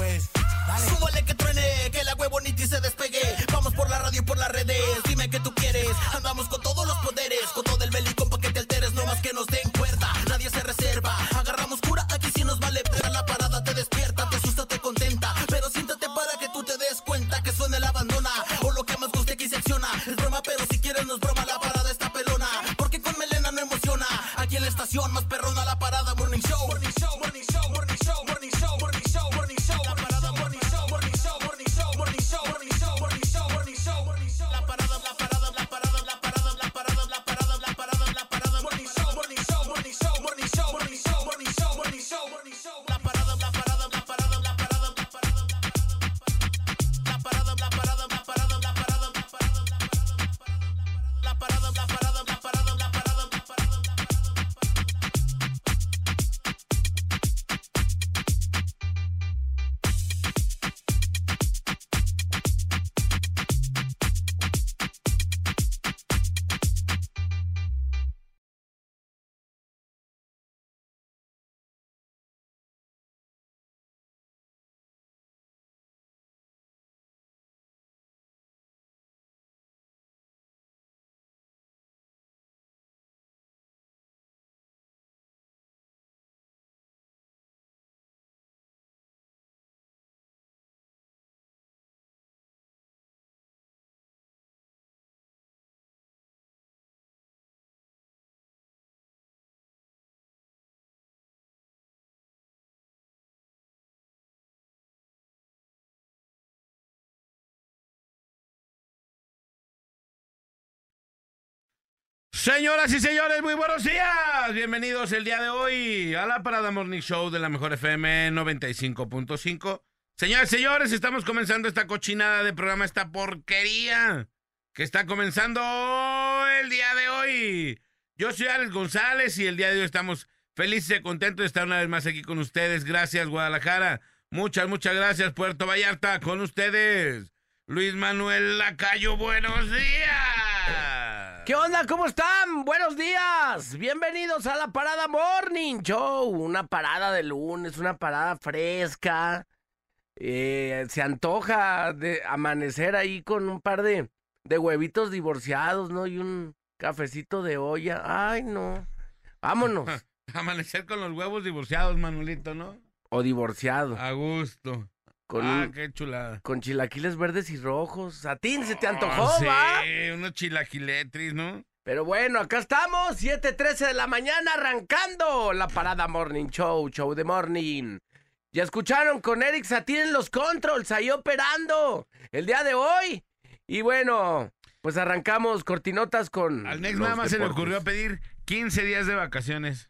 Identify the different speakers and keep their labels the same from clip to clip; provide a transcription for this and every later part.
Speaker 1: después
Speaker 2: Señoras y señores, muy buenos días. Bienvenidos el día de hoy a la Parada Morning Show de la Mejor FM 95.5. Señoras y señores, estamos comenzando esta cochinada de programa, esta porquería que está comenzando el día de hoy. Yo soy Alex González y el día de hoy estamos felices y contentos de estar una vez más aquí con ustedes. Gracias, Guadalajara. Muchas, muchas gracias, Puerto Vallarta, con ustedes. Luis Manuel Lacayo, buenos días.
Speaker 3: ¿Qué onda? ¿Cómo están? Buenos días. Bienvenidos a la Parada Morning Show. Una parada de lunes, una parada fresca. Eh, se antoja de amanecer ahí con un par de, de huevitos divorciados, ¿no? Y un cafecito de olla. Ay, no. Vámonos.
Speaker 2: Amanecer con los huevos divorciados, Manuelito, ¿no?
Speaker 3: O divorciado.
Speaker 2: A gusto.
Speaker 3: Con,
Speaker 2: ah,
Speaker 3: un-
Speaker 2: qué chulada.
Speaker 3: con chilaquiles verdes y rojos. A ti se te antojó,
Speaker 2: Ah, sí,
Speaker 3: va.
Speaker 2: unos chilaquiletris, ¿no?
Speaker 3: Pero bueno, acá estamos, 7:13 de la mañana, arrancando la parada Morning Show, Show de Morning. Ya escucharon con Eric Satín en los controls, ahí operando el día de hoy. Y bueno, pues arrancamos cortinotas con.
Speaker 2: Al
Speaker 3: los
Speaker 2: nada más se le ocurrió pedir 15 días de vacaciones.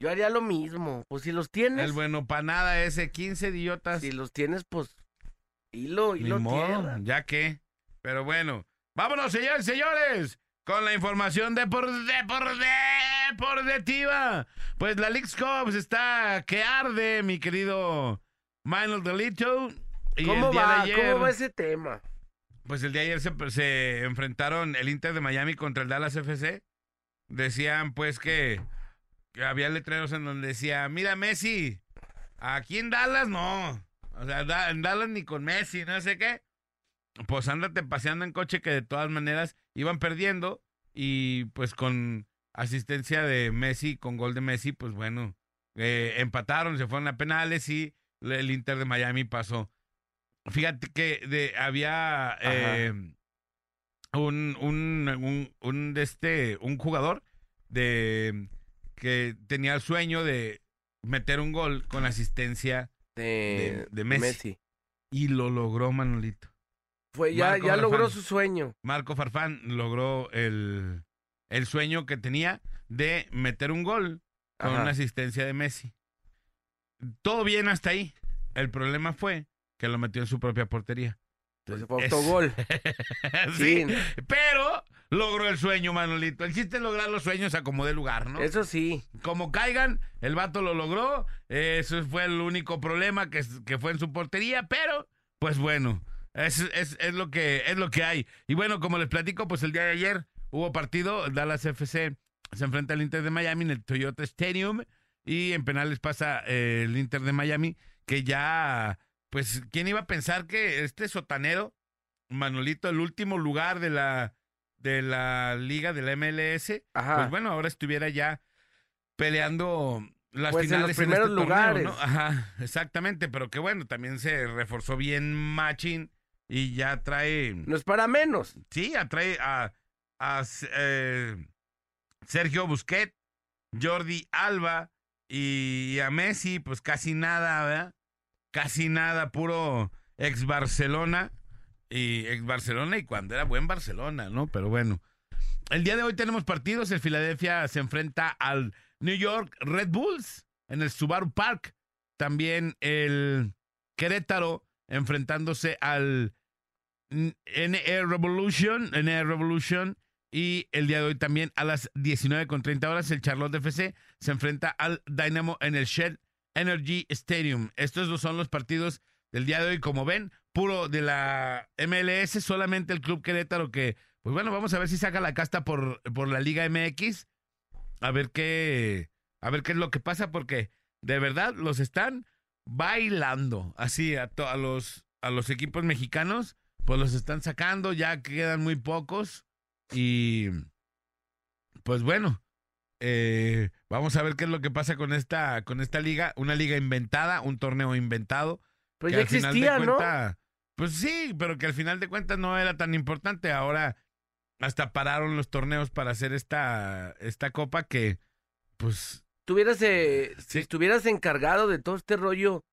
Speaker 3: Yo haría lo mismo, pues si los tienes.
Speaker 2: El bueno pa' nada ese, 15 idiotas.
Speaker 3: Si los tienes, pues. Hilo,
Speaker 2: Ni
Speaker 3: hilo
Speaker 2: modo,
Speaker 3: tierra.
Speaker 2: ya que. Pero bueno, vámonos, señores, señores, con la información de por de por deportiva. Pues la League's Cup está que arde, mi querido Manuel Delito. Y
Speaker 3: ¿Cómo
Speaker 2: el día
Speaker 3: va?
Speaker 2: de ayer,
Speaker 3: ¿Cómo va ese tema?
Speaker 2: Pues el día de ayer se, se enfrentaron el Inter de Miami contra el Dallas FC. Decían pues que había letreros en donde decía, mira Messi, aquí en Dallas no. O sea, da- en Dallas ni con Messi, no sé qué. Pues ándate paseando en coche que de todas maneras iban perdiendo y pues con asistencia de Messi, con gol de Messi, pues bueno, eh, empataron, se fueron a penales y el Inter de Miami pasó. Fíjate que de, había eh, un, un, un, un de este, un jugador de que tenía el sueño de meter un gol con asistencia
Speaker 3: De,
Speaker 2: De- de Messi. y lo logró Manolito.
Speaker 3: Fue, ya,
Speaker 2: Marco
Speaker 3: ya logró su sueño.
Speaker 2: Marco Farfán logró el, el sueño que tenía de meter un gol con
Speaker 3: Ajá.
Speaker 2: una asistencia de Messi. Todo bien hasta ahí. El problema fue que lo metió en su propia portería.
Speaker 3: Entonces fue
Speaker 2: Es-
Speaker 3: autogol.
Speaker 2: sí,
Speaker 3: Sí.
Speaker 2: pero logró el sueño, Manolito. El chiste es lograr los sueños a como dé lugar, ¿no?
Speaker 3: Eso sí.
Speaker 2: Como caigan, el vato lo logró. Eso fue el único problema que, que fue en su portería, pero pues bueno, es, es, es lo que, es lo que hay. Y bueno, como les platico, pues el día de ayer hubo partido, Dallas FC se enfrenta al Inter de Miami en el Toyota Stadium y en penales pasa eh, el Inter de Miami, que ya, pues, ¿quién iba a pensar que este sotanero, Manolito, el último lugar de la, de la liga de la MLS,
Speaker 3: Ajá.
Speaker 2: pues bueno, ahora estuviera ya peleando las
Speaker 3: Pues en los
Speaker 2: finales en,
Speaker 3: primeros
Speaker 2: este torneo,
Speaker 3: lugares.
Speaker 2: ¿no? Ajá, exactamente, pero que bueno, también se reforzó bien Machin y ya trae,
Speaker 3: No es para menos.
Speaker 2: sí, atrae a, a eh, Sergio Busquets, Jordi Alba y a Messi, pues casi nada, ¿verdad? Casi nada, puro ex Barcelona y ex Barcelona y cuando era buen Barcelona, ¿no? Pero bueno. El día de hoy tenemos partidos. El Filadelfia se enfrenta al New York Red Bulls en el Subaru Park. También el Querétaro enfrentándose al NE Revolution, NE Revolution. Y el día de hoy también a las 19 con 30 horas el Charlotte FC se enfrenta al Dynamo en el Shell Energy Stadium. Estos son los partidos del día de hoy. Como ven, puro de la MLS, solamente el Club Querétaro que, pues bueno, vamos a ver si saca la casta por, por la Liga MX. A ver qué, a ver qué es lo que pasa, porque de verdad los están bailando así a, to- a los, a los equipos mexicanos, pues los están sacando, ya quedan muy pocos. Y pues bueno, eh, vamos a ver qué es lo que pasa con esta, con esta liga, una liga inventada, un torneo inventado.
Speaker 3: Pues ya existía, ¿no?
Speaker 2: Pues sí, pero que al final de cuentas no era tan importante. Ahora hasta pararon los torneos para hacer esta, esta copa que, pues,
Speaker 3: Tuvieras, eh, Si estuvieras encargado de todo este rollo,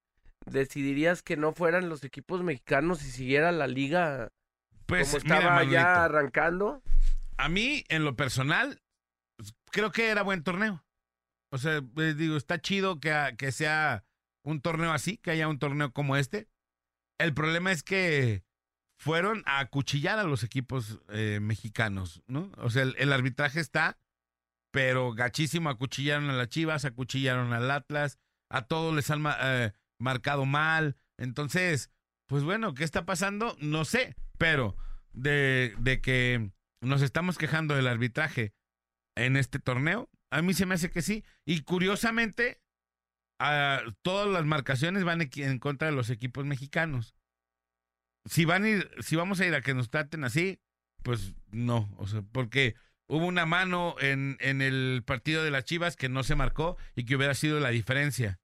Speaker 3: decidirías que no fueran los equipos mexicanos y siguiera la liga
Speaker 2: pues
Speaker 3: como estaba ya arrancando.
Speaker 2: a mí, en lo personal, pues, creo que era buen torneo. O sea, eh, digo, está chido que, que sea un torneo así, que haya un torneo como este. El problema es que fueron a acuchillar a los equipos eh, mexicanos, ¿no? O sea, el, arbitraje está, pero gachísimo, acuchillaron a las Chivas, acuchillaron al Atlas, a todos les han eh, marcado mal. Entonces, pues bueno, ¿qué está pasando? No sé, pero de, de que nos estamos quejando del arbitraje en este torneo, a mí se me hace que sí. Y curiosamente, ah, todas las marcaciones van en contra de los equipos mexicanos. Si van a ir, si vamos a ir a que nos traten así, pues no, o sea, porque hubo una mano en, en el partido de las Chivas que no se marcó y que hubiera sido la diferencia.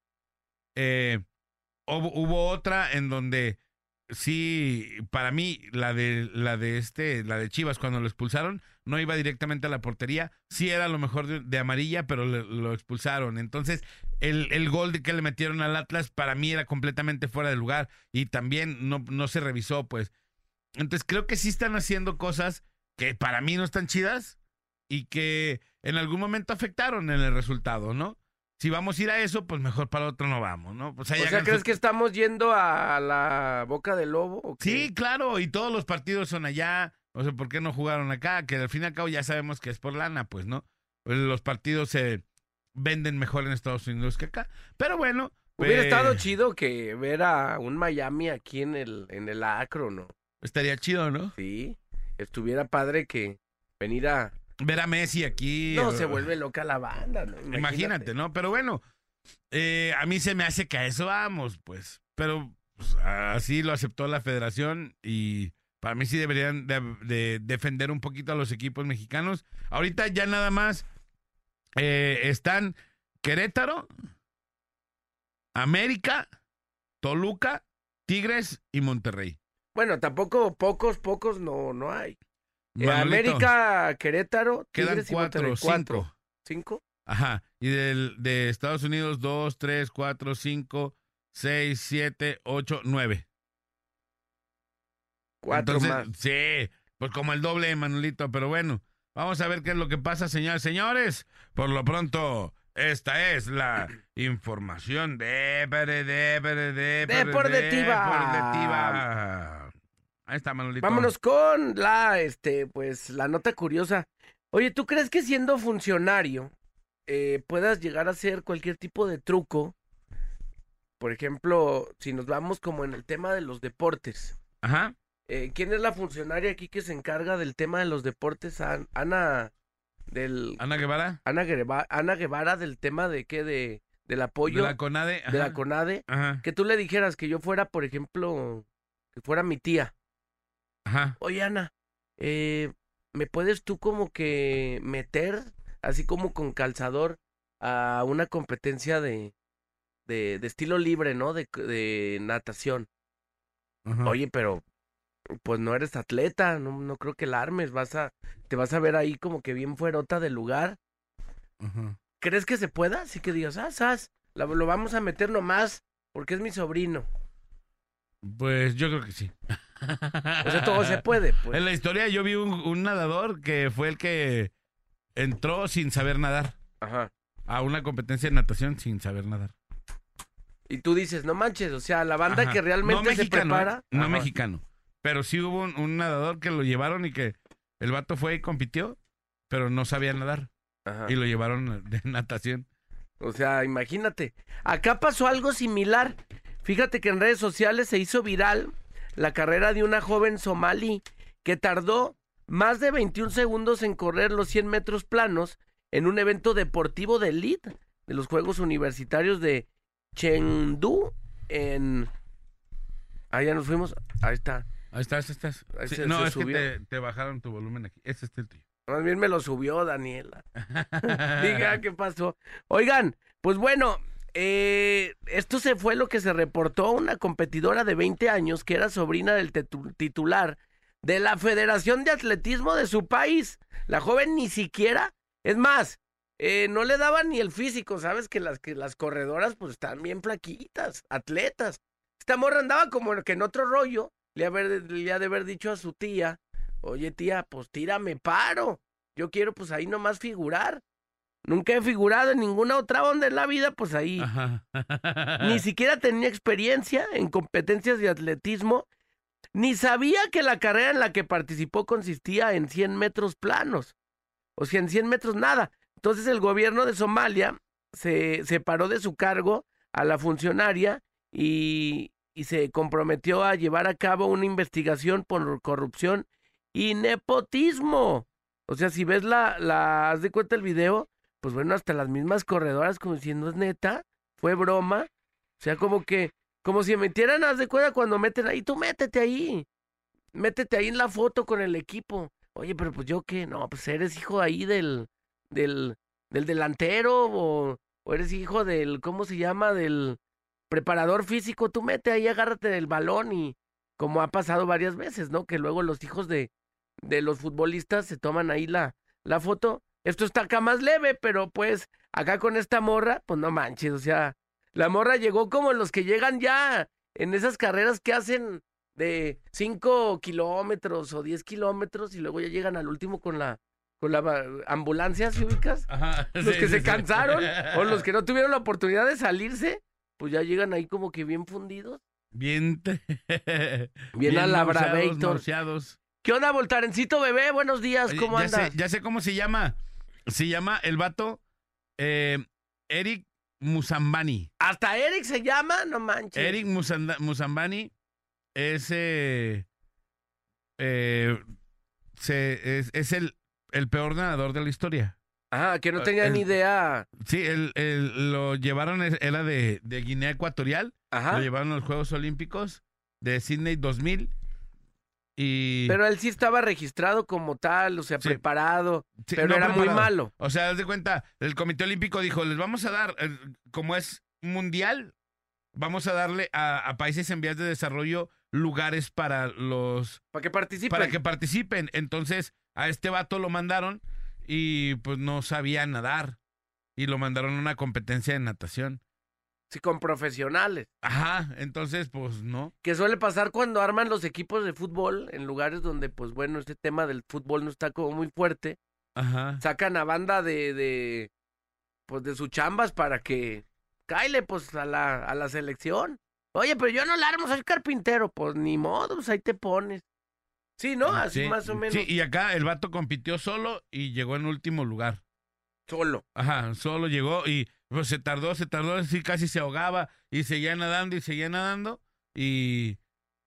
Speaker 2: Eh, hubo, hubo otra en donde sí, para mí, la de, la de este, la de Chivas, cuando lo expulsaron, no iba directamente a la portería. Sí era lo mejor de, de amarilla, pero le- lo expulsaron. Entonces, el, el gol de que le metieron al Atlas, para mí era completamente fuera de lugar. Y también no, no se revisó, pues. Entonces, creo que sí están haciendo cosas que para mí no están chidas y que en algún momento afectaron en el resultado, ¿no? Si vamos a ir a eso, pues mejor para otro no vamos, ¿no? Pues
Speaker 3: O sea, ¿crees
Speaker 2: su-
Speaker 3: que estamos yendo a la boca del lobo? o qué?
Speaker 2: Sí, claro, y todos los partidos son allá. O sea, ¿por qué no jugaron acá? Que al fin y al cabo ya sabemos que es por lana, pues, ¿no? Pues Los partidos se venden mejor en Estados Unidos que acá. Pero bueno.
Speaker 3: Hubiera
Speaker 2: eh,
Speaker 3: estado chido que ver a un Miami aquí en el, en el Acro, ¿no?
Speaker 2: Estaría chido, ¿no?
Speaker 3: Sí. Estuviera padre que venir a...
Speaker 2: Ver a Messi aquí.
Speaker 3: No, se vuelve loca la banda, ¿no?
Speaker 2: Imagínate, ¿no? Pero bueno, eh, a mí se me hace que a eso vamos, pues. Pero pues, así lo aceptó la federación y para mí sí deberían de, de defender un poquito a los equipos mexicanos. Ahorita ya nada más eh, están Querétaro, América, Toluca, Tigres y Monterrey.
Speaker 3: Bueno, tampoco pocos, pocos no, no hay. Eh,
Speaker 2: Manolito,
Speaker 3: América, Querétaro,
Speaker 2: quedan
Speaker 3: Tigres y
Speaker 2: cuatro,
Speaker 3: Monterrey. Cuatro.
Speaker 2: cinco.
Speaker 3: ¿Cinco?
Speaker 2: Ajá. Y del, de Estados Unidos, 2, 3, 4, 5, 6, 7, 8, 9.
Speaker 3: Cuatro
Speaker 2: Entonces,
Speaker 3: más.
Speaker 2: sí, pues como el doble, Manolito, pero bueno, vamos a ver qué es lo que pasa, señores, señores. Por lo pronto, esta es la información de de de de
Speaker 3: Deportiva.
Speaker 2: deportiva. Ahí está, Manolito.
Speaker 3: Vámonos con la, este, pues, la nota curiosa. Oye, ¿tú crees que siendo funcionario eh, puedas llegar a hacer cualquier tipo de truco? Por ejemplo, si nos vamos como en el tema de los deportes.
Speaker 2: Ajá.
Speaker 3: Eh, ¿Quién es la funcionaria aquí que se encarga del tema de los deportes? An- Ana, del
Speaker 2: Ana Guevara,
Speaker 3: Ana Guevara, Ana Guevara del tema de qué de del apoyo
Speaker 2: de la CONADE.
Speaker 3: de la
Speaker 2: ajá,
Speaker 3: CONADE,
Speaker 2: Ajá,
Speaker 3: que tú le dijeras que yo fuera, por ejemplo, que fuera mi tía.
Speaker 2: ajá.
Speaker 3: Oye, Ana, eh, ¿me puedes tú como que meter, así como con calzador, a una competencia de, de, de estilo libre, ¿no? De, de natación.
Speaker 2: ajá.
Speaker 3: Oye, pero pues no eres atleta, no, no creo que la armes, vas a, te vas a ver ahí como que bien fuerota del lugar. ¿Crees que se pueda? Así que digas, ah, sas, la- lo vamos a meter nomás, porque es mi sobrino.
Speaker 2: Pues yo creo que sí.
Speaker 3: O sea, todo se puede, pues.
Speaker 2: En la historia yo vi un, un nadador que fue el que entró sin saber nadar
Speaker 3: Ajá.
Speaker 2: a una competencia de natación sin saber nadar.
Speaker 3: Y tú dices, no manches, o sea, la banda
Speaker 2: Ajá.
Speaker 3: que realmente
Speaker 2: no
Speaker 3: se
Speaker 2: mexicano,
Speaker 3: prepara.
Speaker 2: ¿eh? No
Speaker 3: Ajá.
Speaker 2: mexicano. Pero sí hubo un, un nadador que lo llevaron y que el vato fue y compitió, pero no sabía nadar.
Speaker 3: Ajá.
Speaker 2: Y lo llevaron de natación.
Speaker 3: O sea, imagínate. Acá pasó algo similar. Fíjate que en redes sociales se hizo viral la carrera de una joven somalí que tardó más de 21 segundos en correr los 100 metros planos en un evento deportivo de elite de los Juegos Universitarios de Chengdu en... Ahí ya nos fuimos. Ahí está.
Speaker 2: Ahí estás, ahí estás.
Speaker 3: Ahí
Speaker 2: Sí,
Speaker 3: se-
Speaker 2: no,
Speaker 3: se
Speaker 2: es
Speaker 3: subió.
Speaker 2: que te, te bajaron tu volumen aquí. Este es el tuyo.
Speaker 3: Más bien me lo subió Daniela. Diga, ¿qué pasó? Oigan, pues bueno, eh, esto se fue lo que se reportó una competidora de 20 años que era sobrina del titular de la Federación de Atletismo de su país. La joven ni siquiera, es más, eh, no le daban ni el físico, ¿sabes? Que las, que las corredoras pues están bien flaquitas, atletas. Esta morra andaba como que en otro rollo, le, haber, le ha de haber dicho a su tía, oye tía, pues tírame paro. Yo quiero pues ahí nomás figurar. Nunca he figurado en ninguna otra onda en la vida, pues ahí.
Speaker 2: Ajá.
Speaker 3: Ni siquiera tenía experiencia en competencias de atletismo, ni sabía que la carrera en la que participó consistía en 100 metros planos. O sea, en 100 metros nada. Entonces el gobierno de Somalia se separó de su cargo a la funcionaria y, y se comprometió a llevar a cabo una investigación por corrupción y nepotismo. O sea, si ves la, la, haz de cuenta el video, pues bueno, hasta las mismas corredoras como diciendo, es neta, fue broma. O sea, como que, como si metieran, haz de cuenta cuando meten ahí, tú métete ahí. Métete ahí en la foto con el equipo. Oye, pero pues yo qué, no, pues eres hijo ahí del, del, del delantero o, o eres hijo del, ¿cómo se llama? Del preparador físico. Tú mete ahí, agárrate del balón y como ha pasado varias veces, ¿no? Que luego los hijos de, de los futbolistas se toman ahí la, la foto. Esto está acá más leve, pero pues acá con esta morra, pues no manches, o sea, la morra llegó como los que llegan ya en esas carreras que hacen de 5 kilómetros o 10 kilómetros y luego ya llegan al último con la con la ambulancia, ¿se ubicas?
Speaker 2: Ajá,
Speaker 3: Los
Speaker 2: sí,
Speaker 3: que
Speaker 2: sí,
Speaker 3: se
Speaker 2: sí.
Speaker 3: cansaron o los que no tuvieron la oportunidad de salirse, pues ya llegan ahí como que bien fundidos.
Speaker 2: Bien, te-
Speaker 3: Bien a la. ¿Qué onda, Voltarencito bebé? Buenos días,
Speaker 2: Oye,
Speaker 3: ¿cómo
Speaker 2: ya
Speaker 3: andas?
Speaker 2: Sé, ya sé cómo se llama. Se llama el vato eh, Eric Musambani.
Speaker 3: Hasta Eric se llama, no manches.
Speaker 2: Eric Musanda- Musambani es, eh, eh, se- es, es el, el peor nadador de la historia.
Speaker 3: Ah, que no tenía
Speaker 2: el-
Speaker 3: ni idea.
Speaker 2: Sí, él- lo llevaron, es- era de, de Guinea Ecuatorial,
Speaker 3: Ajá.
Speaker 2: lo llevaron a los Juegos Olímpicos de Sydney 2000 y...
Speaker 3: Pero él sí estaba registrado como tal, o sea,
Speaker 2: Sí.
Speaker 3: preparado,
Speaker 2: Sí,
Speaker 3: pero
Speaker 2: no
Speaker 3: era muy malo.
Speaker 2: O sea, haz de cuenta, el Comité Olímpico dijo, les vamos a dar, eh, como es mundial, vamos a darle a, a países en vías de desarrollo lugares para los
Speaker 3: Para que participe.
Speaker 2: para que participen. Entonces, a este vato lo mandaron y pues no sabía nadar. Y lo mandaron a una competencia de natación.
Speaker 3: Sí, con profesionales.
Speaker 2: Ajá, entonces, pues no.
Speaker 3: Que suele pasar cuando arman los equipos de fútbol en lugares donde, pues bueno, este tema del fútbol no está como muy fuerte.
Speaker 2: Ajá.
Speaker 3: Sacan a banda de, de pues de sus chambas para que caile pues a la, a la selección. Oye, pero yo no la armo, soy carpintero. Pues ni modo, pues ahí te pones. Sí, ¿no? Así
Speaker 2: Sí,
Speaker 3: más o menos.
Speaker 2: Sí, y acá el vato compitió solo y llegó en último lugar.
Speaker 3: Solo.
Speaker 2: Ajá, solo llegó y pues se tardó, se tardó, así casi se ahogaba y seguía nadando y seguía nadando y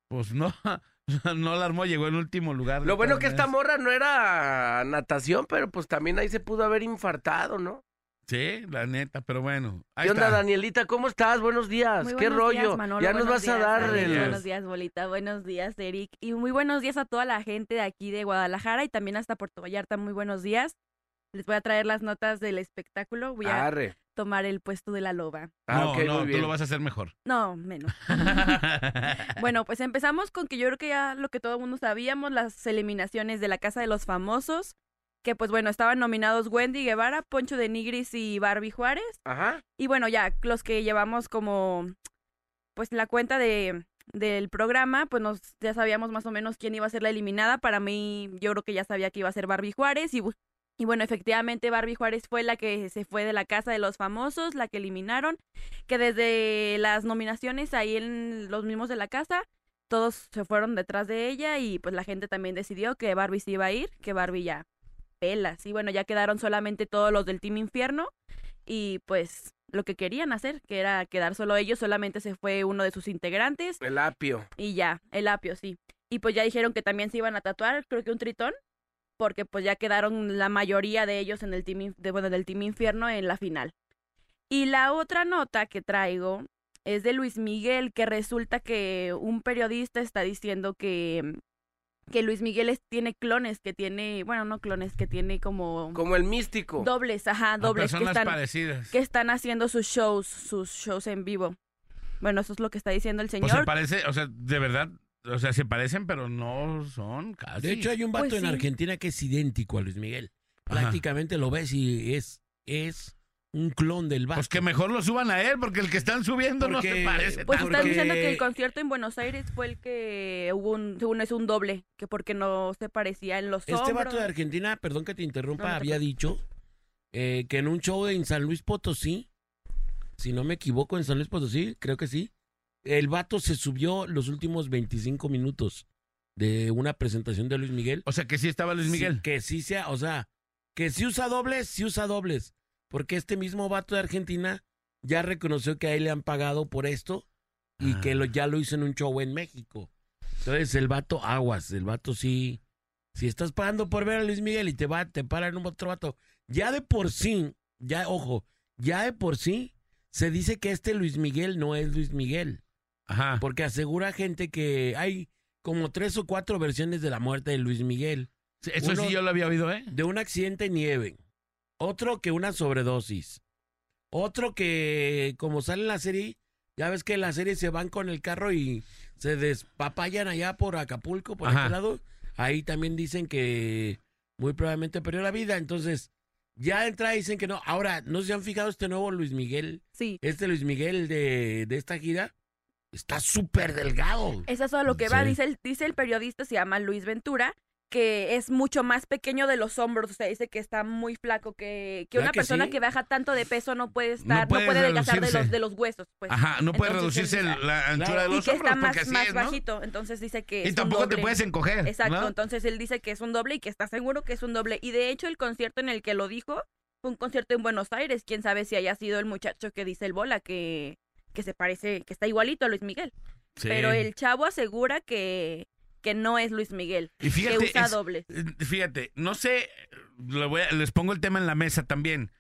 Speaker 2: pues no, no la armó, llegó en último lugar.
Speaker 3: Lo bueno que esta morra no era natación, pero pues también ahí se pudo haber infartado, ¿no?
Speaker 2: Sí, la neta, pero bueno. Ahí
Speaker 3: ¿Qué onda,
Speaker 2: está.
Speaker 3: Danielita? ¿Cómo estás? Buenos días.
Speaker 4: Muy
Speaker 3: ¿Qué
Speaker 4: buenos
Speaker 3: rollo?
Speaker 4: días, Manolo,
Speaker 3: ya nos
Speaker 4: buenos
Speaker 3: vas a dar el...
Speaker 4: Buenos días, Bolita. Buenos días, Eric. Y muy buenos días a toda la gente de aquí de Guadalajara y también hasta Puerto Vallarta. Muy buenos días. Les voy a traer las notas del espectáculo. Voy a
Speaker 3: Arre.
Speaker 4: tomar el puesto de la loba.
Speaker 3: Ah,
Speaker 2: no,
Speaker 3: ok,
Speaker 2: no,
Speaker 3: muy
Speaker 2: tú lo vas a hacer mejor.
Speaker 4: No, menos. Bueno, pues empezamos con que yo creo que ya lo que todo el mundo sabíamos, las eliminaciones de la Casa de los Famosos, que pues bueno, estaban nominados Wendy Guevara, Poncho de Nigris y Barbie Juárez.
Speaker 3: Ajá.
Speaker 4: Y bueno, ya los que llevamos como pues la cuenta de del programa, pues nos ya sabíamos más o menos quién iba a ser la eliminada. Para mí, yo creo que ya sabía que iba a ser Barbie Juárez y y bueno, efectivamente Barbie Juárez fue la que se fue de la casa de los famosos, la que eliminaron, que desde las nominaciones ahí en los mismos de la casa, todos se fueron detrás de ella y pues la gente también decidió que Barbie se iba a ir, que Barbie ya pelas. Y bueno, ya quedaron solamente todos los del Team Infierno y pues lo que querían hacer, que era quedar solo ellos, solamente se fue uno de sus integrantes
Speaker 3: El apio.
Speaker 4: y ya, el apio, sí. Y pues ya dijeron que también se iban a tatuar, creo que un tritón, porque pues ya quedaron la mayoría de ellos en el team, de, bueno, del Team Infierno en la final. Y la otra nota que traigo es de Luis Miguel, que resulta que un periodista está diciendo que, que Luis Miguel es- tiene clones, que tiene, bueno, no clones, que tiene como,
Speaker 3: Como el místico.
Speaker 4: dobles, ajá,
Speaker 2: A
Speaker 4: dobles, que
Speaker 2: personas
Speaker 4: están,
Speaker 2: parecidas.
Speaker 4: que están haciendo sus shows, sus shows en vivo. Bueno, eso es lo que está diciendo el
Speaker 2: Pues se
Speaker 4: señor.
Speaker 2: parece, o sea, de verdad, o sea, se parecen, pero no son casi.
Speaker 5: De hecho, hay un vato
Speaker 4: Pues
Speaker 5: en
Speaker 4: sí.
Speaker 5: Argentina que es idéntico a Luis Miguel.
Speaker 2: Ajá.
Speaker 5: Prácticamente lo ves y es, es un clon del vato.
Speaker 2: Pues que mejor lo suban a él, porque el que están subiendo no se parece.
Speaker 4: Pues
Speaker 2: tanto.
Speaker 4: están diciendo que el concierto en Buenos Aires fue el que hubo un, según es un doble, que porque no se parecía en los
Speaker 5: Este
Speaker 4: hombros.
Speaker 5: vato de Argentina, perdón que te interrumpa,
Speaker 4: No, no te
Speaker 5: había dicho eh, que en un show en San Luis Potosí, si no me equivoco, en San Luis Potosí, creo que sí, el vato se subió los últimos 25 minutos de una presentación de Luis Miguel.
Speaker 2: O sea, que sí estaba Luis
Speaker 5: Sí,
Speaker 2: Miguel.
Speaker 5: que sí sea, o sea, que sí usa dobles, sí usa dobles. Porque este mismo vato de Argentina ya reconoció que a él le han pagado por esto y
Speaker 2: Ah.
Speaker 5: que lo, ya lo hizo en un show en México. Entonces el vato aguas, el vato sí. Si estás pagando por ver a Luis Miguel y te va, te paran un otro vato, ya de por sí, ya, ojo, ya de por sí se dice que este Luis Miguel no es Luis Miguel.
Speaker 2: Ajá.
Speaker 5: Porque asegura gente que hay como tres o cuatro versiones de la muerte de Luis Miguel
Speaker 2: Eso
Speaker 5: uno-
Speaker 2: sí yo lo había oído, ¿eh?
Speaker 5: de un accidente en nieve, otro que una sobredosis, otro que como sale en la serie, ya ves que en la serie se van con el carro y se despapayan allá por Acapulco, por
Speaker 2: Ajá.
Speaker 5: aquel lado, ahí también dicen que muy probablemente perdió la vida, entonces ya de entrada dicen que no. Ahora, ¿no se han fijado este nuevo Luis Miguel?
Speaker 4: Sí,
Speaker 5: Este Luis Miguel de, de esta gira está súper delgado.
Speaker 4: eso es a lo que va.
Speaker 5: Sí.
Speaker 4: Dice el, dice el periodista, se llama Luis Ventura, que es mucho más pequeño de los hombros. O sea, dice que está muy flaco, que, que
Speaker 5: ¿Verdad
Speaker 4: una
Speaker 5: que
Speaker 4: persona
Speaker 5: sí?
Speaker 4: que baja tanto de peso no puede estar, no
Speaker 2: puede
Speaker 4: puede, adelgazar de los, de los huesos. Pues.
Speaker 2: Ajá, no puede
Speaker 4: Entonces,
Speaker 2: reducirse el- la anchura
Speaker 5: Claro.
Speaker 2: de
Speaker 4: y
Speaker 2: los
Speaker 4: que
Speaker 2: hombros,
Speaker 4: está más,
Speaker 2: porque así
Speaker 4: más
Speaker 2: es, ¿no?
Speaker 4: bajito. Entonces dice que
Speaker 2: Y
Speaker 4: es un
Speaker 2: tampoco te
Speaker 4: doble.
Speaker 2: puedes encoger,
Speaker 4: Exacto,
Speaker 2: ¿no?
Speaker 4: entonces él dice que es un doble y que está seguro que es un doble. Y de hecho el concierto en el que lo dijo fue un concierto en Buenos Aires. Quién sabe si haya sido el muchacho que dice el bola, que, que se parece, que está igualito a Luis Miguel.
Speaker 2: Sí.
Speaker 4: Pero el chavo asegura que, que no es Luis Miguel,
Speaker 2: Y fíjate,
Speaker 4: que usa
Speaker 2: es-
Speaker 4: dobles.
Speaker 2: Eh, Fíjate, no sé, le voy a- les pongo el tema en la mesa también.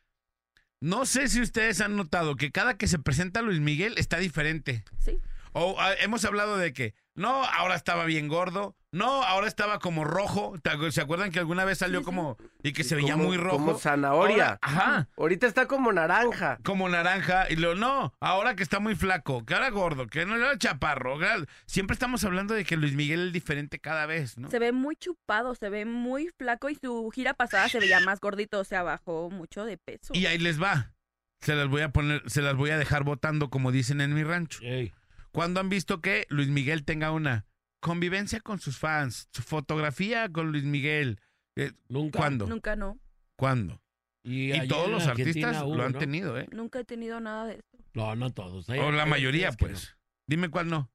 Speaker 2: No sé si ustedes han notado que cada que se presenta Luis Miguel está diferente.
Speaker 4: Sí.
Speaker 2: O ah, hemos hablado de que, no, ahora estaba bien gordo, no, ahora estaba como rojo. ¿Te acu- ¿Se acuerdan que alguna vez salió como y que se
Speaker 3: Como-
Speaker 2: veía muy rojo?
Speaker 3: Como zanahoria.
Speaker 2: Ahora- ajá,
Speaker 3: Ahorita está como naranja.
Speaker 2: como naranja. Y luego, no, ahora que está muy flaco, que ahora gordo, que no era chaparro. Siempre estamos hablando de que Luis Miguel es diferente cada vez, ¿no?
Speaker 4: Se ve muy chupado, se ve muy flaco y su gira pasada se veía más gordito, o sea, bajó mucho de peso.
Speaker 2: Y ahí les va. Se las voy a poner, se las voy a dejar votando como dicen en mi rancho.
Speaker 5: Ey.
Speaker 2: ¿Cuándo han visto que Luis Miguel tenga una convivencia con sus fans, su fotografía con Luis Miguel? Eh,
Speaker 5: Nunca.
Speaker 2: ¿Cuándo?
Speaker 4: Nunca no,
Speaker 2: ¿Cuándo?
Speaker 5: Y,
Speaker 2: todos los
Speaker 5: Argentina
Speaker 2: artistas
Speaker 5: hubo,
Speaker 2: lo han
Speaker 5: ¿no?
Speaker 2: tenido, ¿eh?
Speaker 4: nunca he tenido nada de eso.
Speaker 5: No, no todos. Hay-
Speaker 2: O la
Speaker 5: hay
Speaker 2: mayoría, pues. Dime cuál no.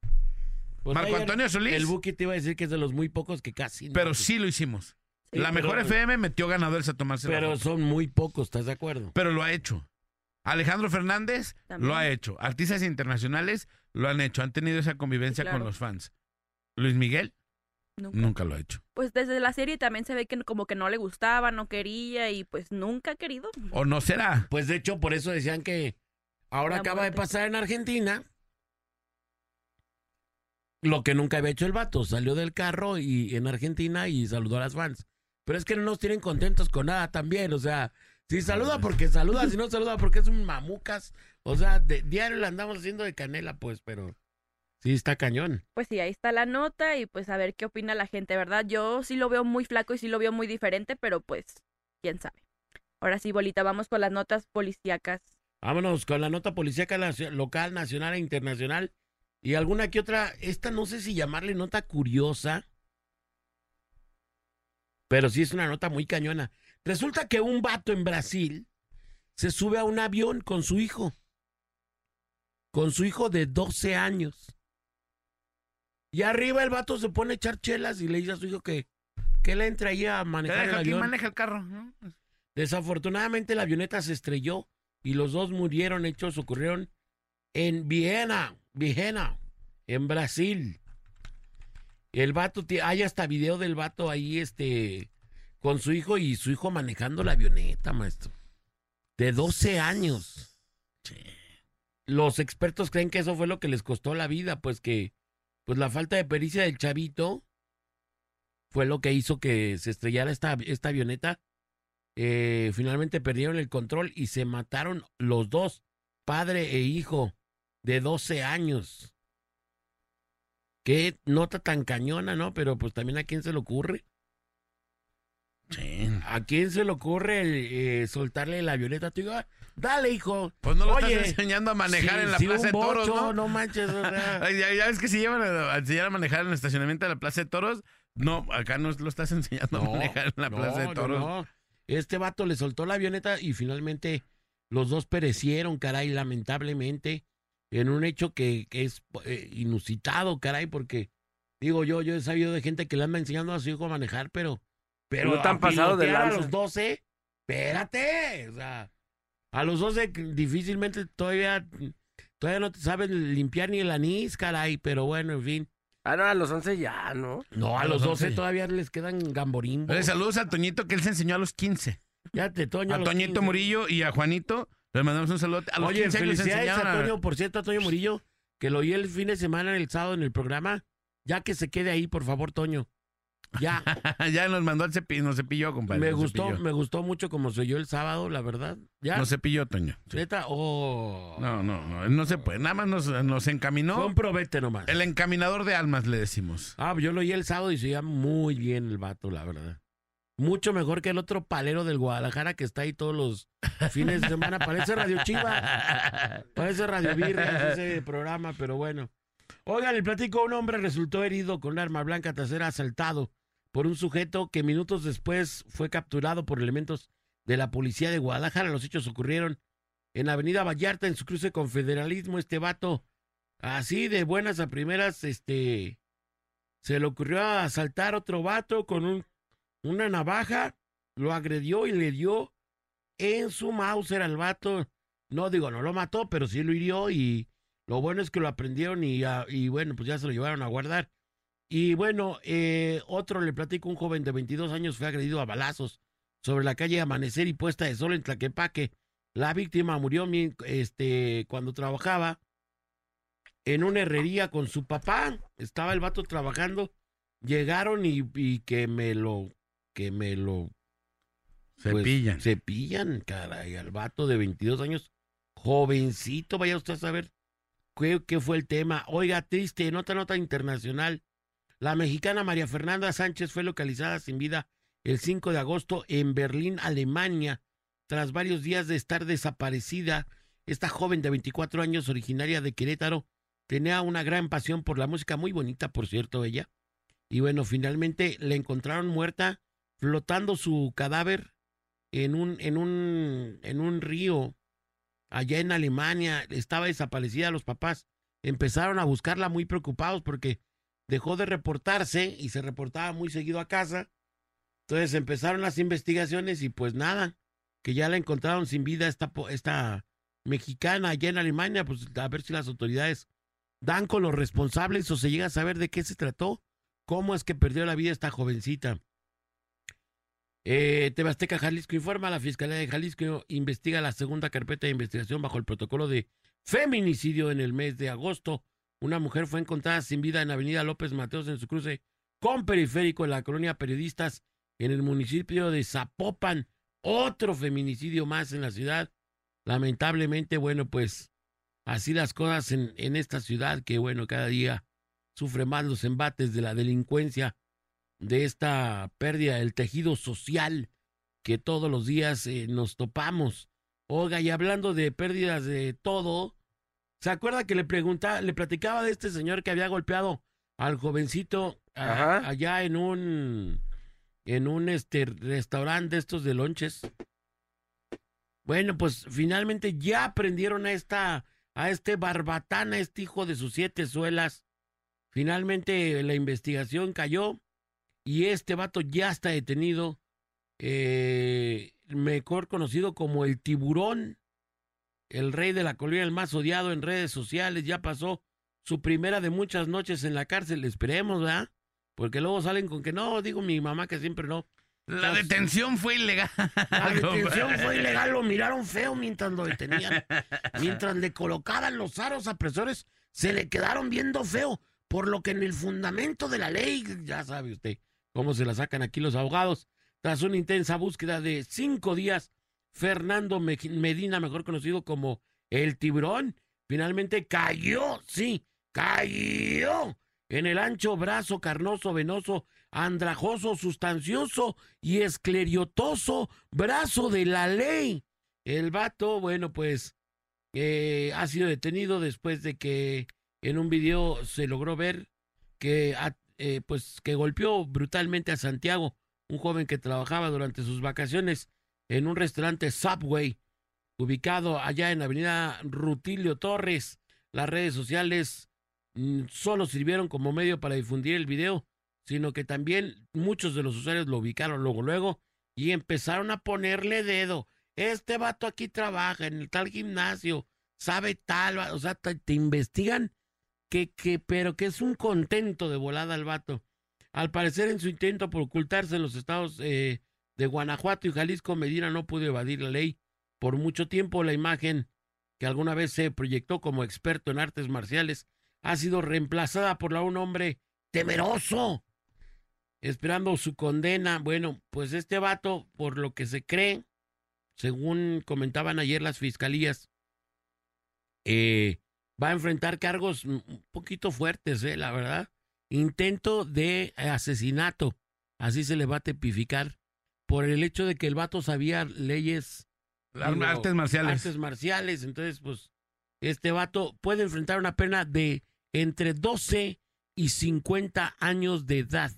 Speaker 5: Pues
Speaker 2: Marco
Speaker 5: ayer
Speaker 2: Antonio Solís.
Speaker 5: El Buki te iba a decir que es de los muy pocos que casi. no.
Speaker 2: Pero sí lo hicimos.
Speaker 4: Sí,
Speaker 2: la
Speaker 5: pero-
Speaker 2: mejor FM metió ganadores a tomarse
Speaker 5: Pero son muy pocos, ¿estás de acuerdo?
Speaker 2: Pero lo ha hecho. Alejandro Fernández
Speaker 4: También.
Speaker 2: lo ha hecho. Artistas internacionales lo han hecho. Han tenido esa convivencia
Speaker 4: Sí, claro.
Speaker 2: con los fans. Luis Miguel
Speaker 4: Nunca.
Speaker 2: Nunca lo ha hecho.
Speaker 4: Pues desde la serie también se ve que como que no le gustaba, no quería y pues nunca ha querido.
Speaker 2: ¿O no será?
Speaker 5: Pues de hecho, por eso decían que ahora
Speaker 4: La
Speaker 5: acaba de pasar en Argentina. Lo que nunca había hecho el vato. Salió del carro y en Argentina y saludó a las fans. Pero es que no nos tienen contentos con nada también. O sea, si saluda porque saluda, si no saluda porque es un mamucas. O sea, de, diario le andamos haciendo de canela, pues, pero sí está cañón.
Speaker 4: Pues sí, ahí está la nota y pues a ver qué opina la gente, ¿verdad? Yo sí lo veo muy flaco y sí lo veo muy diferente, pero pues, quién sabe. Ahora sí, Bolita, vamos con las notas policíacas.
Speaker 5: Vámonos con la nota policíaca local, nacional e internacional. Y alguna que otra, esta no sé si llamarle nota curiosa, pero sí es una nota muy cañona. Resulta que un vato en Brasil se sube a un avión con su hijo, con su hijo de 12 años. Y arriba el vato se pone a echar chelas y le dice a su hijo que, que le entre ahí a manejar el avión.
Speaker 2: maneja el carro. ¿no?
Speaker 5: Desafortunadamente la avioneta se estrelló y los dos murieron. Hechos ocurrieron en Viena, Viena, en Brasil. El vato, hay hasta video del vato ahí, este, con su hijo y su hijo manejando la avioneta, maestro. De 12 años. Los expertos creen que eso fue lo que les costó la vida, pues que, pues la falta de pericia del chavito fue lo que hizo que se estrellara esta, esta avioneta eh, finalmente perdieron el control y se mataron los dos, padre e hijo, de 12 años. Qué nota tan cañona, ¿no? Pero pues también a quién se le ocurre.
Speaker 2: Sí.
Speaker 5: ¿A quién se le ocurre eh, soltarle la avioneta a tu hijo? Ah, Dale, hijo.
Speaker 2: Pues no lo
Speaker 5: Oye,
Speaker 2: estás enseñando a manejar
Speaker 5: Sí,
Speaker 2: en la
Speaker 5: sí,
Speaker 2: Plaza
Speaker 5: un
Speaker 2: de Toros,
Speaker 5: bocho,
Speaker 2: ¿no?
Speaker 5: manches, o sea.
Speaker 2: Ay, ya, ya ves que si llevan a, a enseñar a manejar en el estacionamiento de la Plaza de Toros, no, acá no lo estás enseñando a manejar en la
Speaker 5: no,
Speaker 2: Plaza de
Speaker 5: no,
Speaker 2: Toros.
Speaker 5: no. Este vato le soltó la avioneta y finalmente los dos perecieron, caray, lamentablemente, en un hecho que, que es eh, inusitado, caray, porque digo yo, yo he sabido de gente que le anda enseñando a su hijo a manejar, pero, pero
Speaker 3: No tan pasado de
Speaker 5: a
Speaker 3: lanza.
Speaker 5: los 12, espérate, o sea, a los 12 difícilmente todavía, todavía no te saben limpiar ni el anís, caray, pero bueno, en fin.
Speaker 3: Ah, no, a los 11 ya, ¿no?
Speaker 5: No, a
Speaker 2: A
Speaker 5: los
Speaker 2: los
Speaker 5: 12
Speaker 2: 11.
Speaker 5: todavía les quedan gamborimbos.
Speaker 2: Oye, saludos a Toñito que él se enseñó a los 15.
Speaker 5: Fíjate, Toño,
Speaker 2: A Toñito
Speaker 5: 15.
Speaker 2: Murillo y a Juanito. Les mandamos un saludo. A los
Speaker 5: Oye,
Speaker 2: 15 años se
Speaker 5: felicidades a- Toño, por cierto, a Toño Murillo, que lo oí el fin de semana, el sábado en el programa. Ya que se quede ahí, por favor, Toño. Ya,
Speaker 2: ya nos mandó el cepillo, nos cepilló, compadre.
Speaker 5: me gustó,
Speaker 2: cepilló.
Speaker 5: me gustó mucho como se oyó el sábado, la verdad. Ya,
Speaker 2: Nos cepilló, Toño.
Speaker 5: neta, oh.
Speaker 2: No, no, no, no se puede. Nada más nos, nos
Speaker 5: Fue
Speaker 2: encaminó.
Speaker 5: un probete nomás.
Speaker 2: El encaminador de almas, le decimos.
Speaker 5: Ah, yo lo oí el sábado y se oía muy bien el vato, la verdad. Mucho mejor que el otro palero del Guadalajara que está ahí todos los fines de semana. Parece Radio Chiva. Parece Radio Birra ese programa, pero bueno. Oigan, el platico, un hombre resultó herido con un arma blanca tras ser asaltado por un sujeto que minutos después fue capturado por elementos de la policía de Guadalajara. Los hechos ocurrieron en Avenida Vallarta, en su cruce con Federalismo. Este vato, así de buenas a primeras, este, se le ocurrió asaltar otro vato con un, una navaja, lo agredió y le dio en su Mauser al vato. No digo, no lo mató, pero sí lo hirió y lo bueno es que lo aprendieron y, ah, y bueno, pues ya se lo llevaron a guardar. Y bueno, eh, otro le platico, un joven de 22 años fue agredido a balazos sobre la calle Amanecer y Puesta de Sol en Tlaquepaque. La víctima murió este, cuando trabajaba en una herrería con su papá. Estaba el vato trabajando. Llegaron y, y que me lo, que me lo pues,
Speaker 2: Cepillan.
Speaker 5: cepillan, caray, al vato de 22 años, jovencito, vaya usted a saber qué, fue el tema. Oiga, triste, nota, nota internacional. La mexicana María Fernanda Sánchez fue localizada sin vida el 5 de agosto en Berlín, Alemania, tras varios días de estar desaparecida. Esta joven de 24 años, originaria de Querétaro, tenía una gran pasión por la música, muy bonita, por cierto, ella. Y bueno, finalmente la encontraron muerta, flotando su cadáver en un, en un, en un río allá en Alemania. Estaba desaparecida. Los papás empezaron a buscarla muy preocupados porque dejó de reportarse y se reportaba muy seguido a casa. Entonces empezaron las investigaciones y pues nada, que ya la encontraron sin vida esta, esta mexicana allá en Alemania, pues a ver si las autoridades dan con los responsables o se llega a saber de qué se trató. cómo es que perdió la vida esta jovencita. Eh, Tebasteca Jalisco informa, la Fiscalía de Jalisco investiga la segunda carpeta de investigación bajo el protocolo de feminicidio en el mes de agosto. Una mujer fue encontrada sin vida en Avenida López Mateos en su cruce con periférico en la colonia Periodistas en el municipio de Zapopan. Otro feminicidio más en la ciudad. Lamentablemente, bueno, pues así las cosas en, en esta ciudad que, bueno, cada día sufre más los embates de la delincuencia, de esta pérdida del tejido social que todos los días eh, nos topamos. Oiga, y hablando de pérdidas de todo, ¿se acuerda que le preguntaba, le platicaba de este señor que había golpeado al jovencito a- allá en un en un este restaurante de estos de lonches? Bueno, pues finalmente ya prendieron a esta a este barbatán, a este hijo de sus siete suelas. Finalmente la investigación cayó y este vato ya está detenido, eh, mejor conocido como el tiburón, el rey de la colina, el más odiado en redes sociales, ya pasó su primera de muchas noches en la cárcel, esperemos, ¿verdad? Porque luego salen con que no, digo mi mamá que siempre no.
Speaker 2: La detención fue ilegal.
Speaker 5: La detención fue ilegal, lo miraron feo mientras lo detenían. Mientras le colocaban los aros apresores, se le quedaron viendo feo, por lo que en el fundamento de la ley, ya sabe usted cómo se la sacan aquí los abogados. Tras una intensa búsqueda de cinco días, Fernando Me- Medina, mejor conocido como el tiburón, finalmente cayó, sí, cayó en el ancho brazo carnoso, venoso, andrajoso, sustancioso y escleriotoso brazo de la ley. El vato, bueno, pues eh, ha sido detenido después de que en un video se logró ver que, eh, pues, que golpeó brutalmente a Santiago, un joven que trabajaba durante sus vacaciones en un restaurante Subway, ubicado allá en la avenida Rutilio Torres. Las redes sociales mm, solo sirvieron como medio para difundir el video, sino que también muchos de los usuarios lo ubicaron luego, luego, y empezaron a ponerle dedo. Este vato aquí trabaja en el tal gimnasio, sabe tal, o sea, te investigan que, que, pero que es un contento de volada al vato. Al parecer, en su intento por ocultarse en los estados eh, de Guanajuato y Jalisco, Medina no pudo evadir la ley. Por mucho tiempo, la imagen que alguna vez se proyectó como experto en artes marciales ha sido reemplazada por la de un hombre temeroso, esperando su condena. Bueno, pues este vato, por lo que se cree, según comentaban ayer las fiscalías, eh, va a enfrentar cargos un poquito fuertes, eh, la verdad. Intento de asesinato, así se le va a tipificar, por el hecho de que el vato sabía leyes digo,
Speaker 2: artes marciales.
Speaker 5: artes marciales. Entonces, pues, este vato puede enfrentar una pena de entre 12 y 50 años de edad.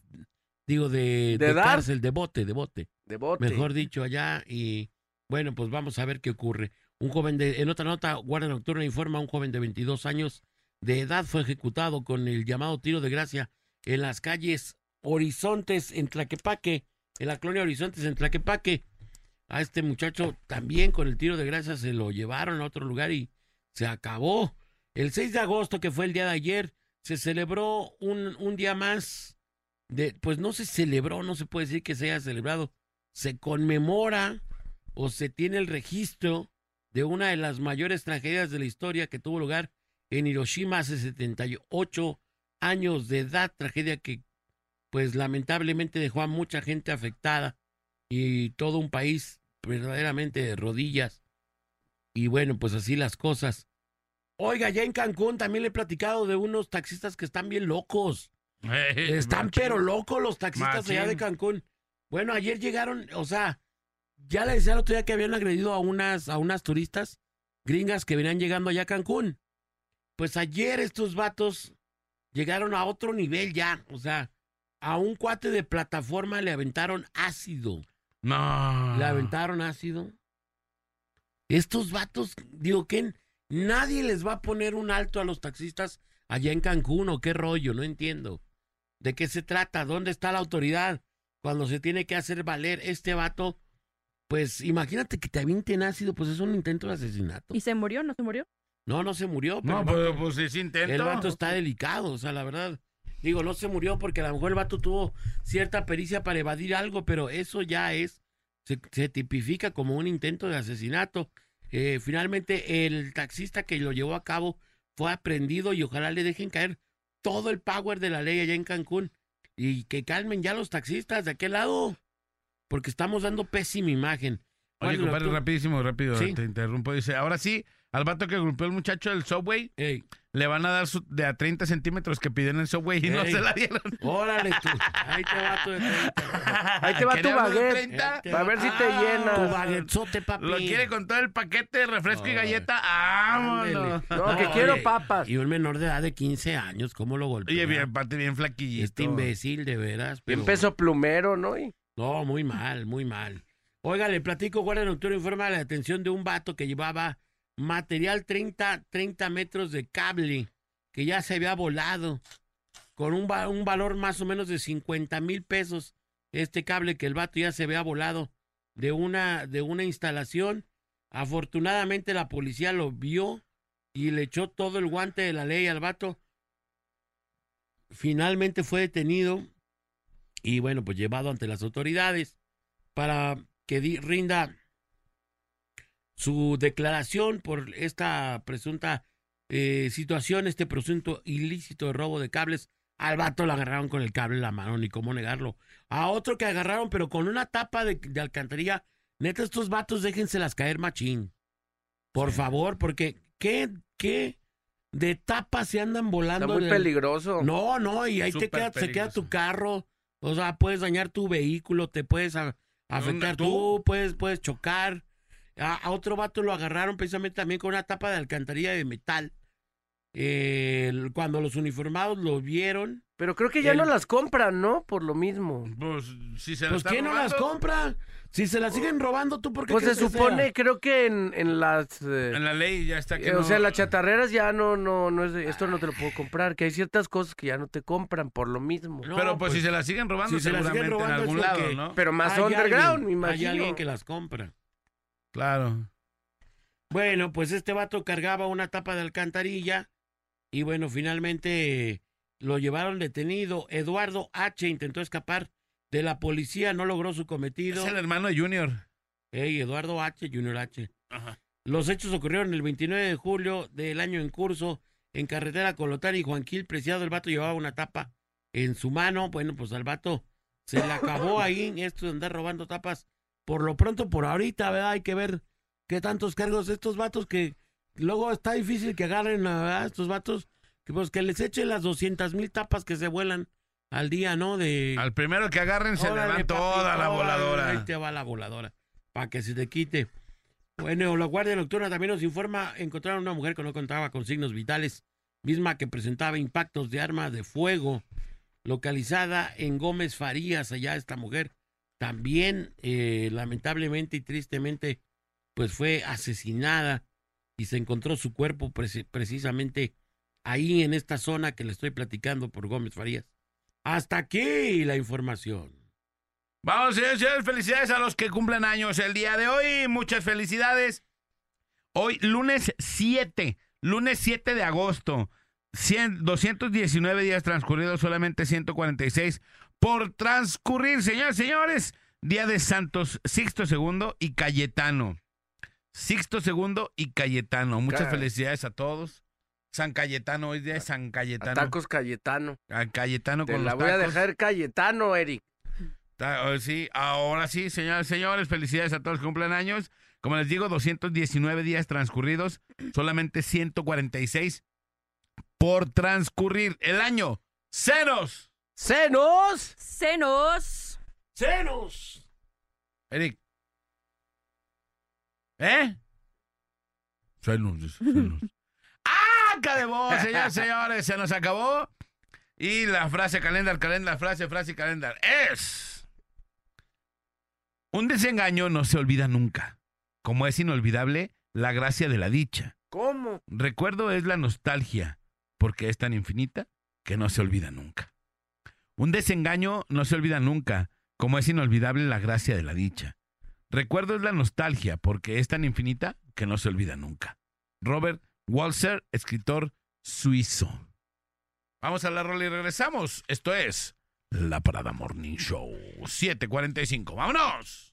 Speaker 5: Digo, de,
Speaker 3: ¿De
Speaker 5: de
Speaker 3: edad?
Speaker 5: cárcel, de bote, de bote.
Speaker 3: De bote.
Speaker 5: Mejor dicho, allá. Y bueno, pues vamos a ver qué ocurre. Un joven de, en otra nota, Guardia Nocturna informa, un joven de 22 años de edad fue ejecutado con el llamado tiro de gracia en las calles Horizontes en Tlaquepaque, en la colonia Horizontes en Tlaquepaque. A este muchacho también con el tiro de gracia se lo llevaron a otro lugar y se acabó. El 6 de agosto, que fue el día de ayer, se celebró un, un día más de, pues no se celebró, no se puede decir que se haya celebrado, se conmemora o se tiene el registro de una de las mayores tragedias de la historia que tuvo lugar en Hiroshima hace 78 años de edad, tragedia que pues lamentablemente dejó a mucha gente afectada y todo un país verdaderamente de rodillas. Y bueno, pues así las cosas. Oiga, ya en Cancún también le he platicado de unos taxistas que están bien locos. Están
Speaker 2: machín.
Speaker 5: pero locos los taxistas allá de. Cancún. Bueno, ayer llegaron, o sea, ya le decía el otro día que habían agredido a unas, a unas turistas gringas que venían llegando allá a Cancún. Pues ayer estos vatos llegaron a otro nivel ya, o sea, a un cuate de plataforma le aventaron ácido.
Speaker 2: No.
Speaker 5: Le aventaron ácido. Estos vatos, digo que nadie les va a poner un alto a los taxistas allá en Cancún o qué rollo, no entiendo. ¿De qué se trata? ¿Dónde está la autoridad? Cuando se tiene que hacer valer este vato, pues imagínate que te avienten ácido, pues es un intento de asesinato.
Speaker 4: ¿Y se murió? ¿No se murió?
Speaker 5: No, no se murió, pero
Speaker 2: No,
Speaker 5: el
Speaker 2: pues,
Speaker 5: vato-
Speaker 2: pues es intento.
Speaker 5: el vato está delicado, o sea, la verdad. Digo, no se murió porque a lo mejor el vato tuvo cierta pericia para evadir algo, pero eso ya es, se, se tipifica como un intento de asesinato. Eh, finalmente, el taxista que lo llevó a cabo fue aprendido y ojalá le dejen caer todo el power de la ley allá en Cancún y que calmen ya los taxistas de aquel lado, porque estamos dando pésima imagen.
Speaker 2: Oye, compadre,
Speaker 5: tú-
Speaker 2: rapidísimo, rápido,
Speaker 5: Sí.
Speaker 2: te interrumpo. Dice, ahora sí, al vato que golpeó el muchacho del Subway,
Speaker 5: Ey,
Speaker 2: le van a dar su- de a 30 centímetros que pidió en el Subway y no se la dieron.
Speaker 5: órale tú, ahí te va tu de 30.
Speaker 3: Ahí te va tu baguette.
Speaker 2: 30.
Speaker 5: Ahí te
Speaker 3: A ver si te
Speaker 2: Ah,
Speaker 3: llena.
Speaker 5: Tu baguetzote, papi.
Speaker 2: Lo quiere con todo el paquete de refresco y galleta. ¡Vámonos!
Speaker 3: No, que
Speaker 5: Oye,
Speaker 3: quiero papas.
Speaker 5: Y un menor de edad de 15 años, ¿cómo lo golpea?
Speaker 2: Oye, bien, bien flaquillito.
Speaker 5: Este imbécil, de veras.
Speaker 3: Bien peso plumero, ¿no? Y-
Speaker 5: No, muy mal, muy mal. Oiga, le platico, Guardia Nocturno informa la detención de un vato que llevaba material 30, 30 metros de cable que ya se había volado con un, un valor más o menos de 50 mil pesos. Este cable que el vato ya se había volado de una, de una instalación. Afortunadamente la policía lo vio y le echó todo el guante de la ley al vato. Finalmente fue detenido y bueno, pues llevado ante las autoridades para que rinda su declaración por esta presunta eh, situación, este presunto ilícito de robo de cables. Al vato lo agarraron con el cable en la mano, ni cómo negarlo. A otro que agarraron, pero con una tapa de, de alcantarilla. Neta, estos vatos déjenselas caer machín. Por favor, porque ¿qué, qué de tapas se andan
Speaker 3: Está
Speaker 5: volando?
Speaker 3: muy
Speaker 5: del-
Speaker 3: peligroso.
Speaker 5: no, no, y ahí te queda, se queda tu carro. O sea, puedes dañar tu vehículo, te puedes a- afectar
Speaker 2: ¿Tú?
Speaker 5: tú, puedes, puedes chocar. A, a otro vato lo agarraron precisamente también con una tapa de alcantarilla de metal. Eh, cuando los uniformados lo vieron,
Speaker 3: Pero creo que ya
Speaker 5: El-
Speaker 3: no las compran, ¿no? Por lo mismo.
Speaker 2: Pues, si se
Speaker 5: pues ¿quién no las
Speaker 2: robando,
Speaker 5: compra? Si se las siguen robando, ¿tú por qué
Speaker 3: Pues se supone,
Speaker 5: sea?
Speaker 3: creo que en, en las... eh,
Speaker 2: En la ley ya está que
Speaker 3: eh, o sea, las chatarreras ya no, no, no es de, esto no te lo puedo comprar, que hay ciertas cosas que ya no te compran por lo mismo.
Speaker 5: No,
Speaker 2: Pero pues,
Speaker 5: pues,
Speaker 2: si se la siguen robando,
Speaker 5: si se la siguen
Speaker 2: seguramente
Speaker 5: robando
Speaker 2: en algún lado, ¿no?
Speaker 3: Pero más
Speaker 5: hay
Speaker 3: underground,
Speaker 5: alguien-
Speaker 3: me imagino.
Speaker 5: Hay alguien que las compra.
Speaker 2: Claro.
Speaker 5: Bueno, pues este vato cargaba una tapa de alcantarilla y bueno, finalmente lo llevaron detenido. Eduardo H. intentó escapar de la policía, no logró su cometido.
Speaker 2: Es el hermano de Junior.
Speaker 5: Ey, Eduardo H. Junior H.
Speaker 2: Ajá.
Speaker 5: Los hechos ocurrieron el 29 de julio del año en curso en carretera Colotán y Juanquil Preciado. El vato llevaba una tapa en su mano. Bueno, pues al vato se le acabó ahí esto de andar robando tapas. Por lo pronto, por ahorita, ¿verdad? Hay que ver qué tantos cargos estos vatos que luego está difícil que agarren a estos vatos. Que pues que les echen las 200 mil tapas que se vuelan al día, ¿no? De...
Speaker 2: Al primero que agarren se le toda la voladora.
Speaker 5: Ahí te va la voladora. Para que se te quite. Bueno, la Guardia Nocturna también nos informa, encontraron una mujer que no contaba con signos vitales, misma que presentaba impactos de arma de fuego, localizada en Gómez Farías, allá esta mujer. También, eh, lamentablemente y tristemente, pues fue asesinada y se encontró su cuerpo preci- precisamente ahí en esta zona que le estoy platicando por Gómez Farías. Hasta aquí la información.
Speaker 2: Vamos, señores, señores, felicidades a los que cumplen años el día de hoy. Muchas felicidades. Hoy, lunes 7, lunes 7 de agosto. 100, 219 días transcurridos, solamente 146 por transcurrir. Señores, señores, día de Santos Sixto II y Cayetano. Sixto II y Cayetano. Muchas felicidades a todos. San Cayetano, hoy día es San
Speaker 3: A
Speaker 2: Cayetano.
Speaker 3: tacos Cayetano.
Speaker 2: A Cayetano
Speaker 3: Te
Speaker 2: con
Speaker 3: la
Speaker 2: los
Speaker 3: voy a
Speaker 2: tacos.
Speaker 3: dejar Cayetano, Eric.
Speaker 2: Ta- oh, Sí, ahora sí, señores, señores, felicidades a todos los que cumplen años. Como les digo, 219 días transcurridos, solamente 146 por transcurrir el año. ¡Ceros!
Speaker 3: ¡Senos!
Speaker 4: Senos.
Speaker 5: ¡Cenos!
Speaker 2: Eric. ¿Eh? Cenos, dice, cenos. ¡Ah! ¡Cadebó, señores, señores! Se nos acabó. Y la frase calendar, calendar, frase, frase calendar es... Un desengaño no se olvida nunca, como es inolvidable la gracia de la dicha.
Speaker 3: ¿Cómo?
Speaker 2: Recuerdo es la nostalgia, porque es tan infinita que no se olvida nunca. Un desengaño no se olvida nunca, como es inolvidable la gracia de la dicha. Recuerdo es la nostalgia, porque es tan infinita que no se olvida nunca. Robert Walser, escritor suizo. Vamos a la rola y regresamos. Esto es La Parada Morning Show 745. ¡Vámonos!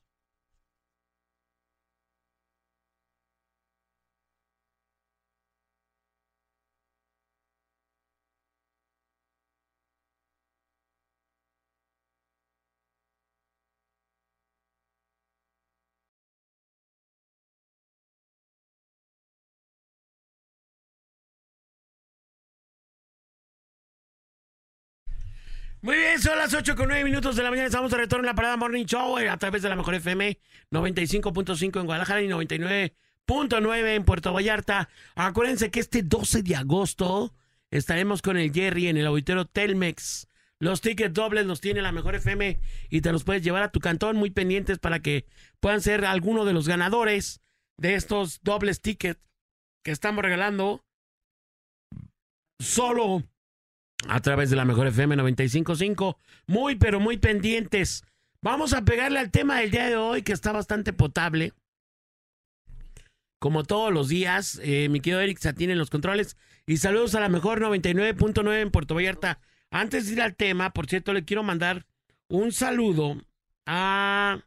Speaker 5: Muy bien, son las 8 con 9 minutos de la mañana. Estamos de retorno en la parada Morning Show eh, a través de la mejor FM 95.5 en Guadalajara y 99.9 en Puerto Vallarta. Acuérdense que este 12 de agosto estaremos con el Jerry en el auditorio Telmex. Los tickets dobles los tiene la mejor FM y te los puedes llevar a tu cantón muy pendientes para que puedan ser alguno de los ganadores de estos dobles tickets que estamos regalando solo a través de la mejor FM 955. Muy, pero muy pendientes. Vamos a pegarle al tema del día de hoy que está bastante potable. Como todos los días, eh, mi querido Eric Satín en los controles. Y saludos a la mejor 99.9 en Puerto Vallarta. Antes de ir al tema, por cierto, le quiero mandar un saludo a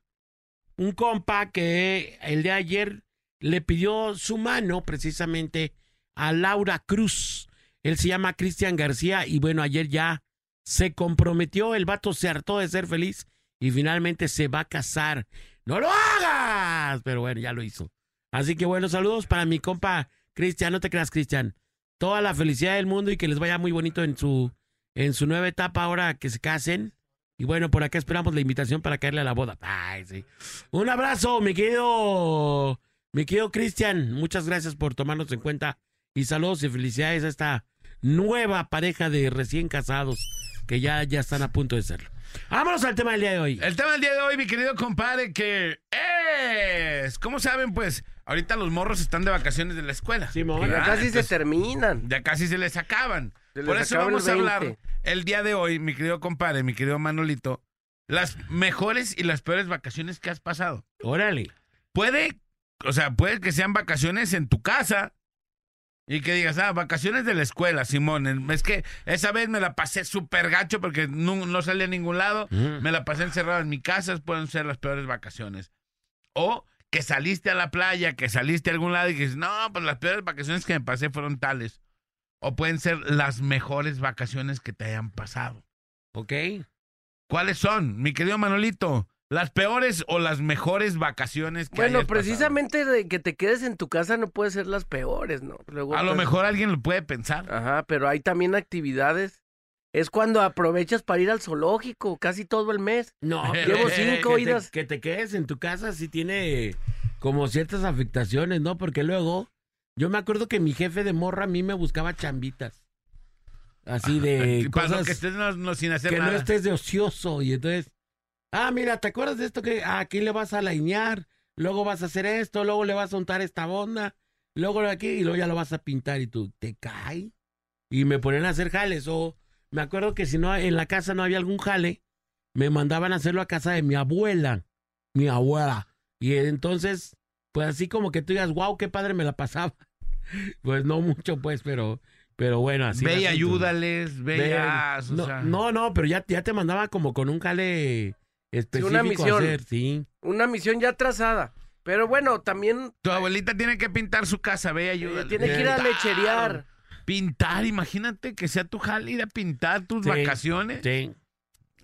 Speaker 5: un compa que el de ayer le pidió su mano precisamente a Laura Cruz. Él se llama Cristian García y bueno, ayer ya se comprometió, el vato se hartó de ser feliz y finalmente se va a casar. ¡No lo hagas! Pero bueno, ya lo hizo. Así que bueno, saludos para mi compa Cristian, no te creas Cristian. Toda la felicidad del mundo y que les vaya muy bonito en su, en su nueva etapa ahora que se casen. Y bueno, por acá esperamos la invitación para caerle a la boda. Ay, sí. Un abrazo, mi querido, mi querido Cristian. Muchas gracias por tomarnos en cuenta. Y saludos y felicidades a esta nueva pareja de recién casados que ya, ya están a punto de serlo. Vámonos al tema del día de hoy.
Speaker 2: El tema del día de hoy, mi querido compadre, que es... ¿Cómo saben? Pues ahorita los morros están de vacaciones de la escuela.
Speaker 5: Simón.
Speaker 3: Ya
Speaker 2: ¿verdad?
Speaker 3: casi se terminan.
Speaker 2: Ya casi se les acaban.
Speaker 3: Se les
Speaker 2: Por eso vamos a hablar
Speaker 3: 20.
Speaker 2: el día de hoy, mi querido compadre, mi querido Manolito, las mejores y las peores vacaciones que has pasado.
Speaker 5: Órale.
Speaker 2: Puede, o sea, puede que sean vacaciones en tu casa y que digas, ah, vacaciones de la escuela, Simón. Es que esa vez me la pasé súper gacho porque no, no salí a ningún lado.
Speaker 5: Mm.
Speaker 2: Me la pasé encerrado en mi casa, pueden ser las peores vacaciones. O que saliste a la playa, que saliste a algún lado y dices, no, pues las peores vacaciones que me pasé fueron tales. O pueden ser las mejores vacaciones que te hayan pasado.
Speaker 5: Ok.
Speaker 2: ¿Cuáles son, mi querido Manolito? ¿Las peores o las mejores vacaciones que
Speaker 3: Bueno,
Speaker 2: hayas pasado?
Speaker 3: precisamente de que te quedes en tu casa no puede ser las peores, ¿no? Luego
Speaker 2: A lo mejor alguien lo puede pensar.
Speaker 3: Ajá, pero hay también actividades. Es cuando aprovechas para ir al zoológico casi todo el mes.
Speaker 5: No,
Speaker 2: Llevo
Speaker 5: que-
Speaker 3: cinco
Speaker 5: que te-
Speaker 3: idas.
Speaker 5: que te quedes en tu casa sí tiene como ciertas afectaciones, ¿no? Porque luego, yo me acuerdo que mi jefe de morra a mí me buscaba chambitas. Así de
Speaker 2: Para
Speaker 5: cosas
Speaker 2: que estés no, no- sin hacer
Speaker 5: que
Speaker 2: nada.
Speaker 5: no estés de ocioso. Y entonces, ah, mira, ¿te acuerdas de esto que ah, aquí le vas a lainear? Luego vas a hacer esto, luego le vas a untar esta onda, luego aquí y luego ya lo vas a pintar y tú, ¿te cae? Y me ponen a hacer jales. O me acuerdo que si no en la casa no había algún jale, me mandaban a hacerlo a casa de mi abuela. Mi abuela. Y entonces, pues así como que tú digas, wow, qué padre me la pasaba. Pues no mucho, pues, pero, pero bueno, así.
Speaker 2: Ve y ayúdales, ve o
Speaker 5: no,
Speaker 2: sea.
Speaker 5: no, no, pero ya, ya te mandaba como con un jale específico a
Speaker 3: misión.
Speaker 5: hacer, sí.
Speaker 3: Una misión ya trazada. Pero bueno, también
Speaker 2: Tu abuelita tiene que pintar su casa, ve
Speaker 3: eh,
Speaker 2: ayúdale.
Speaker 3: tiene que ir a lecherear.
Speaker 2: Pintar, imagínate que sea tu jale ir a pintar tus
Speaker 5: Sí,
Speaker 2: vacaciones.
Speaker 5: Sí.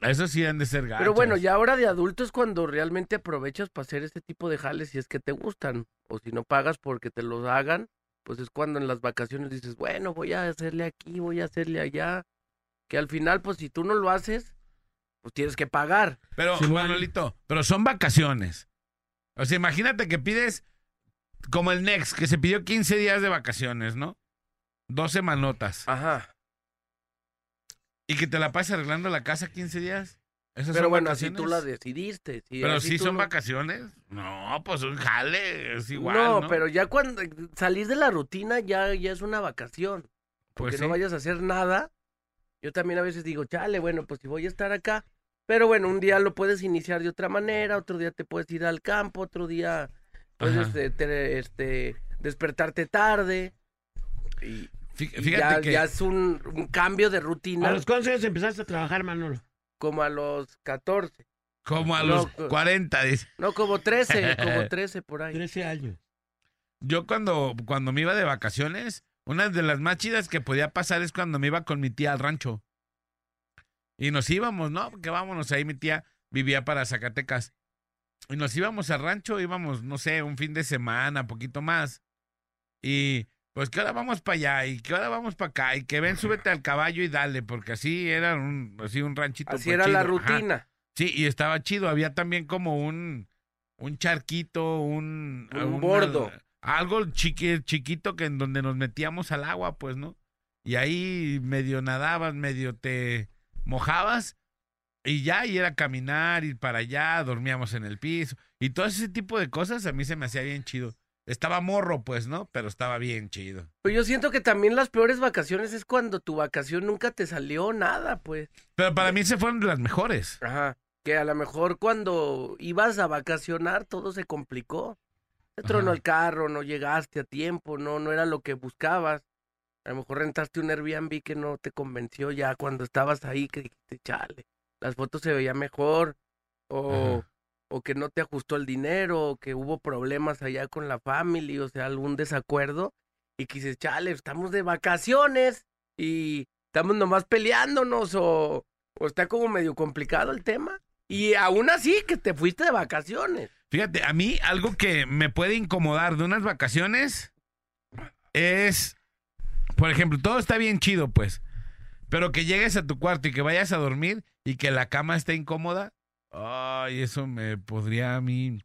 Speaker 2: Eso sí han de ser gachas.
Speaker 3: Pero bueno, ya ahora de adulto es cuando realmente aprovechas para hacer este tipo de jales si es que te gustan. O si no pagas porque te los hagan, pues es cuando en las vacaciones dices, bueno, voy a hacerle aquí, voy a hacerle allá. Que al final, pues si tú no lo haces, pues tienes que pagar.
Speaker 2: Pero,
Speaker 5: Sí,
Speaker 2: Manolito, pero son vacaciones. O sea, imagínate que pides como el Next, que se pidió 15 días de vacaciones, ¿no? Dos semanotas.
Speaker 3: Ajá.
Speaker 2: Y que te la pases arreglando la casa 15 días. ¿Esas
Speaker 3: Pero
Speaker 2: son
Speaker 3: bueno, así
Speaker 2: vacaciones?
Speaker 3: tú la decidiste. si
Speaker 2: Pero
Speaker 3: así
Speaker 2: sí son
Speaker 3: no-
Speaker 2: vacaciones. No, pues un jale, es igual.
Speaker 3: no,
Speaker 2: No,
Speaker 3: pero ya cuando salir de la rutina ya, ya es una vacación.
Speaker 2: pues
Speaker 3: que
Speaker 2: sí.
Speaker 3: no vayas a hacer nada. Yo también a veces digo, chale, bueno, pues si voy a estar acá. Pero bueno, un día lo puedes iniciar de otra manera, otro día te puedes ir al campo, otro día puedes
Speaker 2: Ajá.
Speaker 3: eh, te- este, despertarte tarde. Y
Speaker 2: Fí-
Speaker 3: Y
Speaker 2: Fíjate
Speaker 3: ya,
Speaker 2: que
Speaker 3: ya es un, un cambio de rutina
Speaker 5: ¿A los cuántos años empezaste a trabajar, Manolo?
Speaker 3: como a los 14.
Speaker 2: como a
Speaker 3: No,
Speaker 2: los
Speaker 3: pues-
Speaker 2: 40, dice.
Speaker 3: No, como 13, como 13 por ahí.
Speaker 5: 13 años.
Speaker 2: Yo cuando, cuando me iba de vacaciones, una de las más chidas que podía pasar es cuando me iba con mi tía al rancho. Y nos íbamos, ¿no? Porque vámonos, ahí mi tía vivía para Zacatecas. Y nos íbamos al rancho, íbamos, no sé, un fin de semana, poquito más. Y pues que ahora vamos para allá y que ahora vamos para acá y que ven, súbete al caballo y dale, porque así era un, así un ranchito.
Speaker 3: Así
Speaker 2: pues,
Speaker 3: era la.
Speaker 2: Ajá.
Speaker 3: rutina.
Speaker 2: Sí, y estaba chido. Había también como un, un charquito, un...
Speaker 3: Un
Speaker 2: una-
Speaker 3: bordo.
Speaker 2: algo chiqui- chiquito que en donde nos metíamos al agua, pues, ¿no? Y ahí medio nadabas, medio te mojabas y ya, y era caminar, ir para allá, dormíamos en el piso. Y todo ese tipo de cosas a mí se me hacía bien chido. Estaba morro, pues, ¿no? Pero estaba bien chido.
Speaker 3: Pero yo siento que también las peores vacaciones es cuando tu vacación nunca te salió nada, pues.
Speaker 2: Pero para mí se fueron las mejores.
Speaker 3: Ajá. Que a lo mejor cuando ibas a vacacionar todo se complicó. Se tronó el carro, no llegaste a tiempo, no, no era lo que buscabas. A lo mejor rentaste un Airbnb que no te convenció ya cuando estabas ahí, que dijiste, chale, las fotos se veían mejor, o, o que no te ajustó el dinero, o que hubo problemas allá con la familia, o sea, algún desacuerdo, y que dices, chale, estamos de vacaciones y estamos nomás peleándonos, o, o está como medio complicado el tema. Y aún así, que te fuiste de vacaciones.
Speaker 2: Fíjate, a mí algo que me puede incomodar de unas vacaciones es, por ejemplo, todo está bien chido, pues, pero que llegues a tu cuarto y que vayas a dormir y que la cama esté incómoda, ay, eso me podría a mí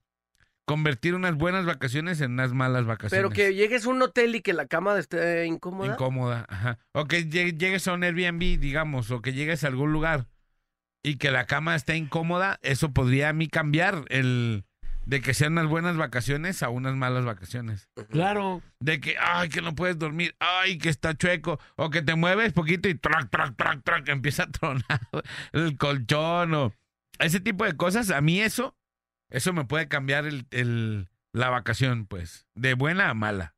Speaker 2: convertir unas buenas vacaciones en unas malas vacaciones.
Speaker 3: Pero que llegues a un hotel y que la cama esté incómoda.
Speaker 2: Incómoda, ajá. O que lle- llegues a un Airbnb, digamos, o que llegues a algún lugar y que la cama esté incómoda, eso podría a mí cambiar el de que sean unas buenas vacaciones a unas malas vacaciones.
Speaker 5: Claro.
Speaker 2: De que, ay, que no puedes dormir, ay, que está chueco, o que te mueves poquito y trac, trac, trac, trac, empieza a tronar el colchón o ese tipo de cosas. A mí eso, eso me puede cambiar el, el- la vacación, pues, de buena a mala.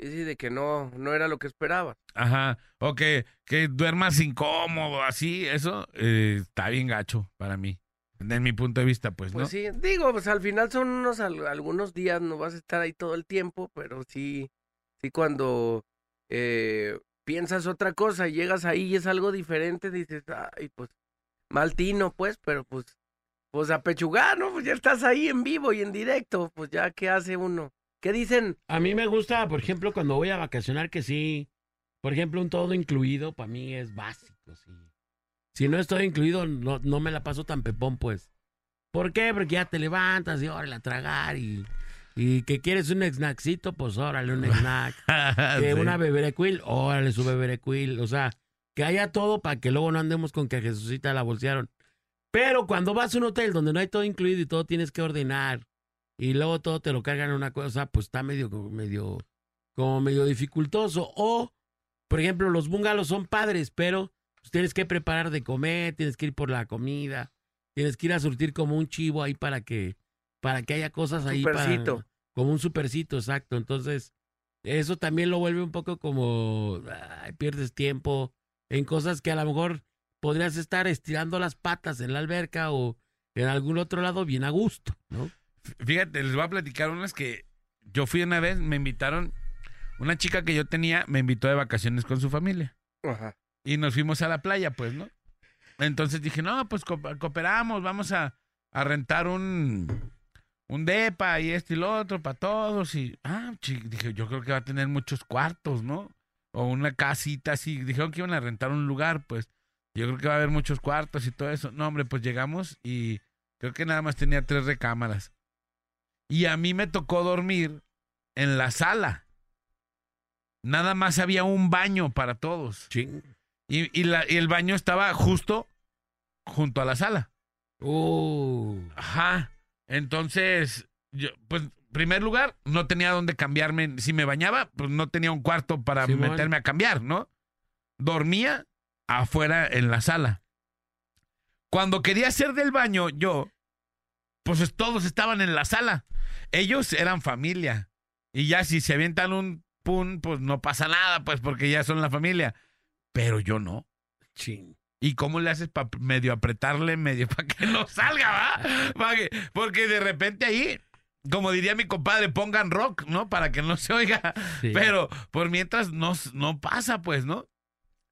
Speaker 3: Y sí, de que no, no era lo que esperaba.
Speaker 2: Ajá, o que, que duermas incómodo, así, eso eh, está bien gacho para mí, desde mi punto de vista, pues,
Speaker 3: Pues
Speaker 2: ¿no?
Speaker 3: sí, digo, pues al final son unos al- algunos días, no vas a estar ahí todo el tiempo, pero sí, sí cuando eh, piensas otra cosa y llegas ahí y es algo diferente, dices, ay, pues, mal tino, pues, pero pues, pues a pechugar, ¿no? Pues ya estás ahí en vivo y en directo, pues ya, ¿qué hace uno? ¿Qué dicen?
Speaker 5: A mí me gusta, por ejemplo, cuando voy a vacacionar, que sí, por ejemplo, un todo incluido, para mí es básico, sí. Si no es todo incluido, no, no me la paso tan pepón, pues. ¿Por qué? Porque ya te levantas y órale a tragar y, y que quieres un snackcito, pues órale un snack. que
Speaker 2: Sí.
Speaker 5: una beberequil, órale su beberequil. O sea, que haya todo para que luego no andemos con que a Jesucita la bolsearon. Pero cuando vas a un hotel donde no hay todo incluido y todo tienes que ordenar y luego todo te lo cargan en una cosa, pues está medio, como medio, como medio dificultoso. O, por ejemplo, los bungalows son padres, pero pues, tienes que preparar de comer, tienes que ir por la comida, tienes que ir a surtir como un chivo ahí para que, para que haya cosas ahí. para-
Speaker 3: Supercito.
Speaker 5: como un supercito, exacto. Entonces, eso también lo vuelve un poco como ay, pierdes tiempo en cosas que a lo mejor podrías estar estirando las patas en la alberca o en algún otro lado bien a gusto, ¿no?
Speaker 2: Fíjate, les voy a platicar unas que yo fui una vez, me invitaron, una chica que yo tenía me invitó de vacaciones con su familia
Speaker 3: Ajá.
Speaker 2: Y nos fuimos a la playa, pues, ¿no? Entonces dije, no, pues co- cooperamos, vamos a, a rentar un, un depa y esto y lo otro para todos. Y, ah, dije, yo creo que va a tener muchos cuartos, ¿no? O una casita así. Dijeron que iban a rentar un lugar, pues. Yo creo que va a haber muchos cuartos y todo eso. No, hombre, pues llegamos y creo que nada más tenía tres recámaras. Y a mí me tocó dormir en la sala. Nada más había un baño para todos.
Speaker 5: Ching.
Speaker 2: Y, y la- y el baño estaba justo junto a la sala.
Speaker 5: Uh,
Speaker 2: Ajá. Entonces, yo, pues, primer lugar, no tenía dónde cambiarme. Si me bañaba, pues no tenía un cuarto para meterme a cambiar, ¿no? Dormía afuera en la sala. Cuando quería hacer del baño, yo, pues es- todos estaban en la sala. Ellos eran familia. Y ya si se avientan un pum, pues no pasa nada, pues porque ya son la familia. Pero yo no.
Speaker 5: Chin.
Speaker 2: ¿Y cómo le haces para medio apretarle, medio para que no salga, va? Que- porque de repente ahí, como diría mi compadre, pongan rock, ¿no? Para que no se oiga.
Speaker 5: Sí.
Speaker 2: Pero por mientras no, no pasa, pues, ¿no?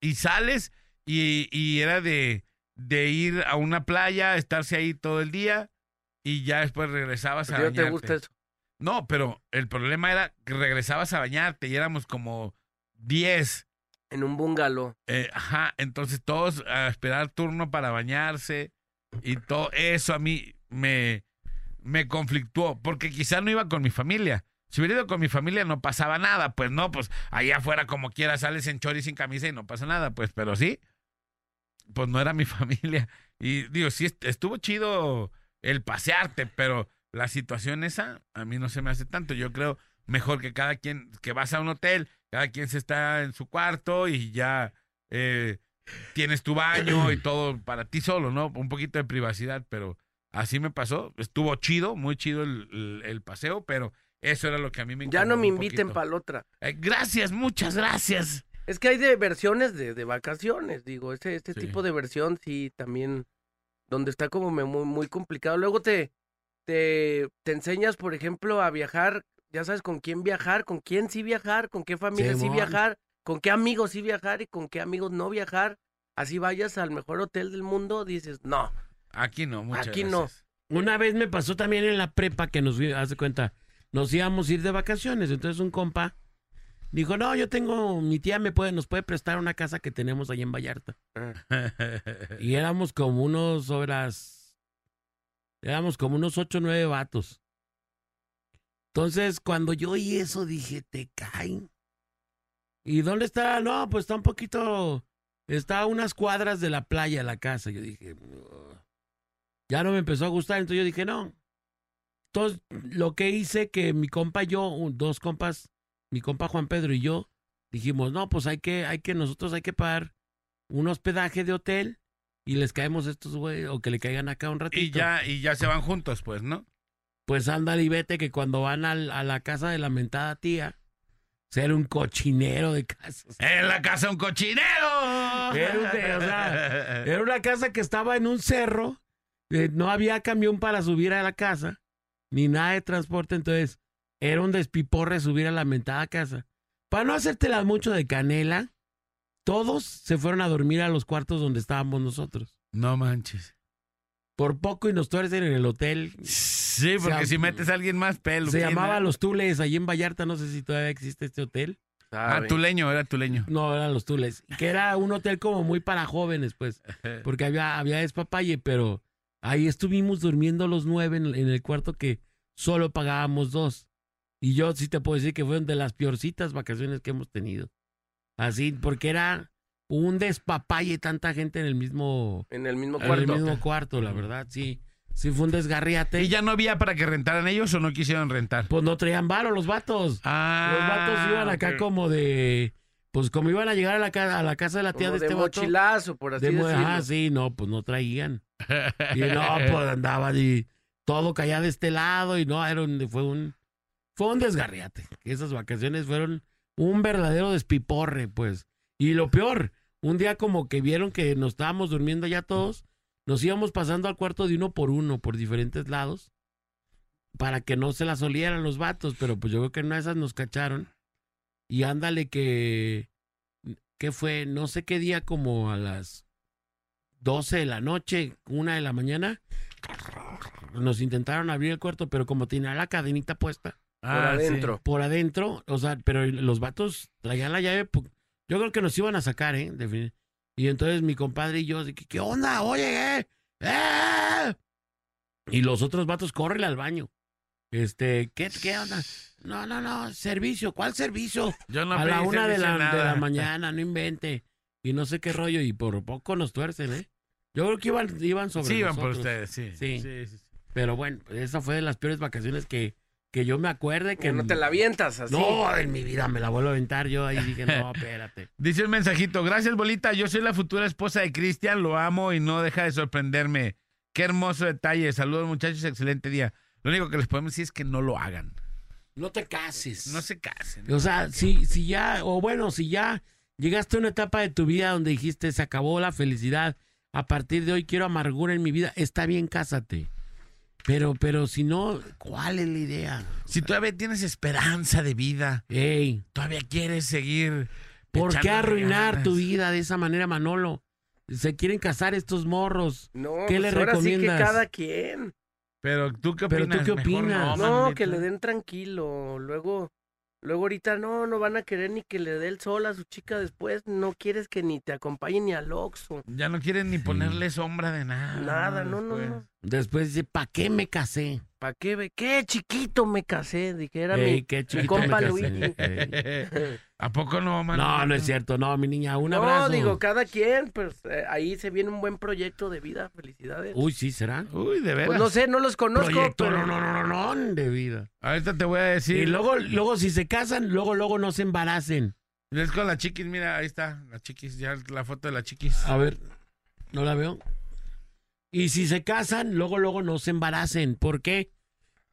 Speaker 2: Y sales y, y era de, de ir a una playa, estarse ahí todo el día y ya después regresabas a
Speaker 3: ¿Por qué no te
Speaker 2: bañarte.
Speaker 3: gusta eso?
Speaker 2: No, pero el problema era que regresabas a bañarte y éramos como 10.
Speaker 3: En un bungalow.
Speaker 2: Eh, ajá, entonces todos a esperar turno para bañarse y todo eso a mí me, me conflictuó, porque quizá no iba con mi familia. Si hubiera ido con mi familia no pasaba nada, pues no, pues allá afuera como quiera sales en chori sin camisa y no pasa nada, pues, pero sí, pues no era mi familia. Y digo, sí, est- estuvo chido el pasearte, pero la situación esa a mí no se me hace tanto. Yo creo mejor que cada quien, que vas a un hotel, cada quien se está en su cuarto y ya eh, tienes tu baño y todo para ti solo, ¿no? Un poquito de privacidad, pero así me pasó. Estuvo chido, muy chido el, el- el paseo, pero eso era lo que a mí me
Speaker 3: Ya no me inviten para la otra.
Speaker 2: Eh, gracias, muchas gracias.
Speaker 3: Es que hay de versiones de, de vacaciones, digo, este, este
Speaker 5: Sí.
Speaker 3: tipo de versión sí también, donde está como muy, muy complicado. Luego te, te, te enseñas, por ejemplo, a viajar, ya sabes con quién viajar, con quién sí viajar, con qué familia sí viajar, con qué amigos sí viajar y con qué amigos no viajar. Así vayas al mejor hotel del mundo, dices, no,
Speaker 2: Aquí no, muchas
Speaker 3: Aquí no.
Speaker 5: Una vez me pasó también en la prepa que nos, haz de cuenta, nos íbamos a ir de vacaciones. Entonces un compa dijo, no, yo tengo, mi tía me puede, nos puede prestar una casa que tenemos ahí en Vallarta. Y éramos como unos horas, éramos como unos ocho o nueve vatos. Entonces, cuando yo oí eso, dije, te caen. ¿Y dónde está? No, pues está un poquito, está a unas cuadras de la playa la casa. Yo dije, ya no me empezó a gustar, entonces yo dije, no. Entonces, lo que hice que mi compa y yo, dos compas, mi compa Juan Pedro y yo, dijimos, no, pues hay que, hay que, nosotros hay que pagar un hospedaje de hotel y les caemos a estos güey, o que le caigan acá un ratito.
Speaker 2: Y ya, y ya se van juntos, pues, ¿no?
Speaker 5: Pues ándale y vete que cuando van al- a la casa de la mentada tía, ser un cochinero de casas.
Speaker 2: En la casa un cochinero.
Speaker 5: Era un de- o sea, Era una casa que estaba en un cerro, eh, no había camión para subir a la casa, ni nada de transporte, entonces era un despiporre subir a la mentada casa. Para no hacértela mucho de canela, todos se fueron a dormir a los cuartos donde estábamos nosotros.
Speaker 2: No manches.
Speaker 5: Por poco y nos tuercen en el hotel.
Speaker 2: Sí, porque
Speaker 5: Se
Speaker 2: si metes a alguien más, pelo.
Speaker 5: Se llamaba Los Tules, allí en Vallarta, no sé si todavía existe este hotel.
Speaker 2: Ah,
Speaker 3: ¿sabe?
Speaker 2: tuleño, era tuleño.
Speaker 5: No, eran Los Tules. Que era un hotel como muy para jóvenes, pues. Porque había, había despapalle, pero ahí estuvimos durmiendo los nueve en, en el cuarto que solo pagábamos dos. Y yo sí te puedo decir que fueron de las peorcitas vacaciones que hemos tenido. Así, porque era un despapalle tanta gente en el mismo,
Speaker 3: en el mismo
Speaker 5: en el
Speaker 3: cuarto.
Speaker 5: mismo cuarto, la verdad, sí. Sí fue un desgarriate.
Speaker 2: ¿Y ya no había para que rentaran ellos o no quisieron rentar?
Speaker 5: Pues no traían varo los vatos.
Speaker 2: Ah,
Speaker 5: Los vatos iban acá como de... Pues como iban a llegar a la, ca- a la casa de la tía
Speaker 3: Como
Speaker 5: de
Speaker 3: de
Speaker 5: este vato.
Speaker 3: mochilazo, por así
Speaker 5: De
Speaker 3: decirlo.
Speaker 5: ajá, sí, no, pues no traían. Y no, pues andaba y todo caía de este lado y no, era un, fue un fue un desgarriate. Esas vacaciones fueron un verdadero despiporre, pues. Y lo peor, un día como que vieron que nos estábamos durmiendo ya todos, nos íbamos pasando al cuarto de uno por uno, por diferentes lados, para que no se las olieran los vatos, pero pues yo creo que en una de esas nos cacharon. Y ándale que, que fue, no sé qué día, como a las 12 de la noche, una de la mañana, nos intentaron abrir el cuarto, pero como tenía la cadenita puesta
Speaker 3: Por
Speaker 2: Ah, sí.
Speaker 3: adentro.
Speaker 5: por adentro, o sea, pero los vatos traían la llave, yo creo que nos iban a sacar, ¿eh? Y entonces mi compadre y yo, que, ¿qué onda? Oye, ¿eh? ¡Eh! Y los otros vatos, córrele al baño. Este, ¿qué, qué onda? No, no, no, servicio, ¿cuál servicio?
Speaker 2: Yo no
Speaker 5: a la una de la, de la mañana, no invente. Y no sé qué rollo, y por poco nos tuercen, ¿eh? Yo creo que iban, iban sobre
Speaker 2: Sí, iban por
Speaker 5: nosotros.
Speaker 2: ustedes, sí.
Speaker 5: Sí.
Speaker 2: sí, sí.
Speaker 5: Pero bueno, esa fue de las peores vacaciones que, que yo me acuerde que...
Speaker 3: Que no te la avientas así.
Speaker 5: No, en mi vida me la vuelvo a aventar yo. Ahí dije, no, espérate.
Speaker 2: Dice un mensajito, gracias bolita, yo soy la futura esposa de Cristian, lo amo y no deja de sorprenderme. Qué hermoso detalle, saludos muchachos, excelente día. Lo único que les podemos decir es que no lo hagan.
Speaker 5: No te cases.
Speaker 2: No se casen.
Speaker 5: O sea, si, si ya, o bueno, si ya llegaste a una etapa de tu vida donde dijiste se acabó la felicidad, a partir de hoy quiero amargura en mi vida, está bien, cásate. Pero, pero si no, ¿cuál es la idea?
Speaker 2: Si todavía tienes esperanza de vida,
Speaker 5: Ey,
Speaker 2: todavía quieres seguir.
Speaker 5: ¿por qué
Speaker 2: echándole
Speaker 5: arruinar
Speaker 2: ganas.
Speaker 5: tu vida de esa manera, Manolo? Se quieren casar estos morros.
Speaker 3: No,
Speaker 5: ¿Qué
Speaker 3: pues
Speaker 5: le
Speaker 3: ahora sí que
Speaker 5: recomiendas?
Speaker 3: cada quien.
Speaker 2: Pero tú qué
Speaker 5: Pero
Speaker 2: opinas?
Speaker 5: tú qué
Speaker 2: Mejor
Speaker 5: opinas?
Speaker 3: No,
Speaker 2: manito.
Speaker 3: que le den tranquilo. Luego, luego ahorita no, no van a querer ni que le dé el sol a su chica después. No quieres que ni te acompañe ni al Oxxo.
Speaker 2: Ya no quieren ni ponerle sombra de nada.
Speaker 3: Nada, no, no,
Speaker 2: después.
Speaker 3: no.
Speaker 5: Después dice, ¿para qué me casé?
Speaker 3: ¿Para qué? ve? ¿Qué chiquito me casé? Dijera
Speaker 5: Ey,
Speaker 3: mi,
Speaker 5: qué
Speaker 3: mi
Speaker 5: chiquito
Speaker 3: compa. Luigi.
Speaker 2: ¿A poco no, man?
Speaker 5: No, no es cierto, no, mi niña, un
Speaker 3: no,
Speaker 5: abrazo.
Speaker 3: digo, cada quien, pues eh, ahí se viene un buen proyecto de vida. Felicidades.
Speaker 5: Uy, sí, ¿será?
Speaker 2: Uy, de veras.
Speaker 3: pues no sé, no los conozco,
Speaker 5: Proyecto,
Speaker 3: pero...
Speaker 5: no, no, no, no, no, de vida.
Speaker 2: Ahorita te voy a decir.
Speaker 5: Y luego, luego si se casan, luego, luego no se embaracen.
Speaker 2: Es con la chiquis, mira, ahí está, la chiquis, ya la foto de la chiquis.
Speaker 5: A ver, no la veo. Y si se casan, luego, luego no se embaracen. ¿Por qué?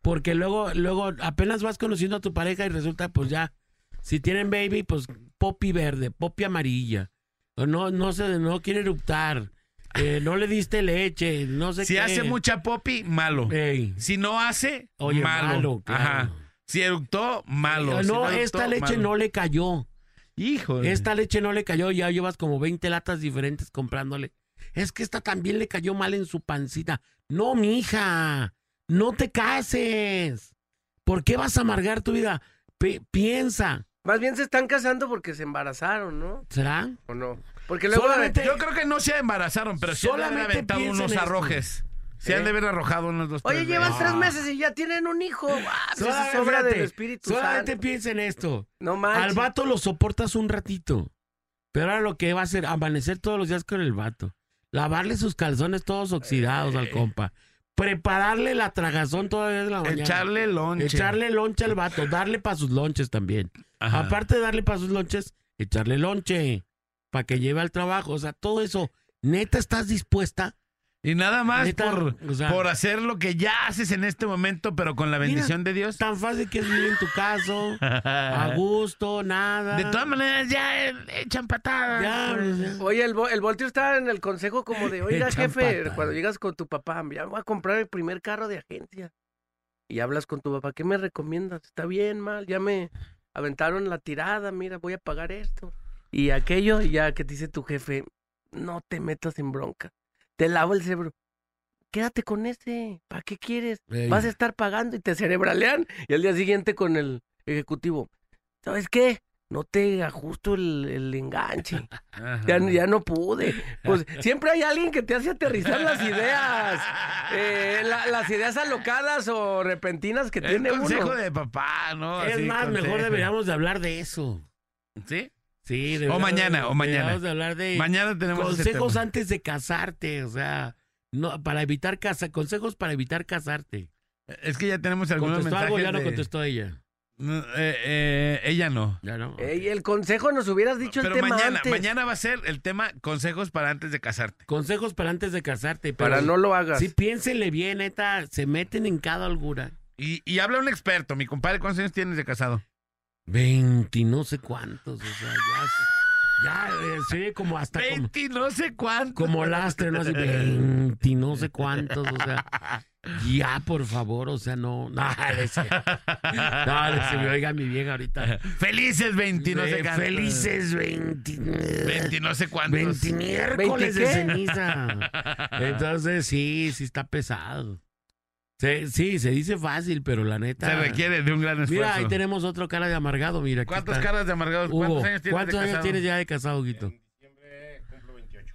Speaker 5: Porque luego, luego apenas vas conociendo a tu pareja y resulta, pues ya, si tienen baby, pues popi verde, popi amarilla. No, no se, no quiere eruptar. Eh, no le diste leche, no sé
Speaker 2: Si
Speaker 5: qué.
Speaker 2: hace mucha popi, malo.
Speaker 5: Ey,
Speaker 2: Si no hace,
Speaker 5: Oye,
Speaker 2: malo.
Speaker 5: malo, claro.
Speaker 2: Ajá. Si eructó, malo. Si
Speaker 5: no,
Speaker 2: eructó,
Speaker 5: esta leche
Speaker 2: malo.
Speaker 5: no le cayó.
Speaker 2: Hijo.
Speaker 5: Esta leche no le cayó, ya llevas como 20 latas diferentes comprándole. Es que esta también le cayó mal en su pancita. No, mija, no te cases. ¿Por qué vas a amargar tu vida? Pi- piensa,
Speaker 3: Más bien se están casando porque se embarazaron, ¿no?
Speaker 5: ¿será?
Speaker 3: ¿O no? Porque luego...
Speaker 5: Solamente-
Speaker 2: Yo creo que no se embarazaron, pero sí han de haber
Speaker 5: Solamente
Speaker 2: aventado
Speaker 5: piensa en
Speaker 2: unos arrojes. Se han de haber arrojado unos dos.
Speaker 3: Oye,
Speaker 2: tres
Speaker 3: llevan tres
Speaker 5: Ah.
Speaker 3: meses y ya tienen un hijo. Ah, pues eso
Speaker 5: Solamente-
Speaker 3: es obra del Espíritu
Speaker 5: Solamente
Speaker 3: Santo.
Speaker 5: piensa en esto.
Speaker 3: No
Speaker 5: Al
Speaker 3: manches.
Speaker 5: vato lo soportas un ratito. Pero ahora lo que va a hacer, amanecer todos los días con el vato. Lavarle sus calzones todos oxidados
Speaker 2: Eh.
Speaker 5: al compa. Prepararle la tragazón todavía de la mañana.
Speaker 2: Echarle lonche.
Speaker 5: Echarle lonche al vato, darle para sus lonches también.
Speaker 2: Ajá.
Speaker 5: Aparte de darle para sus lonches, echarle lonche para que lleve al trabajo. O sea, todo eso, neta, ¿estás dispuesta?
Speaker 2: Y nada más
Speaker 5: Neta,
Speaker 2: por,
Speaker 5: o sea-
Speaker 2: por hacer lo que ya haces en este momento, pero con la bendición de Dios.
Speaker 5: Tan fácil que es vivir en tu caso, a gusto, nada.
Speaker 2: De todas maneras, ya eh, echan patadas.
Speaker 5: Ya,
Speaker 2: pues.
Speaker 5: ya.
Speaker 3: Oye, el, el volteo está en el consejo como de, oiga,
Speaker 5: Echan
Speaker 3: jefe, cuando llegas con tu papá, ya voy a comprar el primer carro de agencia. Y hablas con tu papá, ¿qué me recomiendas? ¿Está bien, mal? Ya me aventaron la tirada, mira, voy a pagar esto. Y aquello, y ya que te dice tu jefe, no te metas en bronca. Te lavo el cerebro. Quédate con ese, ¿para qué quieres?
Speaker 5: Ey.
Speaker 3: Vas a estar pagando y te cerebralean. Y al día siguiente con el ejecutivo, ¿sabes qué? No te ajusto el, el enganche. Ya, ya no pude. Pues siempre hay alguien que te hace aterrizar las ideas. Eh, la- las ideas alocadas o repentinas que
Speaker 2: El
Speaker 3: tiene
Speaker 2: consejo
Speaker 3: uno.
Speaker 2: de papá, ¿no?
Speaker 5: Es
Speaker 2: Así,
Speaker 5: más, mejor
Speaker 2: consejo.
Speaker 5: deberíamos de hablar de eso.
Speaker 2: ¿Sí?
Speaker 5: Sí,
Speaker 2: O mañana, o mañana.
Speaker 5: de hablar de
Speaker 2: Mañana tenemos
Speaker 5: consejos antes de casarte, o sea, no para evitar casa, consejos para evitar casarte.
Speaker 2: Es que ya tenemos algunos
Speaker 5: ¿Contestó
Speaker 2: mensajes
Speaker 5: algo? Ya no contestó ella.
Speaker 2: No, eh, eh, ella no.
Speaker 5: Ya no.
Speaker 3: Ey, el consejo nos hubieras dicho
Speaker 2: Pero
Speaker 3: el tema
Speaker 2: mañana,
Speaker 3: antes.
Speaker 2: mañana va a ser el tema consejos para antes de casarte.
Speaker 5: Consejos para antes de casarte. Pero
Speaker 3: Para no lo hagas.
Speaker 5: Sí, piénsenle bien, neta, se meten en cada holgura.
Speaker 2: Y, y habla un experto, mi compadre, ¿cuántos años tienes de casado?
Speaker 5: Veinti, no sé cuántos, o sea, ya, ya, eh, se oye como hasta como,
Speaker 2: Veinti, no sé cuánto.
Speaker 5: como lastre, ¿no? Así, veinti, no sé cuántos, o sea, ya, por favor, o sea, no, no, sé, no, sé, oiga mi vieja ahorita.
Speaker 2: Felices 20, no sé cuántos.
Speaker 5: Felices veinti,
Speaker 2: 20, no sé cuántos.
Speaker 5: veinti miércoles
Speaker 3: ¿Veinti
Speaker 5: de
Speaker 3: qué?
Speaker 5: ceniza. Entonces, sí, sí está pesado. Se- sí, se dice fácil, pero la neta.
Speaker 2: Se requiere de un gran esfuerzo.
Speaker 5: Mira, ahí tenemos otro cara de amargado, mira.
Speaker 2: ¿Cuántas
Speaker 5: está.
Speaker 2: caras de amargados?
Speaker 5: Hugo,
Speaker 2: ¿Cuántos años tienes
Speaker 5: ¿cuántos
Speaker 2: de
Speaker 5: años
Speaker 2: casado?
Speaker 5: tienes ya de casado, Guito?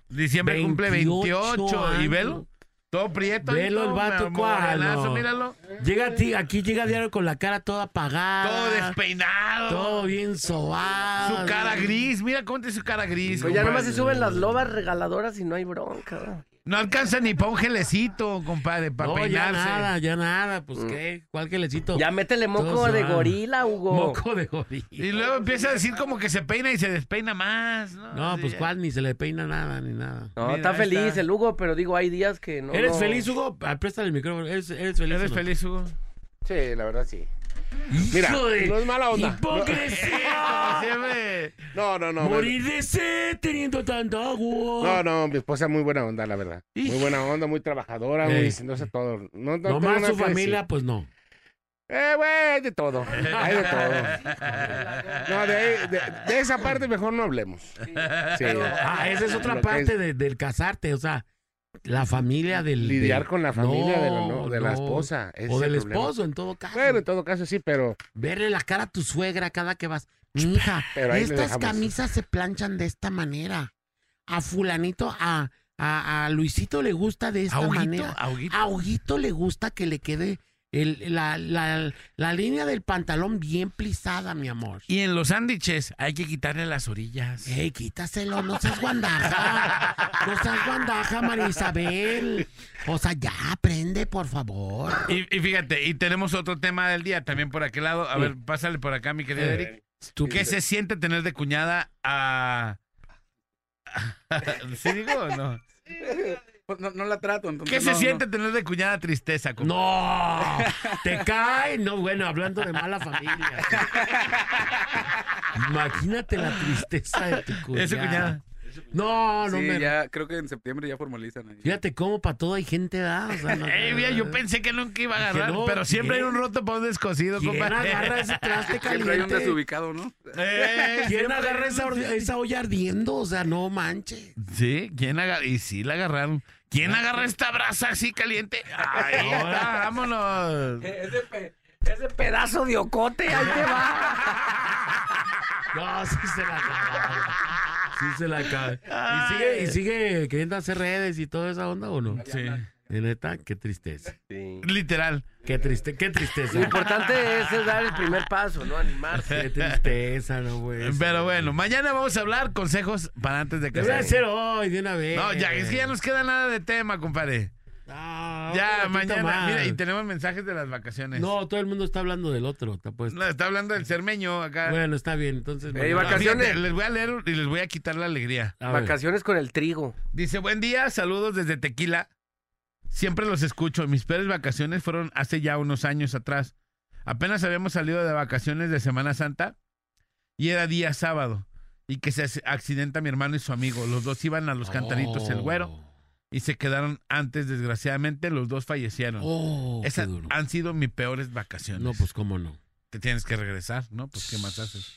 Speaker 2: Diciembre cumple 28. ¿Y velo? Todo prieto.
Speaker 5: Velo el
Speaker 2: todo
Speaker 5: vato, No.
Speaker 2: Míralo.
Speaker 5: Llega a ti, aquí llega diario con la cara toda apagada.
Speaker 2: Todo despeinado.
Speaker 5: Todo bien sobado.
Speaker 2: Su cara gris. Mira cómo tiene su cara gris.
Speaker 3: Pues ya nomás se suben las lobas regaladoras y no hay bronca.
Speaker 2: No alcanza ni para un gelecito, compadre, para
Speaker 5: No, ya
Speaker 2: peinarse.
Speaker 5: nada, ya nada. Pues qué, ¿cuál gelecito?
Speaker 3: Ya métele moco de gorila, Hugo.
Speaker 5: Moco de gorila.
Speaker 2: Y luego empieza a decir como que se peina y se despeina más. No,
Speaker 5: No, pues
Speaker 2: ya.
Speaker 5: cuál, ni se le peina nada, ni nada.
Speaker 3: No,
Speaker 2: Mira,
Speaker 3: está feliz
Speaker 2: está.
Speaker 3: el Hugo, pero digo, hay días que no.
Speaker 5: ¿Eres
Speaker 3: no-
Speaker 5: feliz, Hugo? Ah, Préstale el micrófono. ¿Eres, eres feliz?
Speaker 2: ¿Eres feliz, Hugo?
Speaker 6: Sí, la verdad sí. Mira,
Speaker 5: de
Speaker 6: no es mala onda.
Speaker 5: hipocresía.
Speaker 6: No, no, no.
Speaker 5: Morir de sed teniendo tanta agua.
Speaker 6: No, no, mi esposa muy buena onda, la verdad. Muy buena onda, muy trabajadora, muy sé todo. No, no
Speaker 5: Nomás su familia, pues no.
Speaker 6: Eh, güey, hay de todo. Hay de todo. No, de, ahí- de, de esa parte mejor no hablemos. Sí.
Speaker 5: Ah, esa es otra parte
Speaker 6: es
Speaker 5: de- del casarte, o sea, la familia del...
Speaker 6: Lidiar con la familia de la,
Speaker 5: No,
Speaker 6: no, de la
Speaker 5: no.
Speaker 6: esposa. ese
Speaker 5: O del esposo, en todo caso.
Speaker 6: Bueno, en todo caso sí, pero
Speaker 5: Verle la cara a tu suegra cada que vas. Mija,
Speaker 6: Pero
Speaker 5: estas camisas se planchan de esta manera. A fulanito, a, a, a Luisito le gusta de esta manera.
Speaker 2: Auguito.
Speaker 5: A Huguito le gusta que le quede el- la, la- la línea del pantalón bien plisada, mi amor.
Speaker 2: Y en los sándwiches hay que quitarle las orillas.
Speaker 5: Ey, quítaselo, no seas guandaja. No seas guandaja, María Isabel. O sea, ya aprende, por favor.
Speaker 2: Y, y fíjate, y tenemos otro tema del día también por aquel lado. A ver, pásale por acá, mi querido Eric. ¿Qué se siente tener de cuñada a... ¿Sí digo o no?
Speaker 7: Pues no, no la trato, entonces.
Speaker 2: ¿Qué se
Speaker 7: no,
Speaker 2: siente tener de cuñada tristeza?
Speaker 5: No, te cae. No, bueno, hablando de mala familia. Imagínate la tristeza de tu cuñada.
Speaker 2: Esa cuñada.
Speaker 5: No, no
Speaker 7: sí,
Speaker 5: me.
Speaker 7: ya creo que en septiembre ya formalizan ahí.
Speaker 5: Fíjate cómo para todo hay gente, da. O sea, no-
Speaker 2: Ey, mira, yo pensé que nunca iba a agarrar,
Speaker 5: no,
Speaker 2: pero siempre hay
Speaker 5: ¿quién?
Speaker 2: un roto para un descosido,
Speaker 5: ¿Quién
Speaker 2: compa.
Speaker 5: agarra ese traste
Speaker 7: Siempre hay un
Speaker 5: caliente?
Speaker 7: desubicado, ¿no?
Speaker 2: Eh,
Speaker 5: ¿Quién agarra
Speaker 2: hay
Speaker 5: esa, esa olla ardiendo? O sea, no manches.
Speaker 2: Sí, ¿quién agarra? Y sí la agarraron. ¿Quién agarra esta brasa así caliente? Ahí está, vámonos.
Speaker 3: Ese, ese pedazo de ocote, ahí te va.
Speaker 5: No, sí se la acaba. Sí se la acaba. ¿Y sigue, ¿Y sigue queriendo hacer redes y toda esa onda o no?
Speaker 2: Sí.
Speaker 5: De neta, qué tristeza.
Speaker 2: Literal.
Speaker 5: Qué triste, qué tristeza.
Speaker 3: Lo importante es, es dar el primer paso, ¿no? Animarse.
Speaker 5: Qué tristeza, no güey.
Speaker 2: Pero bueno, mañana vamos a hablar consejos para antes de
Speaker 5: Debe
Speaker 2: casarse.
Speaker 5: ser hoy, de una vez.
Speaker 2: No, ya, es que ya nos queda nada de tema, compadre.
Speaker 5: No,
Speaker 2: Ya, mañana.
Speaker 5: más.
Speaker 2: Mira, y tenemos mensajes de las vacaciones.
Speaker 5: No, todo el mundo está hablando del otro, te apuesto.
Speaker 2: No, está hablando del cermeño acá.
Speaker 5: Bueno, está bien, entonces.
Speaker 2: Fíjate,
Speaker 3: vacaciones.
Speaker 2: les voy a leer y les voy a quitar la alegría.
Speaker 5: A ver.
Speaker 3: Vacaciones con el trigo.
Speaker 2: Dice, buen día, saludos desde Tequila. Siempre los escucho. Mis peores vacaciones fueron hace ya unos años atrás. Apenas habíamos salido de vacaciones de Semana Santa y era día sábado. Y que se ac- accidenta mi hermano y su amigo. Los dos iban a los cantaritos el güero y se quedaron antes, desgraciadamente, los dos fallecieron.
Speaker 5: Oh, qué
Speaker 2: Esas
Speaker 5: duro.
Speaker 2: han sido mis peores vacaciones.
Speaker 5: No, pues cómo no.
Speaker 2: Te tienes que regresar, ¿no? Pues, ¿qué más haces?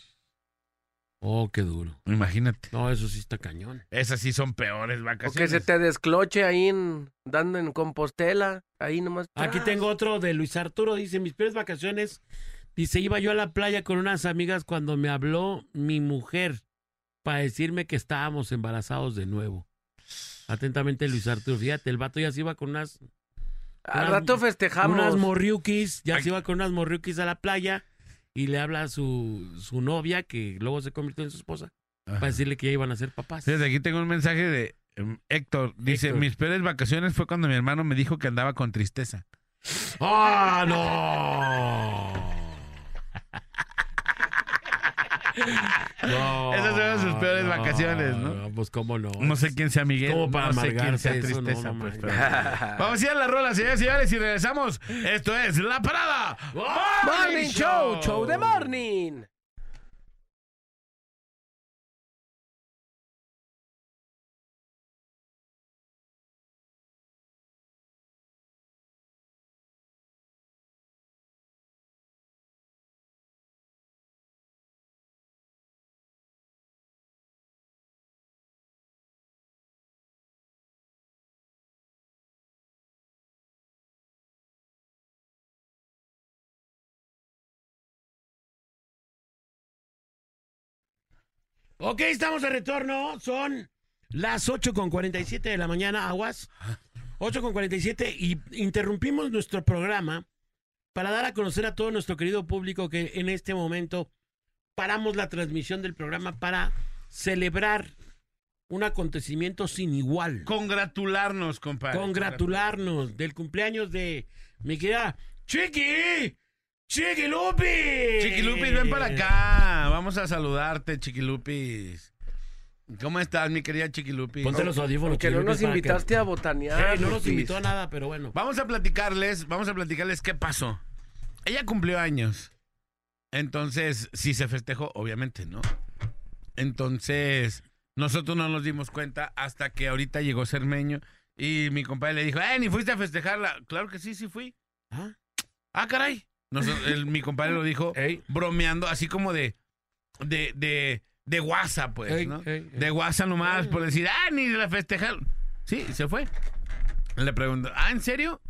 Speaker 5: Oh, qué duro.
Speaker 2: Imagínate.
Speaker 5: No, eso sí está cañón.
Speaker 2: Esas sí son peores
Speaker 3: O que
Speaker 2: vacaciones.
Speaker 3: se te descloche ahí en, dando en Compostela. Ahí nomás.
Speaker 5: Aquí
Speaker 3: tras.
Speaker 5: tengo otro de Luis Arturo. Dice, mis peores vacaciones. Dice, iba yo a la playa con unas amigas cuando me habló mi mujer para decirme que estábamos embarazados de nuevo. Atentamente, Luis Arturo. Fíjate, el vato ya se iba con unas,
Speaker 3: Al rato festejamos.
Speaker 5: unas morriukis. Ya
Speaker 2: Ay.
Speaker 5: se iba con unas morriukis a la playa y le habla a su, su novia, que luego se convirtió en su esposa,
Speaker 2: Ajá.
Speaker 5: para decirle que ya iban a ser papás.
Speaker 2: Fíjate, aquí tengo un mensaje de em, Héctor. Dice,
Speaker 5: Héctor.
Speaker 2: mis peores vacaciones fue cuando mi hermano me dijo que andaba con tristeza.
Speaker 5: ¡Ah, no! No.
Speaker 2: Esas fueron sus peores vacaciones, ¿no?
Speaker 5: Pues cómo no.
Speaker 2: No sé quién sea Miguel,
Speaker 5: Como para
Speaker 2: no sé quién sea
Speaker 5: eso, no,
Speaker 2: tristeza.
Speaker 5: no
Speaker 2: pues, pero- Vamos a ir a la rola, señores y señores, y regresamos. Esto es La Parada
Speaker 3: Morning Show, show de morning.
Speaker 5: Ok, estamos de retorno. Son las 8 con 47 de la mañana, aguas. 8 con 47 y interrumpimos nuestro programa para dar a conocer a todo nuestro querido público que en este momento paramos la transmisión del programa para celebrar un acontecimiento sin igual.
Speaker 2: Congratularnos, compadre.
Speaker 5: Congratularnos del cumpleaños de mi querida Chiqui. Chiqui Lupis.
Speaker 2: Chiquilupis, ven para acá. Vamos a saludarte, Chiquilupis. ¿Cómo estás, mi querida Chiquilupis?
Speaker 5: Ponte los audífonos.
Speaker 3: Que no
Speaker 5: Chiqui
Speaker 3: nos
Speaker 5: que-
Speaker 3: invitaste a botanear.
Speaker 5: No nos
Speaker 3: Lupis.
Speaker 5: invitó a nada, pero bueno.
Speaker 2: Vamos a platicarles, vamos a platicarles qué pasó. Ella cumplió años. Entonces, sí se festejó, obviamente, ¿no? Entonces, nosotros no nos dimos cuenta hasta que ahorita llegó Cermeño y mi compadre le dijo, ¡eh, ni fuiste a festejarla! Claro que sí, sí fui.
Speaker 5: Ah.
Speaker 2: ¡Ah, caray! El- mi compadre lo dijo
Speaker 5: Ey.
Speaker 2: bromeando, así como de, de, de, de guasa, pues,
Speaker 5: Ey,
Speaker 2: ¿no?
Speaker 5: ey, ey.
Speaker 2: De guasa nomás, por decir, ¡ah, ni la festejaron! Sí, se fue. Le preguntó, ¿ah, en serio?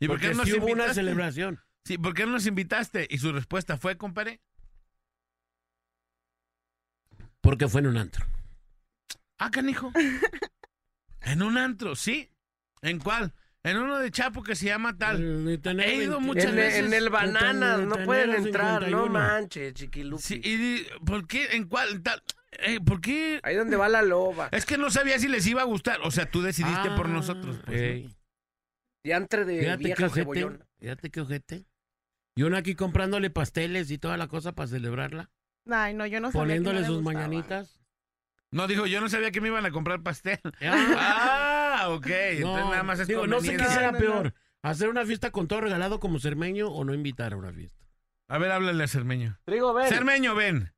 Speaker 2: ¿Y por
Speaker 5: Porque
Speaker 2: qué no nos
Speaker 5: hubo una celebración.
Speaker 2: Sí, ¿por qué no nos invitaste? Y su respuesta fue, compadre,
Speaker 5: Porque fue en un antro.
Speaker 2: ah, canijo. en un antro, sí. ¿En cuál? En uno de Chapo que se llama tal. He ido
Speaker 5: 20
Speaker 2: muchas
Speaker 3: En,
Speaker 2: veces.
Speaker 3: en el Bananas, no pueden
Speaker 5: 51.
Speaker 3: entrar, no manches, chiquilupi.
Speaker 2: Sí, y di- ¿por qué? ¿En cuál? Tal? Eh, ¿Por qué?
Speaker 3: Ahí donde va la loba.
Speaker 2: Es que no sabía si les iba a gustar. O sea, tú decidiste por
Speaker 5: Ah,
Speaker 2: nosotros. pues, ¿no?
Speaker 5: ey.
Speaker 3: Diantre de
Speaker 5: Fíjate qué
Speaker 3: vieja
Speaker 5: ojete.
Speaker 3: cebollona.
Speaker 5: Fíjate qué ojete. Y uno aquí comprándole pasteles y toda la cosa para celebrarla.
Speaker 8: Ay, no, yo no sabía que
Speaker 5: Poniéndole
Speaker 8: le
Speaker 5: sus
Speaker 8: gustaba.
Speaker 5: mañanitas.
Speaker 2: No, dijo, yo no sabía que me iban a comprar pastel.
Speaker 5: Ah,
Speaker 2: Ah, ok. Entonces nada más es
Speaker 5: digo, no sé qué
Speaker 2: conveniencia.
Speaker 5: será peor. ¿Hacer una fiesta con todo regalado como cermeño o no invitar a una fiesta?
Speaker 2: A ver, háblale a Cermeño.
Speaker 3: Trigo, ven.
Speaker 2: Cermeño, ven.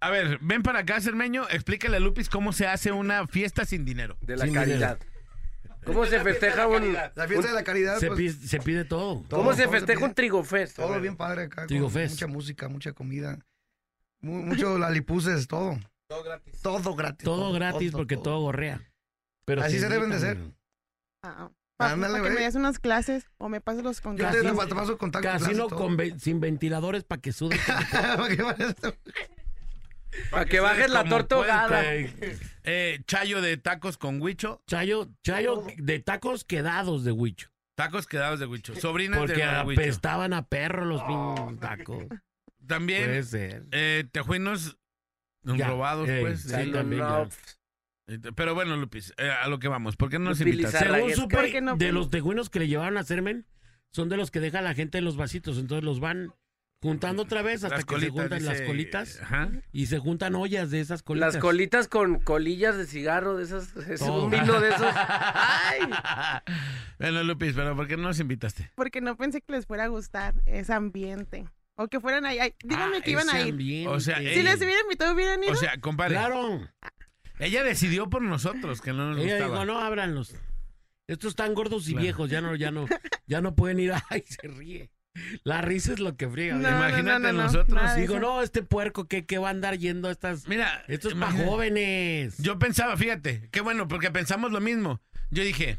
Speaker 2: A ver, ven para acá, Cermeño. Explícale a Lupis cómo se hace una fiesta sin dinero.
Speaker 3: De la
Speaker 5: Sin
Speaker 3: caridad. ¿Cómo se festeja un...
Speaker 9: La fiesta de la caridad,
Speaker 5: Se,
Speaker 9: pues,
Speaker 5: pide, se pide todo.
Speaker 9: todo,
Speaker 3: ¿Cómo se
Speaker 9: todo
Speaker 3: festeja
Speaker 9: pide.
Speaker 3: un trigofest?
Speaker 9: Todo bien padre acá. con
Speaker 5: Trigo Fest.
Speaker 9: Mucha música, mucha comida. Mu- mucho lalipuses, todo. Todo gratis. Todo gratis.
Speaker 5: Todo gratis porque todo gorrea. Pero
Speaker 9: Así
Speaker 5: sí
Speaker 9: se deben de ser.
Speaker 5: güey.
Speaker 8: Ah, para,
Speaker 9: Ándale,
Speaker 8: que me des unas clases o me pases los
Speaker 9: Yo
Speaker 8: contactos.
Speaker 9: te,
Speaker 5: Casino-
Speaker 9: te paso contacto.
Speaker 5: Casino con ve- sin ventiladores para que sude.
Speaker 9: Para que
Speaker 3: bajes la
Speaker 2: Como
Speaker 3: torta ahogada.
Speaker 2: Eh, chayo de tacos con huicho.
Speaker 5: Chayo, chayo de tacos quedados de huicho.
Speaker 2: Tacos quedados de huicho. Sobrinas
Speaker 5: Porque
Speaker 2: de huicho.
Speaker 5: apestaban a perro los pinches tacos.
Speaker 2: También
Speaker 5: Puede ser.
Speaker 2: eh, tejuinos
Speaker 5: Ya,
Speaker 2: robados, pues.
Speaker 5: sí, también, ya.
Speaker 2: Pero bueno, Lupis, eh, a lo que vamos. ¿Por qué no nos invitas?
Speaker 5: Según supe,
Speaker 8: ¿Por qué no
Speaker 5: de los tejuinos que le llevaban a Sermen, son de los que deja la gente en los vasitos. Entonces los van juntando otra vez hasta
Speaker 2: Las
Speaker 5: que se
Speaker 2: colitas,
Speaker 5: juntan las colitas
Speaker 2: Ajá.
Speaker 5: y se juntan ollas de esas colitas.
Speaker 3: Las colitas con colillas de cigarro, de esas, es un vino de esos. ¡Ay!
Speaker 2: bueno, Lupis, pero ¿por qué no nos invitaste?
Speaker 8: Porque no pensé que les fuera a gustar ese ambiente. O que fueran ahí. ay, díganme
Speaker 5: Ah,
Speaker 8: que iban
Speaker 5: ese
Speaker 8: a ir.
Speaker 5: ambiente.
Speaker 2: O sea,
Speaker 8: Si
Speaker 2: ey.
Speaker 8: les hubieran invitado, hubieran ido.
Speaker 2: O sea, compadre,
Speaker 5: Claro.
Speaker 2: Ella decidió por nosotros que no nos
Speaker 5: Ella
Speaker 2: gustaba.
Speaker 5: dijo, no, ábranlos. Estos están gordos y
Speaker 2: Claro.
Speaker 5: viejos, ya no, ya no, ya no pueden ir. Ay, se ríe. La risa es lo que friega.
Speaker 8: No,
Speaker 5: ¿verdad?
Speaker 8: no,
Speaker 2: Imagínate
Speaker 8: no, no, no,
Speaker 2: nosotros,
Speaker 5: Digo, no, este puerco, ¿qué, qué va a andar yendo a estas?
Speaker 2: Mira,
Speaker 5: Esto es para jóvenes.
Speaker 2: Yo pensaba, fíjate, qué bueno, porque pensamos lo mismo. Yo dije,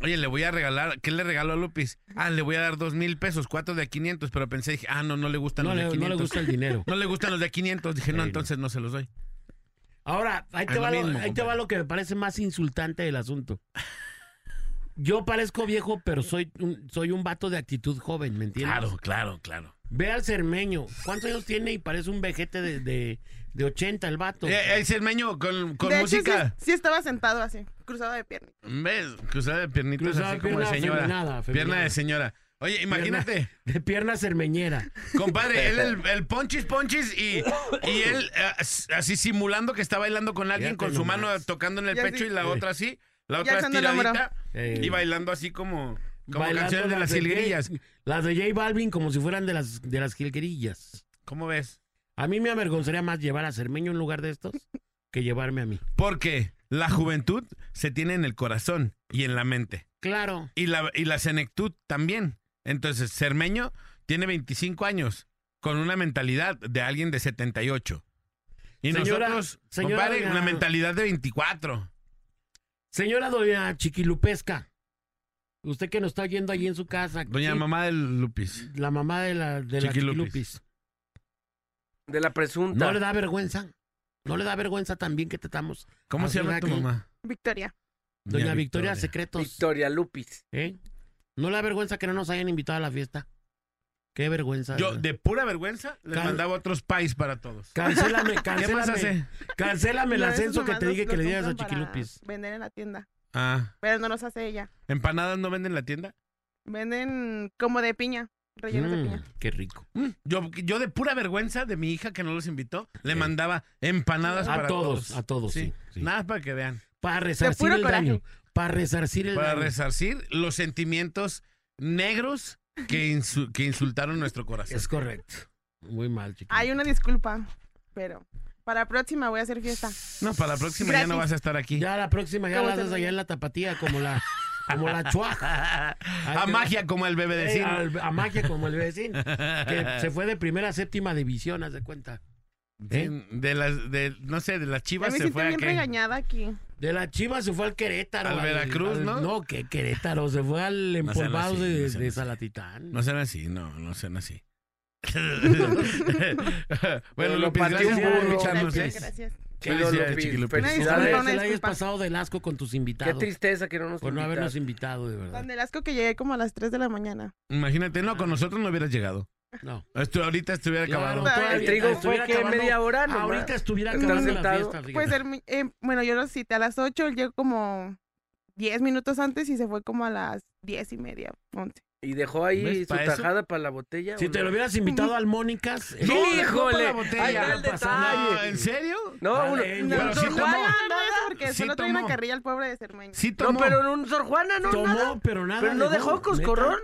Speaker 2: oye, le voy a regalar, ¿qué le regalo a Lupis? Ah, le voy a dar dos mil pesos, cuatro de a 500, pero pensé, dije, ah, no, no le gustan
Speaker 5: no,
Speaker 2: los
Speaker 5: le,
Speaker 2: de
Speaker 5: no
Speaker 2: 500.
Speaker 5: le gusta el dinero.
Speaker 2: No le gustan los de 500. Dije, no,
Speaker 5: no.
Speaker 2: entonces no se los doy.
Speaker 5: Ahora, ahí te, va lo,
Speaker 2: mismo,
Speaker 5: ahí te va
Speaker 2: compadre.
Speaker 5: lo que me parece más insultante del asunto. Yo parezco viejo, pero soy un, soy un vato de actitud joven, ¿me entiendes?
Speaker 2: Claro, claro, claro.
Speaker 5: Ve al cermeño. ¿Cuántos años tiene y parece un vejete de, de, de 80 el vato?
Speaker 2: Eh, el cermeño con, con
Speaker 8: de hecho, sí,
Speaker 2: música.
Speaker 8: sí estaba sentado así, cruzado de piernas.
Speaker 2: ¿Ves? Cruzada de piernitas
Speaker 5: Cruzada
Speaker 2: así
Speaker 5: de
Speaker 2: como de
Speaker 5: pierna
Speaker 2: señora.
Speaker 5: afeminada,
Speaker 2: Pierna de señora. Oye, imagínate,
Speaker 5: De pierna cermeñera.
Speaker 2: compadre, él el, el ponchis ponchis y, y él eh, as- así simulando que está bailando con alguien
Speaker 5: Fíjate
Speaker 2: con su mano tocando en el
Speaker 8: Ya
Speaker 2: pecho
Speaker 8: sí.
Speaker 2: y la
Speaker 5: Eh.
Speaker 2: otra así, la otra estiradita
Speaker 5: Eh,
Speaker 2: y bailando así como, como
Speaker 5: bailando
Speaker 2: canciones de las jilguerillas.
Speaker 5: Las de J Balvin como si fueran de las, de las jilguerillas.
Speaker 2: ¿Cómo ves?
Speaker 5: A mí me avergonzaría más llevar a Cermeño en lugar de estos que llevarme a mí.
Speaker 2: Porque la juventud se tiene en el corazón y en la mente.
Speaker 5: Claro.
Speaker 2: Y la, y la senectud también. Entonces, Cermeño tiene 25 años con una mentalidad de alguien de 78. Y
Speaker 5: Señora-
Speaker 2: nosotros,
Speaker 5: señora
Speaker 2: compadre,
Speaker 5: doña-
Speaker 2: una mentalidad de 24.
Speaker 5: Señora doña Chiquilupesca, usted que nos está oyendo allí en su casa.
Speaker 2: Doña
Speaker 5: ¿sí?
Speaker 2: mamá del Lupis.
Speaker 5: La mamá de la, de la
Speaker 2: Chiquilupis.
Speaker 3: De la presunta.
Speaker 5: ¿No le da vergüenza? ¿No le da vergüenza también que tratamos?
Speaker 2: ¿Cómo
Speaker 5: Ah,
Speaker 2: se llama tu mamá?
Speaker 8: Victoria.
Speaker 5: Doña Victoria, Secretos.
Speaker 3: Victoria Lupis.
Speaker 5: ¿eh? ¿No le da vergüenza que no nos hayan invitado a la fiesta? Qué vergüenza.
Speaker 2: Yo, de pura vergüenza, les mandaba otros pais para todos.
Speaker 5: Cancélame,
Speaker 2: ¿Qué más
Speaker 5: cancélame.
Speaker 2: hace?
Speaker 5: Cancélame el ascenso que te dije que le digas a
Speaker 8: compran para
Speaker 5: Chiquilupis.
Speaker 8: Vender en la tienda.
Speaker 2: Ah,
Speaker 8: Pero no los hace ella.
Speaker 2: ¿empanadas no venden en la tienda?
Speaker 8: Venden como de piña. Rellenos de
Speaker 5: Mm,
Speaker 8: piña.
Speaker 5: qué rico.
Speaker 2: Yo, yo de pura vergüenza de mi hija que no los invitó, le mandaba empanadas
Speaker 5: A
Speaker 2: para
Speaker 5: todos, a todos, sí, sí.
Speaker 2: Nada para que vean.
Speaker 5: Para resarcir
Speaker 8: puro
Speaker 5: el
Speaker 8: coraje.
Speaker 5: daño. Para resarcir el
Speaker 2: Para
Speaker 5: daño.
Speaker 2: resarcir los sentimientos negros que, insu- que insultaron nuestro corazón.
Speaker 5: Es correcto. Muy mal, chiquito.
Speaker 8: Hay una disculpa, pero para la próxima voy a hacer fiesta.
Speaker 2: No, para la próxima ya no vas a estar aquí.
Speaker 5: Ya la próxima ya
Speaker 8: ¿Cómo
Speaker 5: la haces allá en la tapatía, como la, como la chuaja.
Speaker 2: A magia como el bebé de
Speaker 5: Eh, a magia como el vecino. Que se fue de primera a séptima división, haz de cuenta. ¿Eh?
Speaker 2: De las, de, no sé, de las chivas se fue a
Speaker 8: bien
Speaker 2: qué?
Speaker 8: regañada aquí.
Speaker 5: De la Chivas se fue al Querétaro.
Speaker 2: Al Veracruz, ¿no?
Speaker 5: No, que Querétaro, se fue al
Speaker 2: No
Speaker 5: empolvado
Speaker 2: así,
Speaker 5: de,
Speaker 2: no
Speaker 5: de. Salatitán.
Speaker 2: No sean así, no, no sean así. bueno,
Speaker 3: lo
Speaker 2: gracias
Speaker 3: un burro.
Speaker 8: Gracias,
Speaker 2: ¿eh? Felicidades,
Speaker 3: Lupis.
Speaker 2: Chiqui Lupis.
Speaker 8: Una
Speaker 3: Felicidades.
Speaker 5: la hayas pasado del asco con tus
Speaker 3: Qué
Speaker 5: invitados.
Speaker 3: tristeza que no nos
Speaker 5: Por no habernos invitado, de verdad.
Speaker 8: Tan del asco que llegué como a las 3 de la mañana.
Speaker 2: Imagínate, no, con nosotros no hubieras llegado.
Speaker 5: No.
Speaker 2: Esto ahorita estuviera acabado.
Speaker 5: Claro,
Speaker 8: El
Speaker 3: El trigo fue que
Speaker 5: acabando-
Speaker 3: media hora nomás.
Speaker 5: Ahorita estuviera acabando la fiesta.
Speaker 8: Pues, el- eh, bueno, yo lo cité a las 8, él llegó como 10 minutos antes y se fue como a las 10 y media, 11.
Speaker 3: Y dejó ahí
Speaker 2: ¿Ves?
Speaker 3: su
Speaker 2: ¿Pa' eso?
Speaker 3: tajada para la botella.
Speaker 5: Si
Speaker 3: ¿o
Speaker 5: te
Speaker 3: no?
Speaker 5: lo hubieras invitado al Mónicas.
Speaker 3: ¡Híjole!
Speaker 5: no, no para la botella.
Speaker 3: Ahí está el
Speaker 5: pasado.
Speaker 2: No, ¿en serio?
Speaker 3: No,
Speaker 5: Dale,
Speaker 3: uno- un
Speaker 2: Pero sí
Speaker 3: Sor
Speaker 2: tomó.
Speaker 3: Juana,
Speaker 8: No, no, porque
Speaker 2: Sí
Speaker 8: solo trae una
Speaker 2: tomó.
Speaker 8: carrilla al pobre de Cermeño.
Speaker 2: Sí
Speaker 3: No,
Speaker 2: tomó.
Speaker 3: pero un Sor Juana, no,
Speaker 5: Tomó,
Speaker 3: nada.
Speaker 5: pero nada.
Speaker 3: Pero no dejó coscorrón.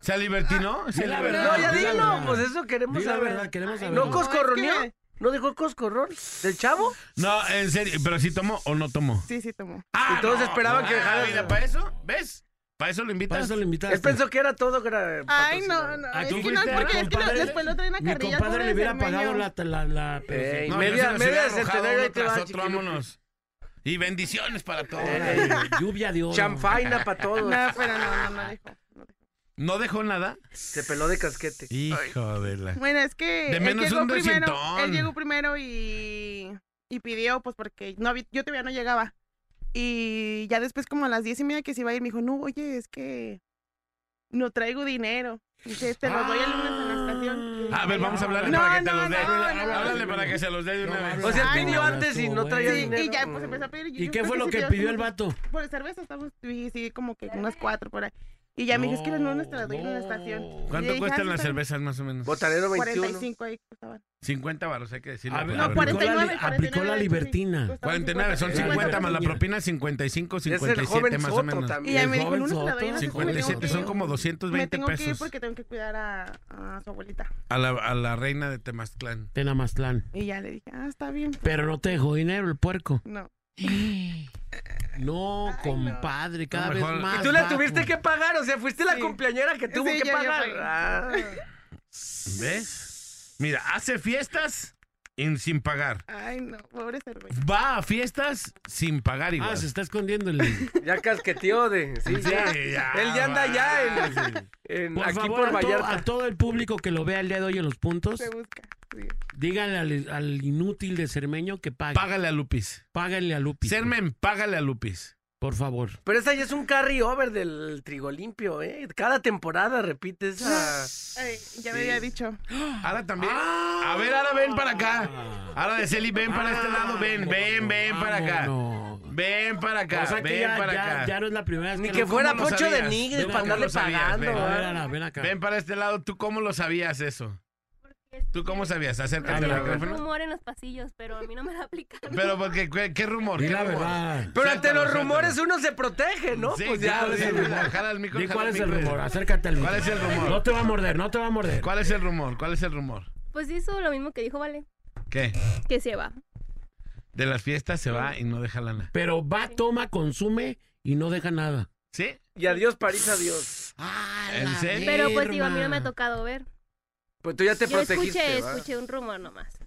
Speaker 2: ¿Se libertinó? ¿Se
Speaker 5: Di la verdad,
Speaker 3: No, ya
Speaker 5: di verdad.
Speaker 3: pues eso queremos
Speaker 5: Di la
Speaker 3: saber.
Speaker 5: verdad, queremos saber.
Speaker 3: ¿No
Speaker 8: No,
Speaker 3: coscorroneó?
Speaker 8: es que-
Speaker 3: ¿No dejó coscorrón? ¿Del chavo?
Speaker 2: No, en serio, pero sí tomó o no tomó.
Speaker 8: Sí, sí tomó.
Speaker 3: Y todos esperaban que dejara-
Speaker 2: mira, ¿para eso? ¿Ves? ¿Para eso lo
Speaker 5: Para
Speaker 2: invitas?
Speaker 5: eso lo invitaste.
Speaker 3: Él pensó que era todo gra-
Speaker 8: Ay, no,
Speaker 3: patrocinado.
Speaker 8: no.
Speaker 5: Ah,
Speaker 8: Es
Speaker 5: ¿tú
Speaker 8: que no,
Speaker 5: fuiste,
Speaker 8: porque es que después lo trae una
Speaker 5: Mi
Speaker 8: carrilla al
Speaker 5: compadre le hubiera pagado la... la, la pero
Speaker 3: Ey,
Speaker 5: sí.
Speaker 2: No,
Speaker 3: media-
Speaker 2: se
Speaker 3: media
Speaker 2: uno
Speaker 3: ahí te
Speaker 2: tras
Speaker 3: va,
Speaker 2: vámonos. Y bendiciones para todos.
Speaker 5: Lluvia de oro.
Speaker 3: Champaina para todos.
Speaker 8: No, pero no, no, no dejó. No dejó.
Speaker 2: ¿No dejó nada?
Speaker 3: Se peló de casquete.
Speaker 2: Hijo de la...
Speaker 8: Bueno, es que
Speaker 2: De
Speaker 8: él
Speaker 2: menos
Speaker 8: llegó
Speaker 2: un
Speaker 8: primero, él llegó primero y, y pidió, pues porque no había- yo todavía no llegaba. Y ya después como a las diez y media que se iba a ir, me dijo, no, oye, es que no traigo dinero. Dice, te lo doy el lunes en la estación. Y
Speaker 2: A ver, vamos a hablarle
Speaker 8: No,
Speaker 2: para que te
Speaker 8: no,
Speaker 2: los dé.
Speaker 8: no, no,
Speaker 2: Háblale
Speaker 8: no.
Speaker 2: para que se los dé de una
Speaker 5: No,
Speaker 2: vez.
Speaker 3: O sea, él
Speaker 8: Ay,
Speaker 3: pidió
Speaker 8: no,
Speaker 3: antes y no traía
Speaker 8: Sí,
Speaker 3: dinero.
Speaker 8: y ya pues empezó a pedir.
Speaker 5: ¿Y
Speaker 8: yo
Speaker 5: qué fue lo que
Speaker 8: dio
Speaker 5: pidió el vato?
Speaker 8: Por cerveza estamos, sí, sí, como que unas cuatro por ahí. Y ya me dijo, es que el lunes te la doy en la estación.
Speaker 5: No.
Speaker 2: ¿Cuánto
Speaker 8: dije, ah,
Speaker 2: cuestan
Speaker 8: sí,
Speaker 2: las cervezas más o menos?
Speaker 3: Botanero 21.
Speaker 8: 45 ahí costaban.
Speaker 2: 50 baros, hay que decirlo.
Speaker 5: A ver,
Speaker 8: No,
Speaker 5: aplicó
Speaker 8: 49,
Speaker 5: la, aplicó la
Speaker 8: 49,
Speaker 5: libertina.
Speaker 8: costaban
Speaker 2: 49, son
Speaker 5: 50.
Speaker 2: 50 más la propina, 55,
Speaker 3: Es el
Speaker 2: 57
Speaker 3: joven
Speaker 2: más o menos.
Speaker 8: Y ya
Speaker 5: El
Speaker 8: me dijo,
Speaker 5: joven
Speaker 8: el lunes te la
Speaker 5: Soto.
Speaker 8: doy en la estación. Me tengo
Speaker 2: 57
Speaker 8: que
Speaker 2: son como
Speaker 8: Me
Speaker 2: 220
Speaker 8: tengo que ir
Speaker 2: pesos
Speaker 8: porque tengo que cuidar a, a su abuelita.
Speaker 2: a la, a la reina de Temaztlán.
Speaker 5: Tenamaztlán.
Speaker 8: Y ya le dije, ah, está bien.
Speaker 5: Pero no te dejó dinero el puerco.
Speaker 8: No.
Speaker 5: No, compadre, cada
Speaker 2: No,
Speaker 5: vez más.
Speaker 3: Y tú la
Speaker 5: bajo.
Speaker 3: tuviste que pagar, o sea, fuiste la
Speaker 8: Sí.
Speaker 3: cumpleañera que tuvo
Speaker 8: Sí,
Speaker 3: que
Speaker 8: yo- yo
Speaker 3: pagar.
Speaker 8: pagué.
Speaker 3: Ah.
Speaker 2: ¿Ves? Mira, hace fiestas y sin pagar.
Speaker 8: Ay, no, pobre cerveza.
Speaker 2: Va a fiestas sin pagar igual.
Speaker 5: Ah, se está escondiendo el...
Speaker 3: Ya casqueteó de. Sí,
Speaker 2: Sí,
Speaker 3: ya.
Speaker 2: ya,
Speaker 3: Él ya anda ya en, en-
Speaker 5: Por
Speaker 3: aquí
Speaker 5: favor,
Speaker 3: por
Speaker 5: a,
Speaker 3: Vallarta.
Speaker 5: a todo el público que lo vea el día de hoy en los puntos,
Speaker 8: Se busca.
Speaker 5: Díganle al, al inútil de Cermeño que pague.
Speaker 2: Págale a Lupis.
Speaker 5: Páganle a Lupi.
Speaker 2: Sermen, págale a Lupis.
Speaker 5: Por favor.
Speaker 3: Pero esa ya es un carry over del trigo limpio, ¿eh? Cada temporada repite esa.
Speaker 8: Ay, ya me había dicho.
Speaker 2: Ahora también. A ver, ahora ven para acá. Ahora de Celi, ven para este lado, ven, ven, ven para acá. Ven para acá,
Speaker 5: O sea que
Speaker 2: ven
Speaker 5: ya,
Speaker 2: para
Speaker 5: ya-
Speaker 2: acá.
Speaker 5: ya no es la primera vez
Speaker 3: Ni
Speaker 5: que
Speaker 3: que
Speaker 5: lo-
Speaker 3: fuera
Speaker 2: ¿cómo lo
Speaker 3: Poncho de? Nigres para andarle pagando.
Speaker 2: ven.
Speaker 3: ¿ah?
Speaker 5: Ven acá.
Speaker 2: Ven para este lado, ¿tú cómo lo sabías eso? ¿Tú cómo sabías? Acércate al micrófono.
Speaker 10: rumor en los pasillos, pero a mí no me lo aplican.
Speaker 2: Pero porque, ¿qué, qué rumor? ¿Qué
Speaker 5: la
Speaker 2: rumor?
Speaker 5: verdad.
Speaker 3: Pero ante los rumores uno se protege, ¿no?
Speaker 2: Sí,
Speaker 3: pues ya.
Speaker 2: ¿cuál es el
Speaker 3: sí.
Speaker 2: Jala el micro,
Speaker 5: cuál es el rumor. Acércate al
Speaker 2: ¿Cuál
Speaker 5: micro.
Speaker 2: es el rumor?
Speaker 5: No te va a morder, no te va a morder.
Speaker 2: ¿Cuál es el rumor? ¿Cuál es el rumor?
Speaker 10: Pues hizo lo mismo que dijo Vale,
Speaker 2: ¿Qué?
Speaker 10: que se va.
Speaker 2: De las fiestas se va y no deja lana.
Speaker 5: Pero va, toma, consume y no deja nada.
Speaker 2: ¿Sí?
Speaker 3: Y adiós, París, adiós.
Speaker 2: ¿En serio?
Speaker 10: Pero pues digo, a mí no me ha tocado ver.
Speaker 3: Pues tú ya te
Speaker 10: Yo
Speaker 3: protegiste.
Speaker 10: escuché,
Speaker 3: ¿va?
Speaker 10: escuché un rumor nomás.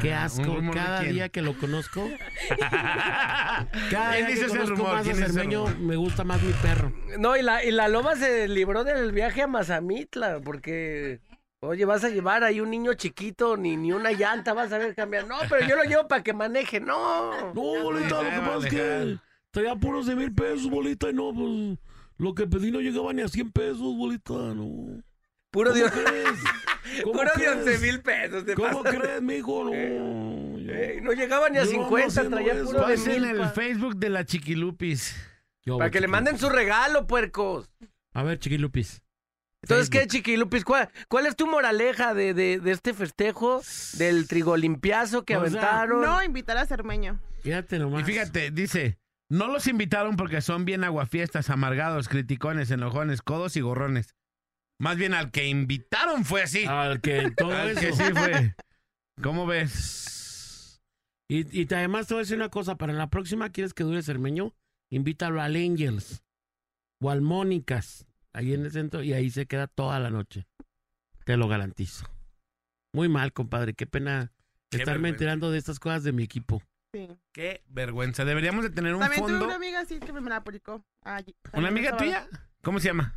Speaker 5: Qué
Speaker 2: ¿Un
Speaker 5: asco. Cada día que lo conozco, cada
Speaker 2: ¿Quién
Speaker 5: día
Speaker 2: dice
Speaker 5: que
Speaker 2: ese
Speaker 5: conozco
Speaker 2: rumor?
Speaker 5: más a
Speaker 2: ¿Quién dice ese
Speaker 5: Cermeño, me gusta más mi perro.
Speaker 3: No, y la, y la loma se libró del viaje a Mazamitla, porque, oye, vas a llevar ahí un niño chiquito, ni, ni una llanta vas a ver cambiar. No, pero yo lo llevo para que maneje, no.
Speaker 5: No, bolita, lo que pasa es que traía puros de mil pesos, bolita, y no, pues lo que pedí no llegaba ni a 100 pesos, bolita, no.
Speaker 3: Puro
Speaker 5: ¿Cómo
Speaker 3: de,
Speaker 5: crees? ¿Cómo
Speaker 3: puro de
Speaker 5: crees?
Speaker 3: 11 mil pesos. te
Speaker 5: ¿Cómo crees, mijo? No. yo-
Speaker 3: Eh, no llegaba ni a
Speaker 5: Yo ando
Speaker 3: 50,
Speaker 5: haciendo
Speaker 3: traía
Speaker 5: eso.
Speaker 3: puro de mil.
Speaker 2: el
Speaker 3: pa-
Speaker 2: Facebook de la Chiquilupis.
Speaker 5: Yo,
Speaker 3: Para que le manden su regalo, puercos.
Speaker 5: A ver, chiquilupis.
Speaker 3: Entonces, ¿qué. Chiquilupis? ¿Cuál, ¿Cuál es tu moraleja de, de, de este festejo del trigolimpiazo que
Speaker 5: O sea,
Speaker 3: aventaron?
Speaker 8: No, invitar a Cermeño.
Speaker 5: Fíjate nomás.
Speaker 2: Y fíjate, dice, no los invitaron porque son bien aguafiestas, amargados, criticones, enojones, codos y gorrones. Más bien al que invitaron fue así.
Speaker 5: Al que todo
Speaker 2: Al
Speaker 5: eso.
Speaker 2: que sí fue. ¿Cómo ves?
Speaker 5: Y, y te- además te voy a decir una cosa, para la próxima quieres que dure Cermeño, invítalo al Angels o al Mónicas, ahí en el centro, y ahí se queda toda la noche. Te lo garantizo. Muy mal, compadre, qué pena
Speaker 2: Qué
Speaker 5: estarme
Speaker 2: vergüenza.
Speaker 5: enterando de estas cosas de mi equipo.
Speaker 8: Sí.
Speaker 2: Qué vergüenza. Deberíamos de tener un
Speaker 8: También tuve
Speaker 2: fondo.
Speaker 8: una amiga así que me la aplicó. allí-
Speaker 2: ¿Una
Speaker 8: también
Speaker 2: amiga tuya? ¿Cómo se llama?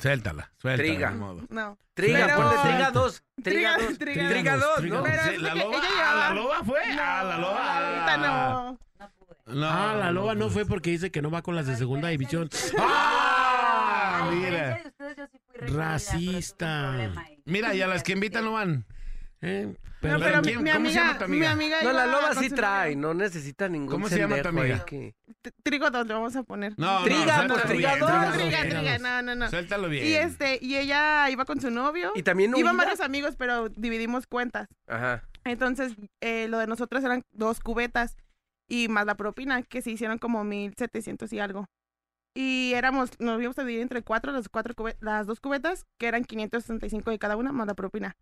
Speaker 2: Suéltala, suéltala.
Speaker 3: Triga.
Speaker 2: modo.
Speaker 8: No.
Speaker 3: Triga,
Speaker 8: Pero-
Speaker 3: ponle triga 2. Triga
Speaker 8: Triga-
Speaker 3: 2.
Speaker 8: triga
Speaker 3: Triga
Speaker 5: dos,
Speaker 3: 2,
Speaker 5: triga
Speaker 3: ¿no?
Speaker 8: Pero
Speaker 2: Sí, la loba,
Speaker 8: ella
Speaker 2: ah,
Speaker 8: llevaba-
Speaker 2: la loba fue. Ah, la loba.
Speaker 8: Ahorita no.
Speaker 2: No,
Speaker 5: ah, la loba no
Speaker 2: pues.
Speaker 5: fue porque dice que no va con las de segunda división.
Speaker 2: ¡Ah! Mira.
Speaker 5: Racista.
Speaker 2: Mira, y a las que invitan no van.
Speaker 5: Eh,
Speaker 8: No,
Speaker 5: pero-
Speaker 8: pero mi,
Speaker 2: ¿quién-
Speaker 8: mi
Speaker 2: cómo se llama
Speaker 8: amiga,
Speaker 2: tu
Speaker 8: mi
Speaker 2: amiga?
Speaker 8: amiga
Speaker 3: No, la loba sí trae, no necesita ningún
Speaker 2: ¿Cómo se llama tu amiga?
Speaker 3: que-
Speaker 8: Trigo dos le vamos a poner.
Speaker 2: No,
Speaker 3: Triga,
Speaker 2: no,
Speaker 3: pues, triga.
Speaker 8: No,
Speaker 5: triga
Speaker 8: triga, triga, no, no, no.
Speaker 2: Suéltalo bien.
Speaker 8: Y este, y ella iba con su novio.
Speaker 3: Y también
Speaker 8: Iban varios amigos, pero dividimos cuentas.
Speaker 3: Ajá.
Speaker 8: Entonces, eh, lo de nosotros eran dos cubetas y más la propina, que se hicieron como 1700 y algo. Y éramos, nos íbamos a dividir entre cuatro, las, cuatro las dos cubetas, que eran 565 de cada una, más la propina.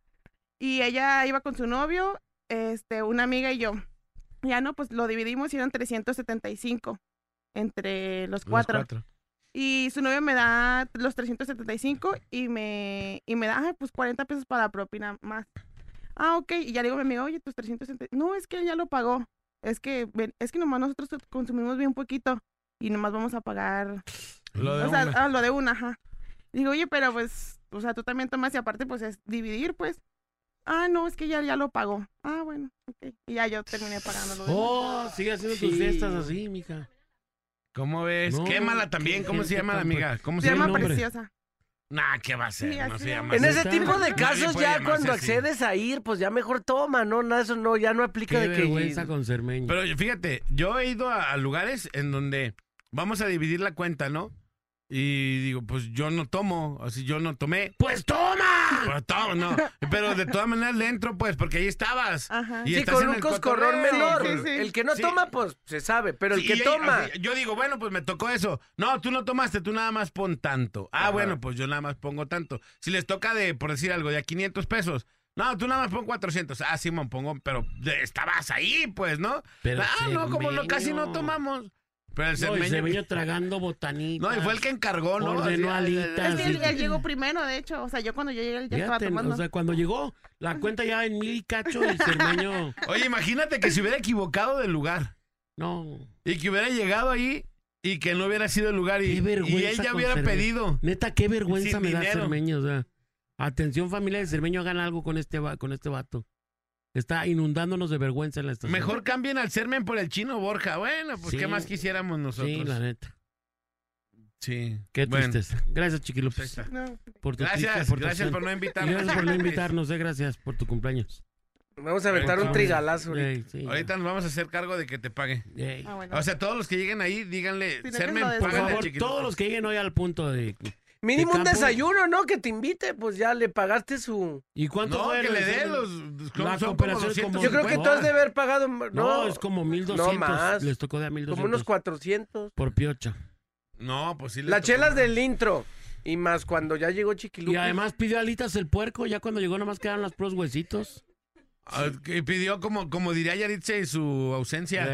Speaker 8: Y ella iba con su novio, este, una amiga y yo. Ya no, pues lo dividimos y eran 375 entre los
Speaker 2: Los
Speaker 8: cuatro. Y su novio me da los 375 y me, y me da, "Ay, pues 40 pesos para la propina más. Ah, ok. Y ya le digo a mi amigo, oye, tus 370. No, es que él ya lo pagó. Es que, es que nomás nosotros consumimos bien poquito y nomás vamos a pagar.
Speaker 2: Lo de
Speaker 8: o sea,
Speaker 2: una.
Speaker 8: ah, lo de una, ajá. Digo, oye, pero pues, o sea, tú también tomas y aparte, pues es dividir, pues. Ah, no, es que ya, ya lo pagó. Ah, bueno, ok. Y ya yo terminé pagando lo demás.
Speaker 5: Oh, sigue haciendo tus
Speaker 3: Sí.
Speaker 5: fiestas así, mija.
Speaker 2: ¿Cómo ves?
Speaker 5: No,
Speaker 2: Quémala también.
Speaker 5: qué
Speaker 2: ¿Cómo se
Speaker 5: gente
Speaker 2: llama la
Speaker 5: tan
Speaker 2: amiga? ¿Cómo
Speaker 8: Se
Speaker 2: se
Speaker 8: llama
Speaker 2: llama?
Speaker 5: nombre?
Speaker 8: Preciosa.
Speaker 2: Nah, ¿qué va a ser?
Speaker 8: Sí,
Speaker 2: no
Speaker 8: así
Speaker 2: se llama
Speaker 3: En
Speaker 2: así.
Speaker 3: ese tipo de
Speaker 2: Nadie
Speaker 3: casos,
Speaker 2: puede
Speaker 3: ya
Speaker 2: llamarse
Speaker 3: cuando
Speaker 2: así.
Speaker 3: accedes a ir, pues ya mejor toma, ¿no? Nada, eso no, ya no aplica
Speaker 5: Qué
Speaker 3: de que.
Speaker 5: vergüenza con Cermeño.
Speaker 2: Pero fíjate, yo he ido a, a lugares en donde vamos a dividir la cuenta, ¿no? Y digo, pues yo no tomo, así yo no tomé.
Speaker 5: ¡Pues toma!
Speaker 2: Pues no. Pero de todas maneras le entro, pues, porque ahí estabas.
Speaker 8: Ajá.
Speaker 2: Y
Speaker 3: Sí,
Speaker 2: estás
Speaker 3: con
Speaker 2: en
Speaker 3: un
Speaker 2: el
Speaker 3: coscorrón menor.
Speaker 8: Sí, sí, sí.
Speaker 3: El que no
Speaker 2: Sí.
Speaker 3: toma, pues se sabe. Pero el que
Speaker 2: y-
Speaker 3: toma.
Speaker 2: yo digo, bueno, pues me tocó eso. No, tú no tomaste, tú nada más pon tanto. Ah,
Speaker 3: Ajá.
Speaker 2: bueno, pues yo nada más pongo tanto. Si les toca de, por decir algo, de a 500 pesos. No, tú nada más pon 400. Ah, Simón, pongo, pero de- estabas ahí, pues, ¿no?
Speaker 5: Pero
Speaker 2: ah, no, como no, casi no tomamos. Pero el
Speaker 5: No,
Speaker 2: cermeño-
Speaker 5: Cermeño tragando botanitas.
Speaker 2: No, y fue el que encargó, ¿no?
Speaker 5: Ordenó alitas.
Speaker 8: Es que él,
Speaker 5: sí.
Speaker 8: él llegó primero, de hecho. O sea, yo cuando yo llegué, él ya estaba
Speaker 5: Fíjate,
Speaker 8: tomando.
Speaker 5: o sea, cuando llegó, la cuenta ya en mil y cacho y Cermeño...
Speaker 2: Oye, imagínate que se hubiera equivocado del lugar.
Speaker 5: No,
Speaker 2: Y que hubiera llegado ahí y que no hubiera sido el lugar. Y,
Speaker 5: Qué vergüenza
Speaker 2: y él ya hubiera
Speaker 5: Cermeño.
Speaker 2: pedido.
Speaker 5: neta, qué vergüenza
Speaker 2: Sin
Speaker 5: me da
Speaker 2: dinero.
Speaker 5: Cermeño, o sea... Atención familia de Cermeño, hagan algo con este, con este vato. Está inundándonos de vergüenza en la estación.
Speaker 2: Mejor cambien al Sermen por el chino Borja. Bueno, pues
Speaker 5: Sí.
Speaker 2: qué más quisiéramos nosotros.
Speaker 5: Sí, la neta.
Speaker 2: Sí.
Speaker 5: Qué
Speaker 2: Bueno,
Speaker 5: tristeza. Gracias, Chiqui
Speaker 2: pues ahí está.
Speaker 5: Por tu triste
Speaker 2: Gracias,
Speaker 5: aportación.
Speaker 2: gracias por no invitarnos.
Speaker 5: gracias por no invitarnos, eh, gracias por tu cumpleaños.
Speaker 3: Vamos a aventar un trigalazo. ahorita.
Speaker 5: Ey, sí,
Speaker 2: Ahorita nos vamos a hacer cargo de que te pague.
Speaker 5: ey.
Speaker 8: Ah, bueno.
Speaker 2: O sea, todos los que lleguen ahí, díganle, Sermen,
Speaker 5: Por
Speaker 2: págale
Speaker 5: favor, todos los que lleguen hoy al punto de...
Speaker 3: Mínimo un desayuno, ¿no? Que te invite, pues ya le pagaste su.
Speaker 5: ¿Y cuánto
Speaker 2: No,
Speaker 5: fue
Speaker 2: que le dé los...
Speaker 5: La
Speaker 2: son como
Speaker 5: cooperación
Speaker 2: 200.
Speaker 5: como-
Speaker 3: Yo creo que
Speaker 5: no.
Speaker 3: tú has de haber pagado. No,
Speaker 5: No, es como 1200.
Speaker 3: No más.
Speaker 5: Les tocó de a 1200.
Speaker 3: como unos 400.
Speaker 5: Por piocha.
Speaker 2: No, pues sí. le
Speaker 3: Las chelas
Speaker 2: más.
Speaker 3: del intro. Y más cuando ya llegó Chiquilupi.
Speaker 5: Y además pidió alitas el puerco, ya cuando llegó nomás quedaron los puros huesitos.
Speaker 2: Ah, que pidió, como, como diría Yaritza en su ausencia,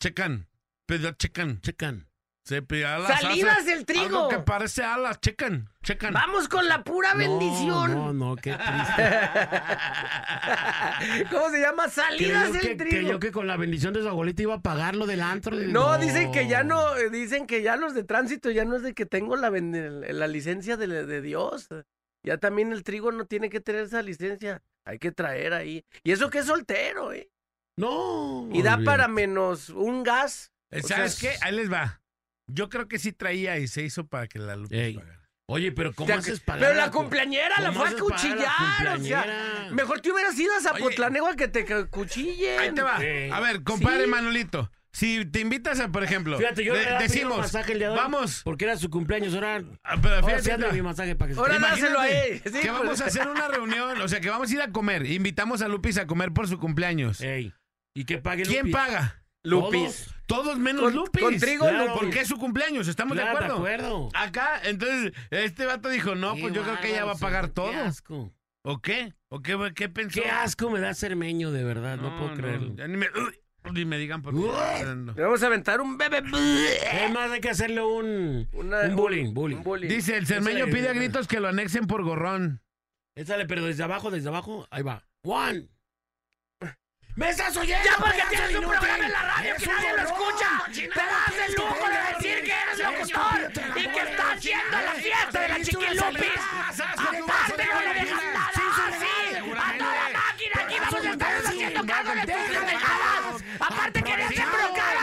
Speaker 2: checan. Pidió checan.
Speaker 5: checan.
Speaker 2: Se pidió alas.
Speaker 3: ¡Salidas del trigo!
Speaker 2: Algo que parece alas, checan. Checan.
Speaker 3: Vamos con la pura bendición.
Speaker 5: No, no, qué triste.
Speaker 3: ¿Cómo se llama? Salidas del
Speaker 5: que,
Speaker 3: trigo.
Speaker 5: creyó que con la bendición de su abuelita iba a pagar lo del antro.
Speaker 3: No, dicen que ya no, eh, dicen que ya los de tránsito ya no es de que tengo la, la licencia de, de Dios. Ya también el trigo no tiene que tener esa licencia. Hay que traer ahí. Y eso que es soltero, ¿eh?
Speaker 5: No.
Speaker 3: Y da para menos un gas.
Speaker 2: Eh,
Speaker 3: O
Speaker 2: ¿Sabes
Speaker 3: sea,
Speaker 2: qué? Ahí les va. Yo creo que sí traía y se hizo para que la
Speaker 5: Ey.
Speaker 2: pagara.
Speaker 5: Oye, pero ¿cómo
Speaker 3: Te-
Speaker 5: haces pagar?
Speaker 3: Pero la
Speaker 5: cu-
Speaker 3: cumpleañera la
Speaker 5: ¿Cómo
Speaker 3: fue a cuchillar. O sea, mejor te hubieras ido a Zapotlanejo a que te cu- cuchillen.
Speaker 2: Ahí te va. A ver, compadre
Speaker 3: Sí.
Speaker 2: Manolito. Si te invitas a, por ejemplo,
Speaker 5: Fíjate, yo
Speaker 2: de-
Speaker 5: le
Speaker 2: decimos,
Speaker 5: masaje el día de hoy
Speaker 2: vamos,
Speaker 5: Porque era su cumpleaños, ahora...
Speaker 2: ah, pero fíjate,
Speaker 5: mi masaje para que se...
Speaker 3: Ahora dáselo a él. Sí,
Speaker 2: que
Speaker 3: pues.
Speaker 2: vamos a hacer una reunión, o sea, que vamos a ir a comer. Invitamos a Lupis a comer por su cumpleaños.
Speaker 5: Ey, ¿y pague
Speaker 2: ¿Quién paga?
Speaker 3: Lupis.
Speaker 2: Todos menos
Speaker 3: Con-
Speaker 2: Lupis.
Speaker 3: con trigo,
Speaker 5: Claro.
Speaker 2: Porque es su cumpleaños, ¿estamos
Speaker 5: Claro,
Speaker 2: de
Speaker 5: de
Speaker 2: acuerdo?
Speaker 5: acuerdo.
Speaker 2: Acá, entonces, este vato dijo, no,
Speaker 5: Qué
Speaker 2: pues yo creo que ella va a pagar
Speaker 5: qué
Speaker 2: todo.
Speaker 5: asco.
Speaker 2: ¿O qué? ¿O qué, qué pensó?
Speaker 5: Qué asco me da Cermeño, de verdad. No, puedo creerlo.
Speaker 2: ya ni me, ni me digan por qué.
Speaker 3: Le vamos a aventar un bebé.
Speaker 5: Es más, hay que hacerle un,
Speaker 3: Una-
Speaker 5: un bullying, bullying.
Speaker 3: Un bullying.
Speaker 2: Dice, el cermeño
Speaker 5: Esa-
Speaker 2: pide a gritos que lo anexen por gorrón.
Speaker 5: Échale, pero desde abajo, desde abajo. Ahí va. One. ¡Me estás oyendo!
Speaker 3: Ya porque tienes un
Speaker 5: inútil!
Speaker 3: programa en la radio
Speaker 5: ¡Es
Speaker 3: que nadie lo escucha. Te das el lujo de decir que eres locutor y que estás haciendo la fiesta de la chiquilupis. Aparte no le dejas nada así. A toda máquina aquí vamos a estar haciendo cargo de tus pendejadas. Aparte querías embrocar a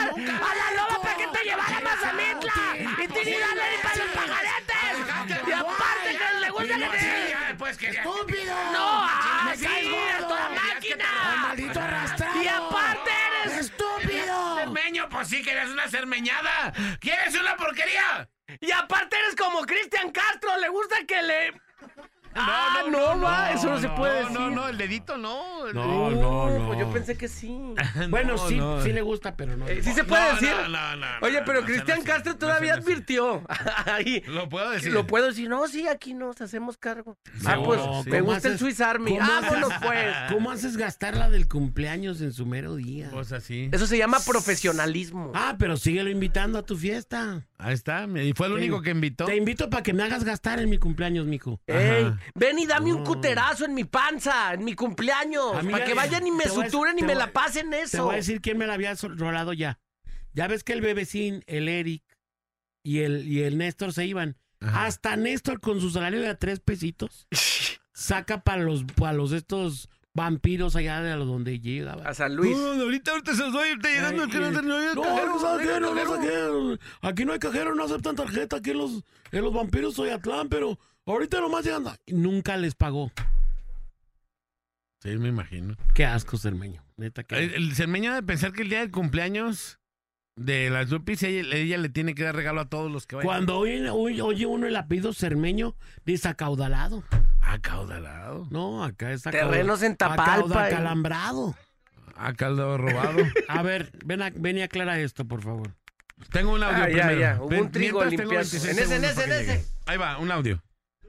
Speaker 3: que le gusta que te...
Speaker 2: Pues
Speaker 5: ¡Estúpido!
Speaker 3: No, ah,
Speaker 5: ¡Me
Speaker 3: sí,
Speaker 5: caes gordo!
Speaker 3: toda máquina.
Speaker 5: ¡Maldito arrastrado!
Speaker 3: Y aparte eres...
Speaker 5: ¡Estúpido!
Speaker 2: Cermeño, pues sí que eres una cermeñada. ¿Quieres una porquería?
Speaker 3: Y aparte eres como Cristian Castro, le gusta que le... Ah, no, va, eso no, se puede
Speaker 2: no,
Speaker 3: decir.
Speaker 2: No, no, el dedito no.
Speaker 5: No, no, no.
Speaker 3: Pues yo pensé que sí.
Speaker 5: Bueno,
Speaker 2: No,
Speaker 5: sí,
Speaker 2: no.
Speaker 5: sí le gusta, pero no.
Speaker 3: Eh, sí se puede
Speaker 2: No,
Speaker 3: decir.
Speaker 2: no, no, no,
Speaker 3: Oye,
Speaker 2: no,
Speaker 3: pero
Speaker 2: no,
Speaker 3: Cristian
Speaker 2: no, no,
Speaker 3: Castro
Speaker 2: no,
Speaker 3: todavía
Speaker 2: no, no,
Speaker 3: advirtió. Ahí.
Speaker 2: Lo puedo decir.
Speaker 3: Lo puedo decir, no, sí, aquí nos hacemos cargo. ah,
Speaker 2: Seguro,
Speaker 3: pues
Speaker 2: sí.
Speaker 3: me
Speaker 5: ¿Cómo
Speaker 3: gusta el
Speaker 5: haces-
Speaker 3: Swiss Army.
Speaker 5: cómo
Speaker 3: Vámonos
Speaker 5: haces-
Speaker 3: pues.
Speaker 5: ¿Cómo haces gastar la del cumpleaños en su mero día?
Speaker 2: Pues así.
Speaker 3: Eso se llama profesionalismo.
Speaker 5: Ah, pero síguelo invitando a tu fiesta.
Speaker 2: Ahí está. Y fue el único que invitó.
Speaker 5: Te invito para que me hagas gastar en mi cumpleaños, mijo.
Speaker 3: Ey, ven y dame un cuterazo en mi panza, en mi cumpleaños, para que vayan y me
Speaker 5: te voy a-
Speaker 3: suturen y
Speaker 5: te
Speaker 3: me
Speaker 5: voy-
Speaker 3: la pasen
Speaker 5: Te
Speaker 3: eso.
Speaker 5: voy a decir quién me la había rolado ya. Ya ves que el bebecín, el Eric y el, y el Néstor se iban.
Speaker 2: Ajá.
Speaker 5: Hasta Néstor con su salario de a tres pesitos saca para los, para los estos vampiros allá de donde llegaba.
Speaker 3: A San Luis.
Speaker 2: No, ahorita, ahorita se los doy, está llegando el que no terminó el
Speaker 5: No,
Speaker 2: cajero,
Speaker 5: no no, no
Speaker 2: cajero.
Speaker 5: Aquí no hay cajero, no aceptan tarjeta. Aquí en los, en los vampiros soy Atlán, pero ahorita nomás llegan. Y Nunca les pagó.
Speaker 2: Sí, me imagino.
Speaker 5: Qué asco, Cermeño. Neta, que.
Speaker 2: El, el cermeño de pensar que el día del cumpleaños de las Lupis, ella, ella le tiene que dar regalo a todos los que vayan.
Speaker 5: Cuando oye, oye, oye uno el apellido Cermeño, dice acaudalado.
Speaker 2: Acaudalado.
Speaker 5: No, acá es
Speaker 3: Terrenos en Tapalpa, eh.
Speaker 5: Acalambrado.
Speaker 2: Acaudalado robado.
Speaker 5: A ver, ven, a- ven y aclara esto, por favor.
Speaker 2: tengo un audio
Speaker 3: Ah, ya,
Speaker 2: primero.
Speaker 3: ya. Hubo
Speaker 2: Ven,
Speaker 3: un trigo limpiando.
Speaker 2: 26
Speaker 3: En ese, en ese, en ese.
Speaker 2: llegue. Ahí va, un audio.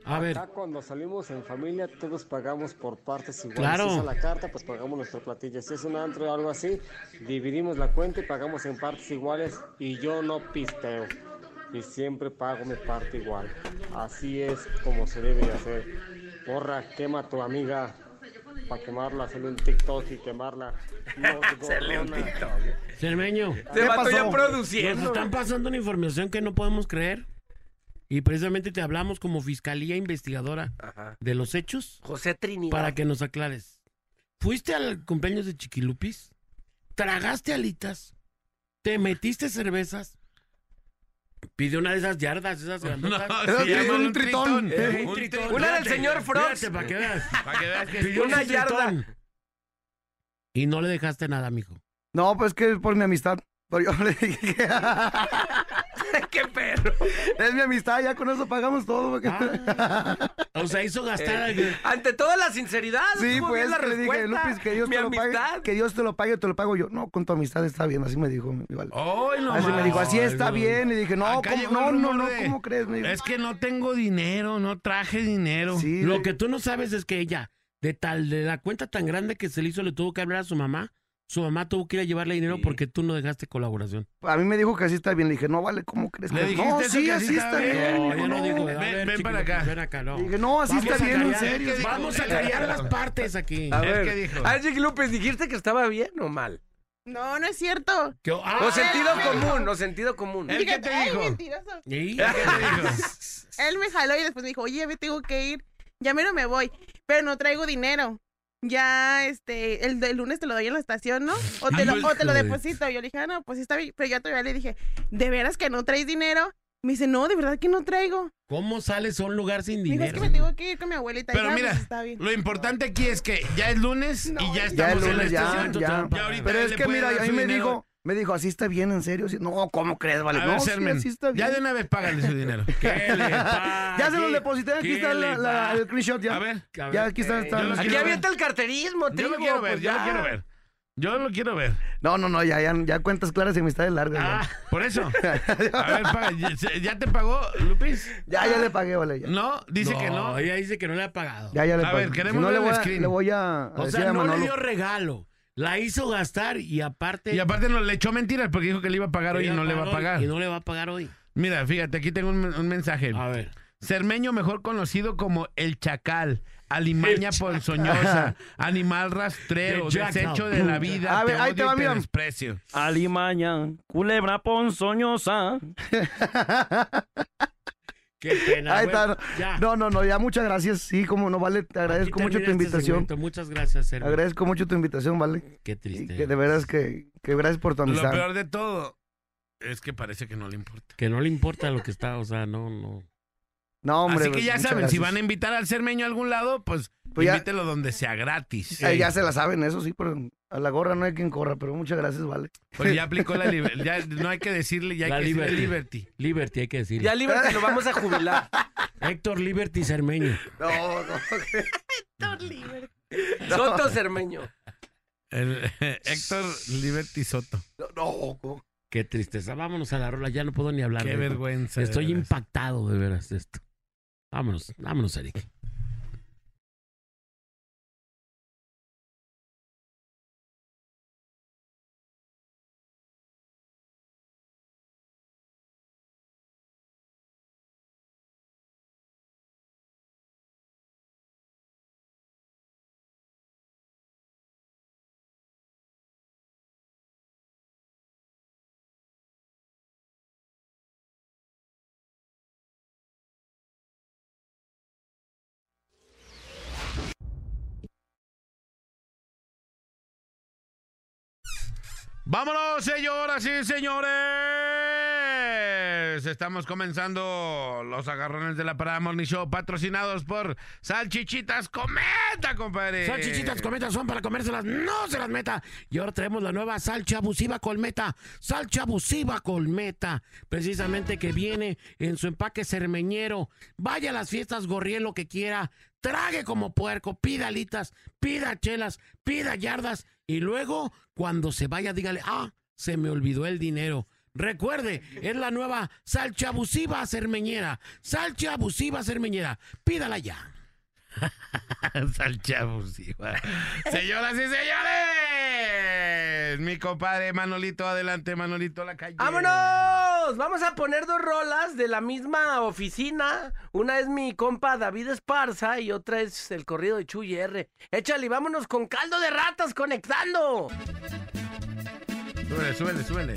Speaker 5: A ver,
Speaker 11: Acá cuando salimos en familia todos pagamos por partes iguales.
Speaker 5: Claro.
Speaker 11: Si es a la carta, pues pagamos nuestro platillo. Si es un antro o algo así, dividimos la cuenta y pagamos en partes iguales. Y yo no pisteo. Y siempre pago mi parte igual. Así es como se debe de hacer. Porra, quema a tu amiga para quemarla, hacerle un TikTok y quemarla. No,
Speaker 3: Hacerle un. TikTok.
Speaker 5: Cermeño,
Speaker 3: Se
Speaker 9: ¿Qué
Speaker 3: mató ya
Speaker 9: pasó?
Speaker 5: nos
Speaker 3: produciendo.
Speaker 5: están pasando una información que no podemos creer. Y precisamente te hablamos como fiscalía investigadora
Speaker 3: Ajá.
Speaker 5: de los hechos
Speaker 3: José Trinidad.
Speaker 5: para que nos aclares. ¿Fuiste al cumpleaños de Chiquilupis? ¿Tragaste alitas? ¿Te metiste cervezas? Pide una de esas yardas, esas grandotas.
Speaker 2: Se
Speaker 9: tiene
Speaker 2: llama
Speaker 9: un tritón.
Speaker 5: Eh,
Speaker 2: Un tritón.
Speaker 3: Una del señor Frost.
Speaker 5: fíjate, para que veas.
Speaker 2: Para que veas que
Speaker 5: Pidió
Speaker 3: Una
Speaker 5: un
Speaker 3: yarda.
Speaker 5: Y no le dejaste nada, mijo.
Speaker 9: No, pues que es por mi amistad. Pero yo le dije. es mi amistad, ya con eso pagamos todo. porque-
Speaker 5: Ah, o sea, hizo gastar. al-
Speaker 3: Ante toda la sinceridad.
Speaker 9: Sí, pues
Speaker 3: la
Speaker 9: que le dije. Lupis, que Dios
Speaker 3: Mi
Speaker 9: te lo pague. Que Dios te lo pague, te lo pago yo. No, con tu amistad está bien, así me dijo
Speaker 2: no
Speaker 9: así me dijo, así está bien. Y dije, no, no, no, no,
Speaker 2: de-
Speaker 9: ¿cómo crees? Me dijo,
Speaker 2: Es que no tengo dinero, no traje dinero.
Speaker 9: sí,
Speaker 5: Lo que tú no sabes es que ella, de tal, de la cuenta tan grande que se le hizo, le tuvo que hablar a su mamá. Su mamá tuvo que ir a llevarle dinero porque tú no dejaste colaboración.
Speaker 9: a mí me dijo que así está bien. Le dije, no, vale, ¿cómo crees?
Speaker 2: ¿Le
Speaker 9: que
Speaker 2: dijiste
Speaker 9: No, sí,
Speaker 2: que
Speaker 9: así
Speaker 2: así
Speaker 9: está bien.
Speaker 2: bien?
Speaker 5: No,
Speaker 9: Dijo,
Speaker 5: yo no digo, a
Speaker 2: Ven-
Speaker 5: ver,
Speaker 2: ven
Speaker 5: chiquillo,
Speaker 2: para acá.
Speaker 5: Ven acá, no.
Speaker 9: Dije, no, así
Speaker 5: Vamos
Speaker 9: está
Speaker 5: a
Speaker 9: bien, en serio.
Speaker 5: Vamos a carear las partes aquí.
Speaker 3: A
Speaker 2: ¿Él
Speaker 3: ver.
Speaker 2: qué dijo?
Speaker 3: Ah, Chiqui López, ¿dijiste que estaba bien o mal?
Speaker 8: No, no es cierto.
Speaker 5: Que- ah,
Speaker 3: O sentido común, o sentido común.
Speaker 2: ¿Él qué
Speaker 8: Fíjate,
Speaker 2: te
Speaker 8: ay,
Speaker 2: dijo?
Speaker 8: mentiroso.
Speaker 5: ¿y?
Speaker 2: ¿Qué te dijo?
Speaker 8: Él me jaló y después me dijo, oye, me tengo que ir. Ya mero me voy, pero no traigo dinero. Ya, este, el del lunes te lo doy en la estación, ¿no? O te lo, o te lo deposito. Yo le dije, ah, no, pues sí está bien. Pero yo todavía le dije, ¿de veras que no traes dinero? Me dice, no, de verdad que no traigo.
Speaker 5: ¿Cómo sales a un lugar sin
Speaker 8: es
Speaker 5: dinero?
Speaker 8: que me tengo que ir con mi abuelita.
Speaker 2: Pero
Speaker 8: y ya,
Speaker 2: mira,
Speaker 8: pues, está bien.
Speaker 2: lo importante aquí es que ya es lunes
Speaker 8: No,
Speaker 2: y ya estamos
Speaker 9: Ya el
Speaker 2: en la
Speaker 9: lunes, ya,
Speaker 2: estación.
Speaker 9: ya.
Speaker 2: Ya ahorita
Speaker 9: Pero es que mira,
Speaker 2: dar
Speaker 9: a mí
Speaker 2: su
Speaker 9: me
Speaker 2: dinero.
Speaker 9: dijo, me dijo, así está bien, en serio. Sí, No, ¿cómo crees, vale?
Speaker 2: A ver,
Speaker 9: no, sí,
Speaker 2: Sermen,
Speaker 9: así está bien.
Speaker 2: ya de una vez págale su dinero.
Speaker 5: ¿Qué le?
Speaker 9: Ya se los deposité, aquí
Speaker 5: ¿Qué
Speaker 9: está la- la- el screenshot ya.
Speaker 2: A ver,
Speaker 5: A ver,
Speaker 9: Ya aquí está,
Speaker 3: Eh,
Speaker 9: está-
Speaker 2: yo los
Speaker 3: Aquí avienta el carterismo,
Speaker 2: yo
Speaker 3: trigo.
Speaker 2: lo quiero ver,
Speaker 3: pues
Speaker 2: yo lo
Speaker 3: ya.
Speaker 2: quiero ver. Yo lo quiero ver.
Speaker 9: No, no, no, ya, ya, ya cuentas claras y amistades largas.
Speaker 2: Ah, por eso. A ver, paga. ¿Ya, ya te pagó, Lupis?
Speaker 9: Ya, ya, ya le pagué, vale. Ya,
Speaker 2: No, dice que no.
Speaker 5: Ella dice que no le ha pagado.
Speaker 9: ya, ya le
Speaker 2: A
Speaker 9: pagué.
Speaker 2: ver, queremos
Speaker 9: si no,
Speaker 2: ver
Speaker 9: le
Speaker 2: el
Speaker 9: voy, a,
Speaker 2: screen.
Speaker 9: le voy a, a
Speaker 5: O sea,
Speaker 9: a
Speaker 5: no le dio regalo. La hizo gastar y aparte.
Speaker 2: Y aparte no, le echó mentiras porque dijo que le iba a pagar hoy y no le va a pagar.
Speaker 5: Y no le va a pagar hoy.
Speaker 2: Mira, fíjate, aquí tengo un, un mensaje.
Speaker 5: A ver.
Speaker 2: Cermeño, mejor conocido como el chacal, alimaña
Speaker 5: El chacal.
Speaker 2: ponzoñosa, animal rastrero, desecho de la vida,
Speaker 9: A ver,
Speaker 2: te
Speaker 9: ahí te va, mira.
Speaker 12: Alimaña, culebra ponzoñosa.
Speaker 5: Qué pena.
Speaker 9: Ahí
Speaker 5: Bueno,
Speaker 9: está.
Speaker 5: ya.
Speaker 9: No, no, no, ya muchas gracias. Sí, como no, vale, te agradezco mucho tu
Speaker 5: este
Speaker 9: invitación.
Speaker 5: segmento. Muchas gracias, Sergio.
Speaker 9: Agradezco mucho tu invitación, vale.
Speaker 5: Qué
Speaker 9: Y
Speaker 5: triste.
Speaker 9: que de veras que, que gracias por tu
Speaker 2: Lo
Speaker 9: amistad.
Speaker 2: peor de todo es que parece que no le importa.
Speaker 5: Que no le importa lo que está, o sea, no, no.
Speaker 9: No, hombre.
Speaker 2: Así que ya
Speaker 9: muchas
Speaker 2: saben, si van a invitar al cermeño a algún lado, pues,
Speaker 9: Pues ya-
Speaker 2: invítelo donde sea gratis.
Speaker 9: Eh, ya se la saben, eso sí, pero a la gorra no hay quien corra, pero muchas gracias, vale.
Speaker 2: Porque ya aplicó la libertad. Ya no hay que decirle, ya hay
Speaker 5: La
Speaker 2: que decirle
Speaker 5: Liberty.
Speaker 2: liberty.
Speaker 5: Liberty, hay que decir.
Speaker 3: Ya Liberty lo vamos a jubilar.
Speaker 5: Héctor Liberty Cermeño.
Speaker 9: No, no.
Speaker 3: Soto Cermeño.
Speaker 2: El- Héctor Liberty Soto.
Speaker 9: No, no.
Speaker 5: Qué tristeza. Vámonos a la rola, ya no puedo ni hablar.
Speaker 2: Qué
Speaker 5: de
Speaker 2: vergüenza.
Speaker 5: Estoy impactado de veras de esto. Vámonos, vámonos, Eric.
Speaker 2: Vámonos, señoras y señores. Estamos comenzando los agarrones de la Parada Morning Show patrocinados por Salchichitas Cometa, compadre.
Speaker 5: Salchichitas Colmeta son para comérselas, no se las meta. Y ahora traemos la nueva salcha abusiva Colmeta. Salcha abusiva Colmeta. Precisamente que viene en su empaque cermeñero. Vaya a las fiestas, gorriel lo que quiera. Trague como puerco, pida alitas, pida chelas, pida yardas. Y luego, cuando se vaya, dígale, ah, se me olvidó el dinero. Recuerde, es la nueva salcha abusiva cermeñera. Salcha abusiva cermeñera. Pídala ya.
Speaker 2: Señoras y señores. Mi compadre Manolito, adelante, Manolito, la calle.
Speaker 3: ¡Vámonos! Vamos a poner dos rolas de la misma oficina. Una es mi compa David Esparza y otra es el corrido de Chuy R. Échale, vámonos con caldo de ratas conectando.
Speaker 2: Súbele, súbele, súbele.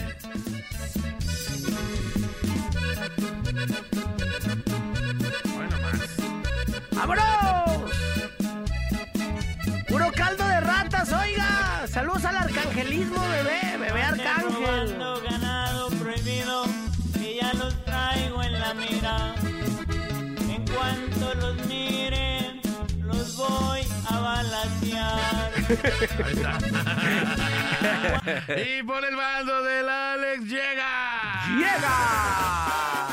Speaker 2: Bueno, más.
Speaker 3: ¡Vámonos! Oiga. Saludos al arcangelismo, bebé, bebé arcángel.
Speaker 13: ganado prohibido que ya los traigo en la mira. En cuanto los miren, los voy a balasear.
Speaker 2: Ahí está. y por el bando del Alex llega.
Speaker 3: ¡Llega!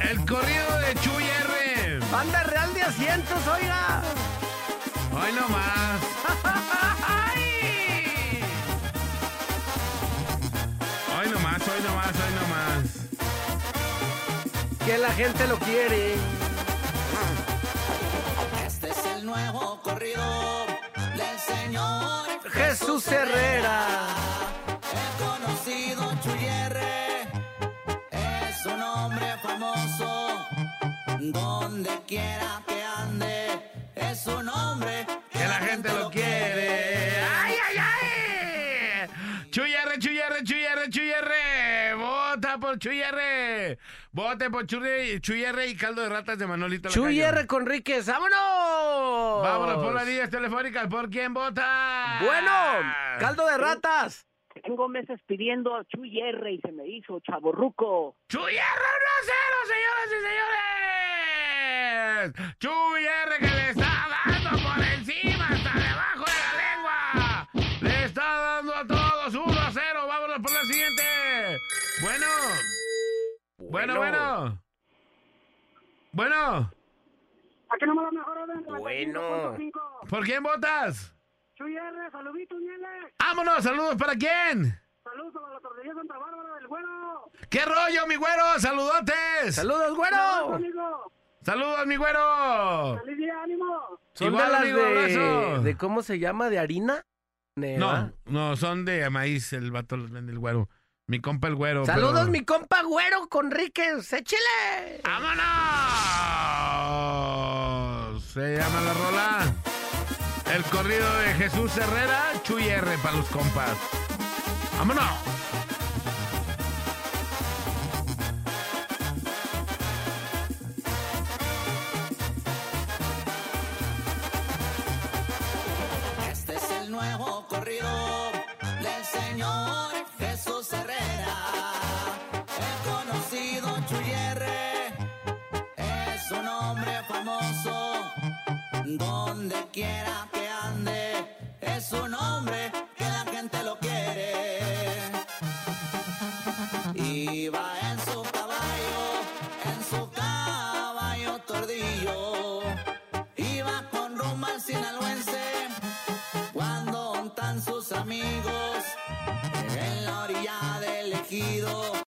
Speaker 2: El corrido de Chuy R.
Speaker 3: Banda real de asientos, oiga.
Speaker 2: Hoy no más. Hoy no más, hoy no más, hoy no más.
Speaker 3: Que la gente lo quiere.
Speaker 1: Este es el nuevo corrido del señor
Speaker 3: Jesús Herrera.
Speaker 1: El conocido Chuyerre es un hombre famoso. Donde quiera que ande, es un hombre
Speaker 2: Que la gente lo quiere. ¡Ay, ay, ay! Chuy R, Chuy R, Chuy R, Chuy R. Vota por Chuy R. Vote por Chuy, Chuy R y caldo de ratas de Manolito.
Speaker 3: Chuy
Speaker 2: Lacayo.
Speaker 3: R. Conríquez, ¡vámonos!
Speaker 2: Vámonos por las líneas telefónicas. ¿Por quién vota?
Speaker 3: Bueno, caldo de ratas.
Speaker 14: Tengo meses pidiendo a Chuy R y se me hizo chaborruco.
Speaker 2: Chuy R 1 a 0, señoras y señores. Chuy R que le está dando por encima hasta debajo de la lengua. Le está dando a todos 1 a 0. Vámonos por la siguiente. Bueno. Bueno, bueno. Bueno.
Speaker 14: ¿A qué no me lo mejor
Speaker 3: Bueno.
Speaker 2: ¿Por quién votas?
Speaker 14: Chuy R, saluditos, Niele.
Speaker 2: ¡Vámonos! ¡Saludos para quién!
Speaker 14: Saludos a la tortillería Santa Bárbara del Güero.
Speaker 2: ¡Qué rollo, mi güero! ¡Saludotes!
Speaker 3: ¡Saludos, güero!
Speaker 14: Saludos, amigo.
Speaker 2: ¡Saludos, mi güero!
Speaker 14: ¡Feliz día, ánimo!
Speaker 3: Son
Speaker 2: Igual,
Speaker 3: de las
Speaker 2: amigo,
Speaker 3: de,
Speaker 2: abrazo.
Speaker 3: de ¿Cómo se llama? ¿De harina? Neva.
Speaker 2: No, no, son de maíz, el vato los vende el güero. Mi compa el güero.
Speaker 3: Saludos,
Speaker 2: pero-
Speaker 3: mi compa güero Conríquez. ¡Échele!
Speaker 2: ¡Vámonos! Se llama la rola. El corrido de Jesús Herrera, Chuy R para los compas. ¡Vámonos!
Speaker 15: Nuevo corrido del señor Jesús Herrera. El conocido Chuyerre es un hombre famoso. Donde quiera que ande, es un hombre del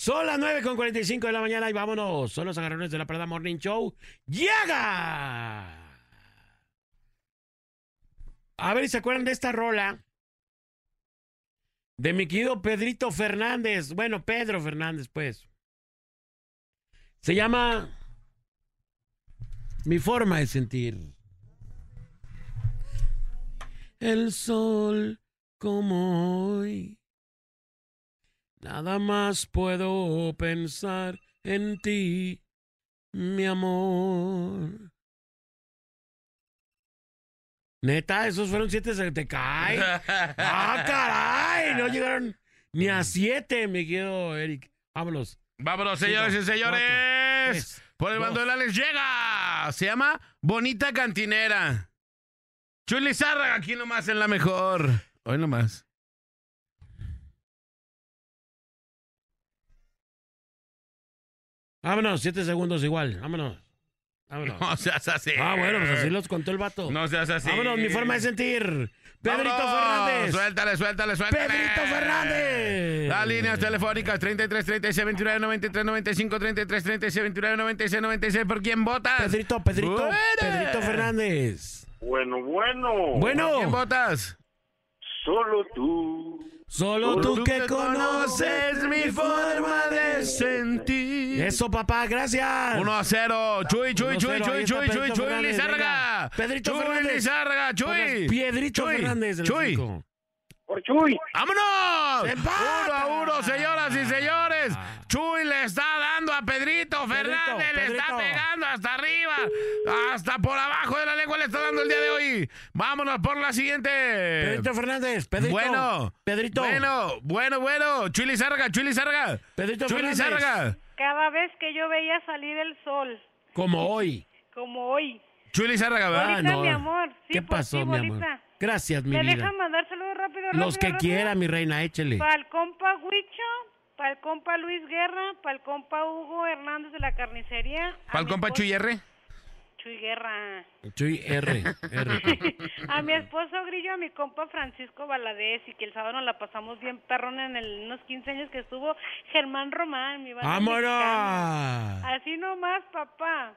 Speaker 5: Son las 9 con 45 de la mañana y vámonos. Son los agarrones de la Parada Morning Show. ¡Llega! A ver si se acuerdan de esta rola. De mi querido Pedrito Fernández. Bueno, Pedro Fernández, pues. Se llama Mi forma de sentir. El sol como hoy. Nada más puedo pensar en ti, mi amor. Neta, esos fueron siete, se te cae. ¡Ah, caray! No llegaron ni a siete, mi querido Eric. Vámonos.
Speaker 2: Vámonos,
Speaker 5: Cinco,
Speaker 2: señores y señores.
Speaker 5: cuatro, tres,
Speaker 2: Por el
Speaker 5: dos.
Speaker 2: bando Alex llega. Se llama Bonita Cantinera. Chuy Lizárraga, aquí nomás en la mejor. Hoy nomás.
Speaker 5: Vámonos, siete segundos igual. Vámonos. Vámonos.
Speaker 2: No seas así.
Speaker 5: Ah, bueno, pues así los contó el vato.
Speaker 2: No seas así.
Speaker 5: Vámonos, mi forma de sentir. Pedrito
Speaker 2: ¡Vámonos!
Speaker 5: Fernández.
Speaker 2: Suéltale, suéltale, suéltale.
Speaker 5: Pedrito Fernández.
Speaker 2: Las líneas telefónicas 33 36 29 93 95 33 36 29 96 96. ¿Por quién votas?
Speaker 5: Pedrito, Pedrito. Pedrito Fernández.
Speaker 14: Bueno, bueno.
Speaker 5: Bueno.
Speaker 2: ¿Por quién votas?
Speaker 14: Solo tú.
Speaker 5: Solo tú que conoces mi forma de
Speaker 2: sentir.
Speaker 5: Eso, papá, gracias.
Speaker 2: 1 a 0. Chuy, Chuy,
Speaker 5: 1 a
Speaker 2: Chuy,
Speaker 5: 0,
Speaker 2: Chuy, Chuy, Chuy,
Speaker 5: Pedrito
Speaker 2: Chuy,
Speaker 5: Fernández,
Speaker 2: Lizárraga.
Speaker 5: Pedrito
Speaker 2: Chuy,
Speaker 5: Fernández.
Speaker 2: Lizárraga, Chuy.
Speaker 5: Piedrito
Speaker 2: Chuy,
Speaker 5: Fernández.
Speaker 2: Chuy.
Speaker 5: cinco.
Speaker 14: Por Chuy.
Speaker 2: ¡Vámonos!
Speaker 5: ¡Empata!
Speaker 2: Uno a uno, señoras y señores. Chuy le está dando a Pedrito Fernández, le está pegando hasta arriba, hasta por abajo de la lengua le está dando el día de hoy. Vámonos por la siguiente.
Speaker 5: Pedrito Fernández. Pedrito.
Speaker 2: Bueno,
Speaker 5: Pedrito.
Speaker 2: Bueno, bueno, bueno. Chuy Lizárraga, Chuy Lizárraga.
Speaker 5: Pedrito
Speaker 2: Chuy
Speaker 5: Fernández.
Speaker 2: Lizárraga.
Speaker 16: Cada vez que yo veía salir el sol,
Speaker 5: Como hoy.
Speaker 16: como hoy.
Speaker 2: Chuy Lizárraga, ¿verdad?
Speaker 16: Bolita, mi amor. Sí,
Speaker 5: ¿Qué
Speaker 16: por
Speaker 5: pasó, mi amor? Gracias, mi
Speaker 16: ¿Me
Speaker 5: vida.
Speaker 16: dejan mandar saludos rápido, rápido?
Speaker 5: Los que quiera, mi reina, échele.
Speaker 16: Para el compa Huicho, para el compa Luis Guerra, para el compa Hugo Hernández de la carnicería.
Speaker 2: ¿Para el compa
Speaker 16: esposo-
Speaker 2: Chuy
Speaker 16: Guerra.
Speaker 5: Chuy R. R.
Speaker 16: a mi esposo Grillo, a mi compa Francisco Valadez y que el sábado nos la pasamos bien perrón en el- unos 15 años que estuvo Germán Román, mi banda. Así nomás, papá.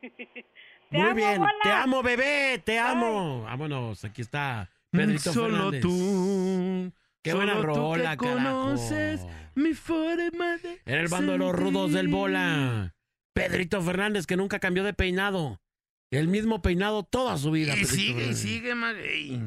Speaker 16: Te
Speaker 5: Muy
Speaker 16: amo,
Speaker 5: bien.
Speaker 16: bola.
Speaker 5: Te amo, bebé. Te amo. Vámonos. Aquí está Pedrito
Speaker 2: Solo
Speaker 5: Fernández.
Speaker 2: tú.
Speaker 5: Qué buena
Speaker 2: solo tú
Speaker 5: rola,
Speaker 2: que
Speaker 5: carajo.
Speaker 2: conoces mi forma de
Speaker 5: Era el bando de los rudos del bola. Pedrito Fernández, que nunca cambió de peinado. El mismo peinado toda su vida.
Speaker 2: Y
Speaker 5: Pedrito
Speaker 2: sigue, y sigue, maguey.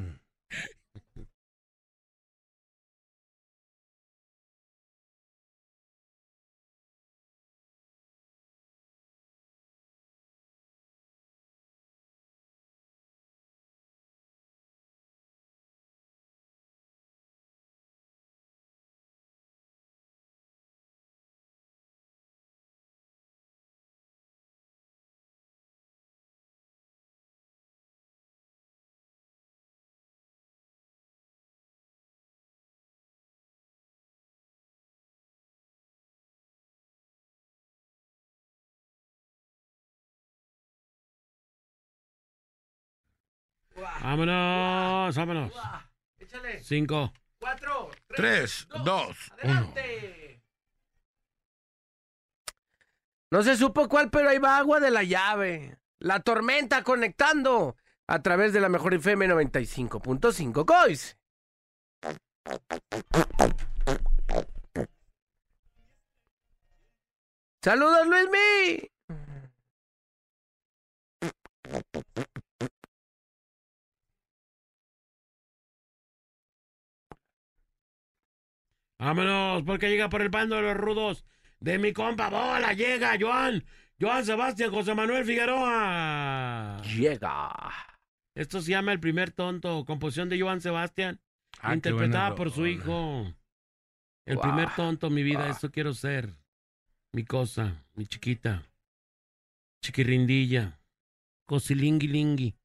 Speaker 5: Vámonos, vámonos.
Speaker 3: Échale.
Speaker 5: Cinco.
Speaker 3: Cuatro.
Speaker 2: Tres, dos, uno.
Speaker 3: Adelante. No se supo cuál, pero ahí va agua de la llave. La tormenta conectando a través de la mejor FM 95.5. Cois. Saludos, Luismi.
Speaker 5: Vámonos, porque llega por el bando de los rudos de mi compa Bola. Llega, Joan. Joan Sebastián José Manuel Figueroa.
Speaker 3: Llega.
Speaker 5: Esto se llama El primer tonto, composición de Joan Sebastián,
Speaker 2: Ah,
Speaker 5: interpretada por su hijo. El primer tonto, mi vida, esto quiero ser. Mi cosa, mi chiquita. Chiquirrindilla. Cosilingui lingui.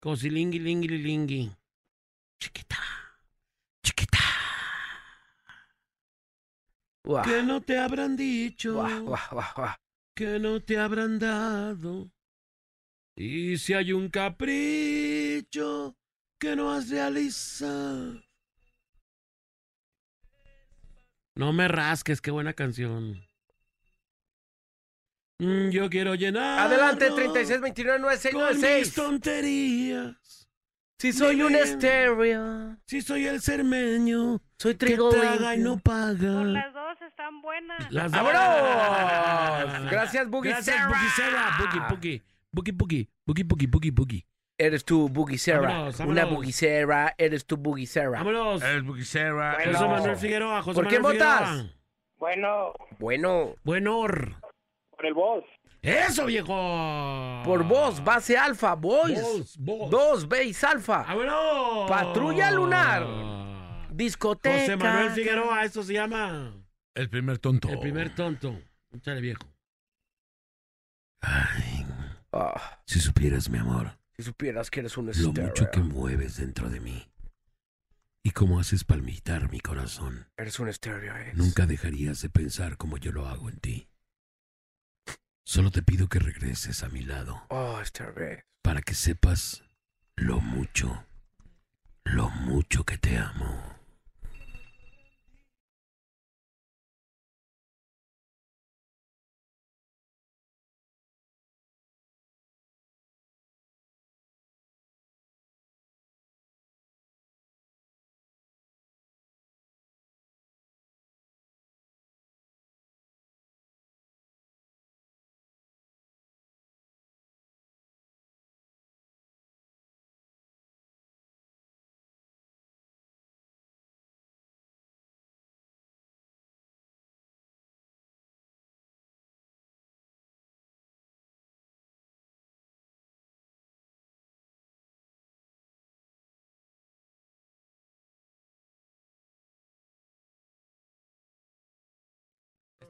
Speaker 5: Cosilingui lingui lingui. Chiquita. Chiquita.
Speaker 3: Guau.
Speaker 5: Que no te habrán dicho.
Speaker 3: Guau, guau.
Speaker 5: que no te habrán dado. Y si hay un capricho que no has realizado. No me rasques, qué buena canción. Mm, Yo quiero llenar.
Speaker 3: Adelante, 36 29
Speaker 5: con mis
Speaker 3: 9696.
Speaker 5: tonterías.
Speaker 3: Si soy un estéreo.
Speaker 5: Si soy el cermeño
Speaker 3: Soy
Speaker 5: que
Speaker 3: trigo
Speaker 5: traga y no paga.
Speaker 16: Por las dos están buenas.
Speaker 5: Las
Speaker 3: ¡Vámonos! Gracias, Boogie
Speaker 5: Gracias,
Speaker 3: Sarah.
Speaker 5: Boogie Sarah. Boogie, Boogie. Boogie, Boogie. Boogie, Boogie, Boogie, Boogie.
Speaker 3: Eres tú, Boogie Sarah.
Speaker 5: Vámonos,
Speaker 3: Una Sarah. Eres tú, Boogie Sarah.
Speaker 5: Vámonos.
Speaker 2: El Buquicera.
Speaker 3: Bueno.
Speaker 5: José Manuel Figueroa, José
Speaker 3: ¿Por qué votas?
Speaker 17: Bueno,
Speaker 3: Bueno,
Speaker 5: Buenor.
Speaker 17: por el voz.
Speaker 5: ¡Eso, viejo!
Speaker 3: por vos, base alfa, boys.
Speaker 5: Vos, vos.
Speaker 3: Dos, base alfa.
Speaker 5: ¡Vámonos!
Speaker 3: Patrulla lunar. Discoteca.
Speaker 5: José Manuel Figueroa, esto se llama.
Speaker 2: El primer tonto.
Speaker 5: El primer tonto. Échale, viejo.
Speaker 3: Ah,
Speaker 5: Si supieras, mi amor,
Speaker 3: si supieras que eres un
Speaker 5: lo mucho que mueves dentro de mí. Y cómo haces palmitar mi corazón.
Speaker 3: Eres un estéreo, eh.
Speaker 5: Nunca dejarías de pensar como yo lo hago en ti. Solo te pido que regreses a mi lado
Speaker 3: Oh, estéreo.
Speaker 5: para que sepas lo mucho, lo mucho que te amo.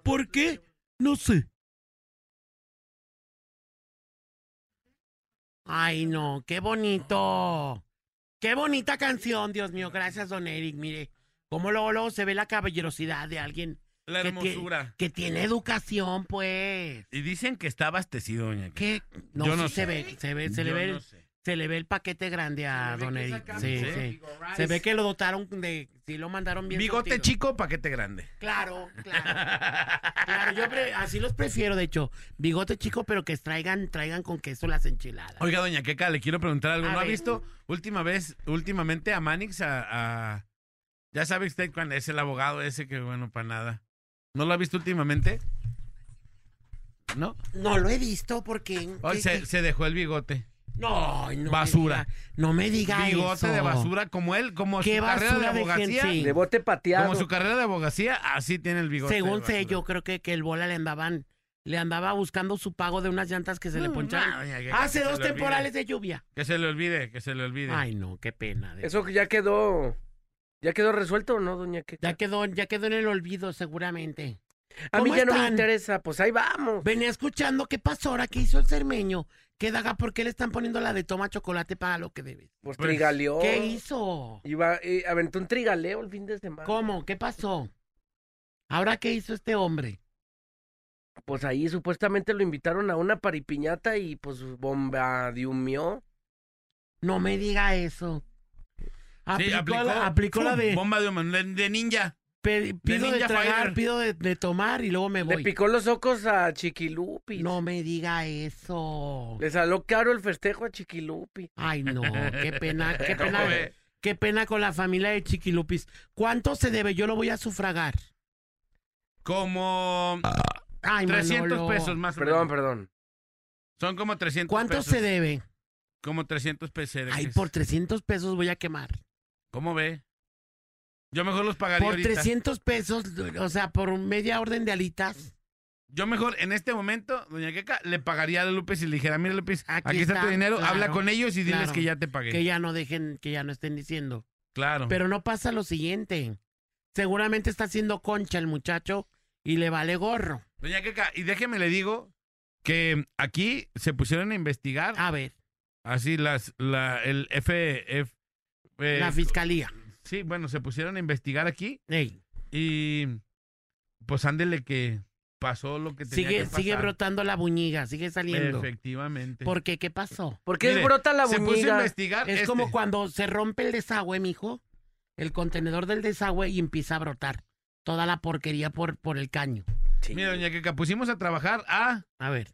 Speaker 5: ¿Por qué? No sé. Ay, no, qué bonito. Qué bonita canción, Dios mío. Gracias, don Eric. Mire, cómo luego, luego se ve la caballerosidad de alguien
Speaker 2: La
Speaker 5: que
Speaker 2: hermosura.
Speaker 5: que tiene educación, pues.
Speaker 2: Y dicen que está abastecido, doña.
Speaker 5: ¿Qué? No,
Speaker 2: Yo
Speaker 5: sí
Speaker 2: no
Speaker 5: se
Speaker 2: sé.
Speaker 5: ve, se ve, se le ve,
Speaker 2: no
Speaker 5: el-
Speaker 2: sé.
Speaker 5: Se le ve el paquete grande a Don Eric. Sí,
Speaker 2: Sí.
Speaker 5: Se ve que lo dotaron de. Sí, lo mandaron bien.
Speaker 2: Bigote
Speaker 5: surtido.
Speaker 2: chico, paquete grande.
Speaker 5: Claro, claro. Claro, yo pre- así los prefiero, de hecho. Bigote chico, pero que traigan, traigan con queso las enchiladas.
Speaker 2: Oiga, doña Queca, le quiero preguntar algo.
Speaker 5: A
Speaker 2: ¿No ha
Speaker 5: ver.
Speaker 2: visto última vez, últimamente a Manix a, a- Ya sabe usted cuál es el abogado ese que, bueno, para nada. ¿No lo ha visto últimamente? ¿No?
Speaker 5: No lo he visto porque.
Speaker 2: Hoy
Speaker 5: ¿qué-
Speaker 2: se,
Speaker 5: qué?
Speaker 2: se dejó el bigote.
Speaker 5: No, no me
Speaker 2: basura.
Speaker 5: diga- no me diga
Speaker 2: Bigote
Speaker 5: eso.
Speaker 2: de basura como él, como
Speaker 5: ¿Qué
Speaker 2: su carrera de abogacía.
Speaker 3: De bote pateado.
Speaker 2: Como su carrera de abogacía, así tiene el bigote.
Speaker 5: Según
Speaker 2: de
Speaker 5: sé, yo creo que, que el bola le andaban. Le andaba buscando su pago de unas llantas que se le
Speaker 2: Mm,
Speaker 5: poncharon.
Speaker 2: no,
Speaker 5: Hace dos
Speaker 2: olvide.
Speaker 5: temporales de lluvia.
Speaker 2: Que se le olvide, que se le olvide.
Speaker 5: Ay, no, qué pena. de-
Speaker 3: Eso que ya quedó. ¿Ya quedó resuelto o no, doña Queca?
Speaker 5: Ya quedó, ya quedó en el olvido, seguramente.
Speaker 3: A mí
Speaker 5: ¿Cómo
Speaker 3: ya no me interesa, pues ahí vamos.
Speaker 5: Venía escuchando qué pasó ahora que hizo el cermeño. ¿Qué daga? ¿Por qué le están poniendo la de toma chocolate para lo que debes?
Speaker 3: Pues
Speaker 2: Pues,
Speaker 3: trigaleó.
Speaker 5: ¿Qué hizo?
Speaker 3: Iba, eh, aventó un trigaleo el fin de semana.
Speaker 5: ¿Cómo? ¿Qué pasó? ¿Ahora qué hizo este hombre?
Speaker 3: Pues ahí supuestamente lo invitaron a una paripiñata y pues bombardiumió.
Speaker 5: No me diga eso.
Speaker 2: Sí,
Speaker 5: Aplicó, la, aplicó la de
Speaker 2: Bomba de, de- de ninja.
Speaker 5: Pido de,
Speaker 2: Ninja
Speaker 5: tragar, pido de, de tomar y luego me
Speaker 3: Le
Speaker 5: voy.
Speaker 3: picó los ojos a Chiquilupi.
Speaker 5: No me diga eso.
Speaker 3: Le salió caro el festejo a Chiquilupi.
Speaker 5: Ay, no, qué pena, qué
Speaker 2: ¿Cómo
Speaker 5: pena. Qué pena con la familia de Chiquilupis. ¿Cuánto se debe? Yo lo voy a sufragar.
Speaker 2: Como
Speaker 5: Ay,
Speaker 2: 300
Speaker 5: Manolo.
Speaker 2: pesos más o
Speaker 3: Perdón,
Speaker 2: menos.
Speaker 3: perdón.
Speaker 2: Son como 300
Speaker 5: ¿Cuánto
Speaker 2: pesos.
Speaker 5: se debe?
Speaker 2: Como 300 pesos.
Speaker 5: Ay, por 300 pesos voy a quemar.
Speaker 2: ¿Cómo ve? Yo mejor los pagaría
Speaker 5: Por
Speaker 2: ahorita.
Speaker 5: 300 pesos, o sea, por media orden de alitas.
Speaker 2: Yo mejor en este momento, doña Queca, le pagaría a López y le dijera, mira López, aquí,
Speaker 5: Aquí
Speaker 2: está, tu dinero,
Speaker 5: claro,
Speaker 2: habla con ellos y diles
Speaker 5: claro.
Speaker 2: que ya te pagué.
Speaker 5: Que ya no dejen, que ya no estén diciendo.
Speaker 2: Claro.
Speaker 5: Pero no pasa lo siguiente. Seguramente está haciendo concha el muchacho y le vale gorro.
Speaker 2: Doña Queca, y déjeme le digo que aquí se pusieron a investigar.
Speaker 5: A ver,
Speaker 2: Así las, la, el FF. eh,
Speaker 5: la fiscalía.
Speaker 2: Sí, bueno, se pusieron a investigar aquí
Speaker 5: Ey,
Speaker 2: y pues ándele que pasó lo que tenía
Speaker 5: sigue,
Speaker 2: que pasar.
Speaker 5: sigue brotando la buñiga, sigue saliendo.
Speaker 2: Efectivamente.
Speaker 5: ¿Por qué? ¿Qué pasó?
Speaker 3: ¿Por qué
Speaker 2: Mire,
Speaker 3: brota la
Speaker 2: se puso a
Speaker 3: buñiga?
Speaker 2: investigar.
Speaker 5: Es
Speaker 2: este.
Speaker 5: como cuando se rompe el desagüe, mijo, el contenedor del desagüe y empieza a brotar toda la porquería por, por el caño.
Speaker 3: Sí.
Speaker 2: Mira, doña Queca, pusimos a trabajar a
Speaker 5: A ver.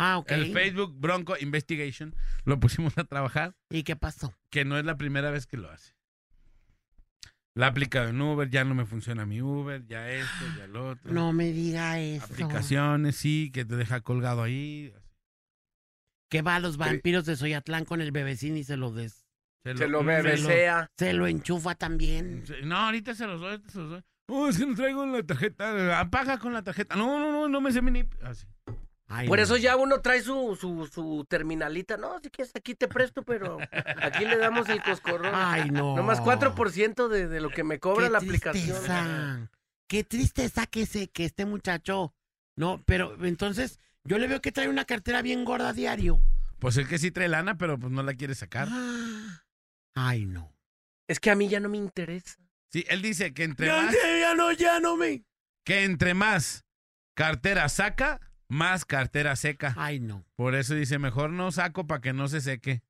Speaker 5: Ah, ok.
Speaker 2: el Facebook Bronco Investigation. Lo pusimos a trabajar,
Speaker 5: ¿Y qué pasó?
Speaker 2: que no es la primera vez que lo hace. La ha aplicado en Uber, ya no me funciona mi Uber, ya esto, ya lo otro.
Speaker 5: No me diga eso.
Speaker 2: Aplicaciones, sí, que te deja colgado ahí.
Speaker 5: Que va a los vampiros de Soyatlán con el bebecín y se lo des.
Speaker 3: Se lo
Speaker 2: mm,
Speaker 3: bebesea.
Speaker 5: Se lo enchufa también.
Speaker 2: se- No, ahorita se los doy, ahorita se los doy. Oh, es que no traigo la tarjeta. Apaga con la tarjeta. No, no, no, no me sé mi NIP. Así.
Speaker 5: Ay,
Speaker 3: Por
Speaker 5: no.
Speaker 3: eso ya uno trae su, su, su terminalita. No, si quieres aquí te presto, pero aquí le damos el coscorrón.
Speaker 5: Ay, no.
Speaker 3: Nomás 4% de, de lo que me cobra
Speaker 5: Qué
Speaker 3: la aplicación.
Speaker 5: tristeza. Qué tristeza que, se, que este muchacho. No, pero entonces yo le veo que trae una cartera bien gorda a diario.
Speaker 2: Pues el que sí trae lana, pero pues no la quiere sacar.
Speaker 5: Ah. Ay, no.
Speaker 3: Es que a mí ya no me interesa.
Speaker 2: Sí, él dice que entre
Speaker 5: Ya,
Speaker 2: más,
Speaker 5: ya no, ya no me.
Speaker 2: que entre más cartera saca, más cartera seca.
Speaker 5: Ay, no.
Speaker 2: Por eso dice, mejor no saco para que no se seque.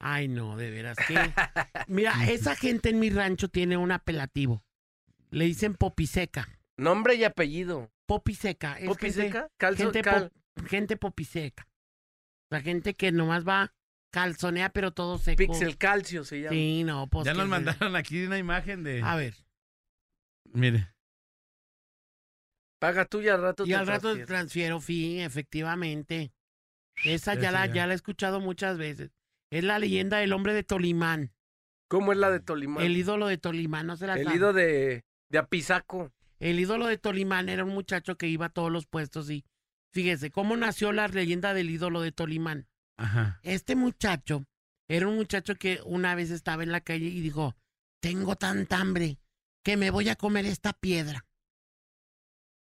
Speaker 5: Ay, no, de veras que. Mira, esa gente en mi rancho tiene un apelativo. Le dicen popiseca.
Speaker 3: Nombre y apellido.
Speaker 5: Popiseca. Es
Speaker 3: ¿Popi
Speaker 5: gente,
Speaker 3: seca? Calzo,
Speaker 5: gente,
Speaker 3: cal-
Speaker 5: gente popiseca. La gente que nomás va calzonea, pero todo seco.
Speaker 3: Pixel calcio se llama.
Speaker 5: Sí, no, pues.
Speaker 2: ya nos mandaron aquí una imagen de...
Speaker 5: A ver.
Speaker 2: Mire.
Speaker 3: Paga tú y al rato
Speaker 5: Y
Speaker 3: te
Speaker 5: al rato
Speaker 3: transfiero.
Speaker 5: transfiero, fin, efectivamente. Esa ya la,
Speaker 2: ya.
Speaker 5: la he escuchado muchas veces. Es la leyenda del hombre de Tolimán.
Speaker 3: ¿Cómo es la de Tolimán?
Speaker 5: El ídolo de Tolimán, no se la
Speaker 3: El
Speaker 5: sabe.
Speaker 3: ido de, de Apizaco.
Speaker 5: El ídolo de Tolimán era un muchacho que iba a todos los puestos y fíjese, ¿cómo nació la leyenda del ídolo de Tolimán?
Speaker 2: Ajá.
Speaker 5: Este muchacho era un muchacho que una vez estaba en la calle y dijo, tengo tanta hambre que me voy a comer esta piedra.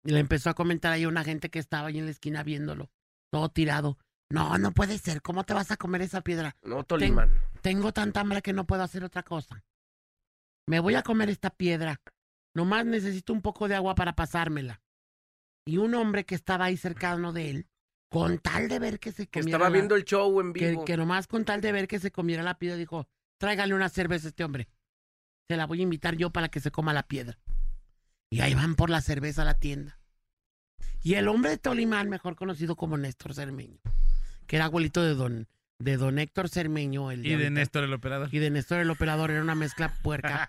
Speaker 5: Y le empezó a comentar ahí a una gente que estaba ahí en la esquina viéndolo, todo tirado. No, no puede ser, ¿cómo te vas a comer esa piedra?
Speaker 3: No, Tolimán.
Speaker 5: Tengo tanta hambre que no puedo hacer otra cosa. Me voy a comer esta piedra. Nomás necesito un poco de agua para pasármela. Y un hombre que estaba ahí cercano de él con tal de ver que se
Speaker 3: Que
Speaker 5: comiera
Speaker 3: estaba
Speaker 5: la-
Speaker 3: viendo el show en
Speaker 5: que,
Speaker 3: vivo.
Speaker 5: que nomás con tal de ver que se comiera la piedra, dijo, tráigale una cerveza a este hombre. Se la voy a invitar yo para que se coma la piedra. Y ahí van por la cerveza a la tienda. Y el hombre de Tolimán, mejor conocido como Néstor Cermeño, que era abuelito de don, de don Héctor Cermeño, el
Speaker 2: Y de
Speaker 5: ahorita-
Speaker 2: Néstor el operador.
Speaker 5: y de Néstor el operador, era una mezcla puerca.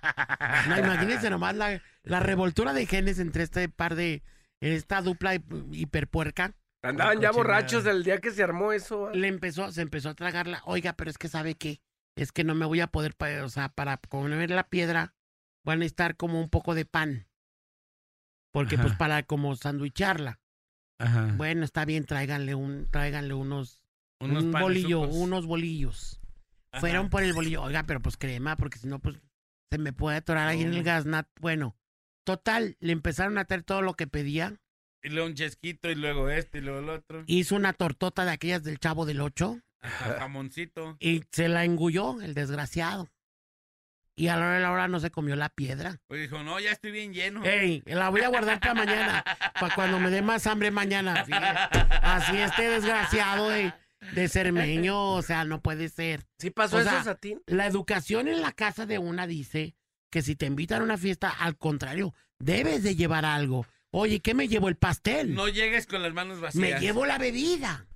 Speaker 5: No, imagínense nomás la, la revoltura de genes entre este par de, esta dupla hi- hiperpuerca.
Speaker 3: Andaban ya borrachos el día que se armó eso.
Speaker 5: Le empezó, se empezó a tragarla. Oiga, pero es que sabe qué, es que no me voy a poder, o sea, para comer la piedra, van a necesitar como un poco de pan. Porque
Speaker 2: Ajá.
Speaker 5: pues para como sandwicharla.
Speaker 2: Ajá.
Speaker 5: Bueno, está bien, tráiganle un, tráiganle unos,
Speaker 2: Unos
Speaker 5: un bolillo,
Speaker 2: sucos.
Speaker 5: unos bolillos.
Speaker 2: Ajá.
Speaker 5: Fueron por el bolillo. Oiga, pero pues crema, porque si no, pues se me puede atorar ahí en el gasnat. Bueno, total, le empezaron a traer todo lo que pedía.
Speaker 2: Y luego un chesquito y luego este y luego el otro.
Speaker 5: Hizo una tortota de aquellas del chavo del ocho
Speaker 2: Ajá, jamoncito.
Speaker 5: y se la engulló, el desgraciado. Y a la hora de la hora no se comió la piedra.
Speaker 2: Pues dijo, no, ya estoy bien lleno.
Speaker 5: Ey, la voy a guardar para mañana, para cuando me dé más hambre mañana. fíjate. Así este desgraciado de, de Cermeño, o sea, no puede ser.
Speaker 3: ¿Sí pasó
Speaker 5: O
Speaker 3: eso,
Speaker 5: sea,
Speaker 3: Satín?
Speaker 5: La educación en la casa de una dice que si te invitan a una fiesta, al contrario, debes de llevar algo. Oye, ¿qué me llevo? El pastel.
Speaker 2: No llegues con las manos vacías.
Speaker 5: me llevo la bebida.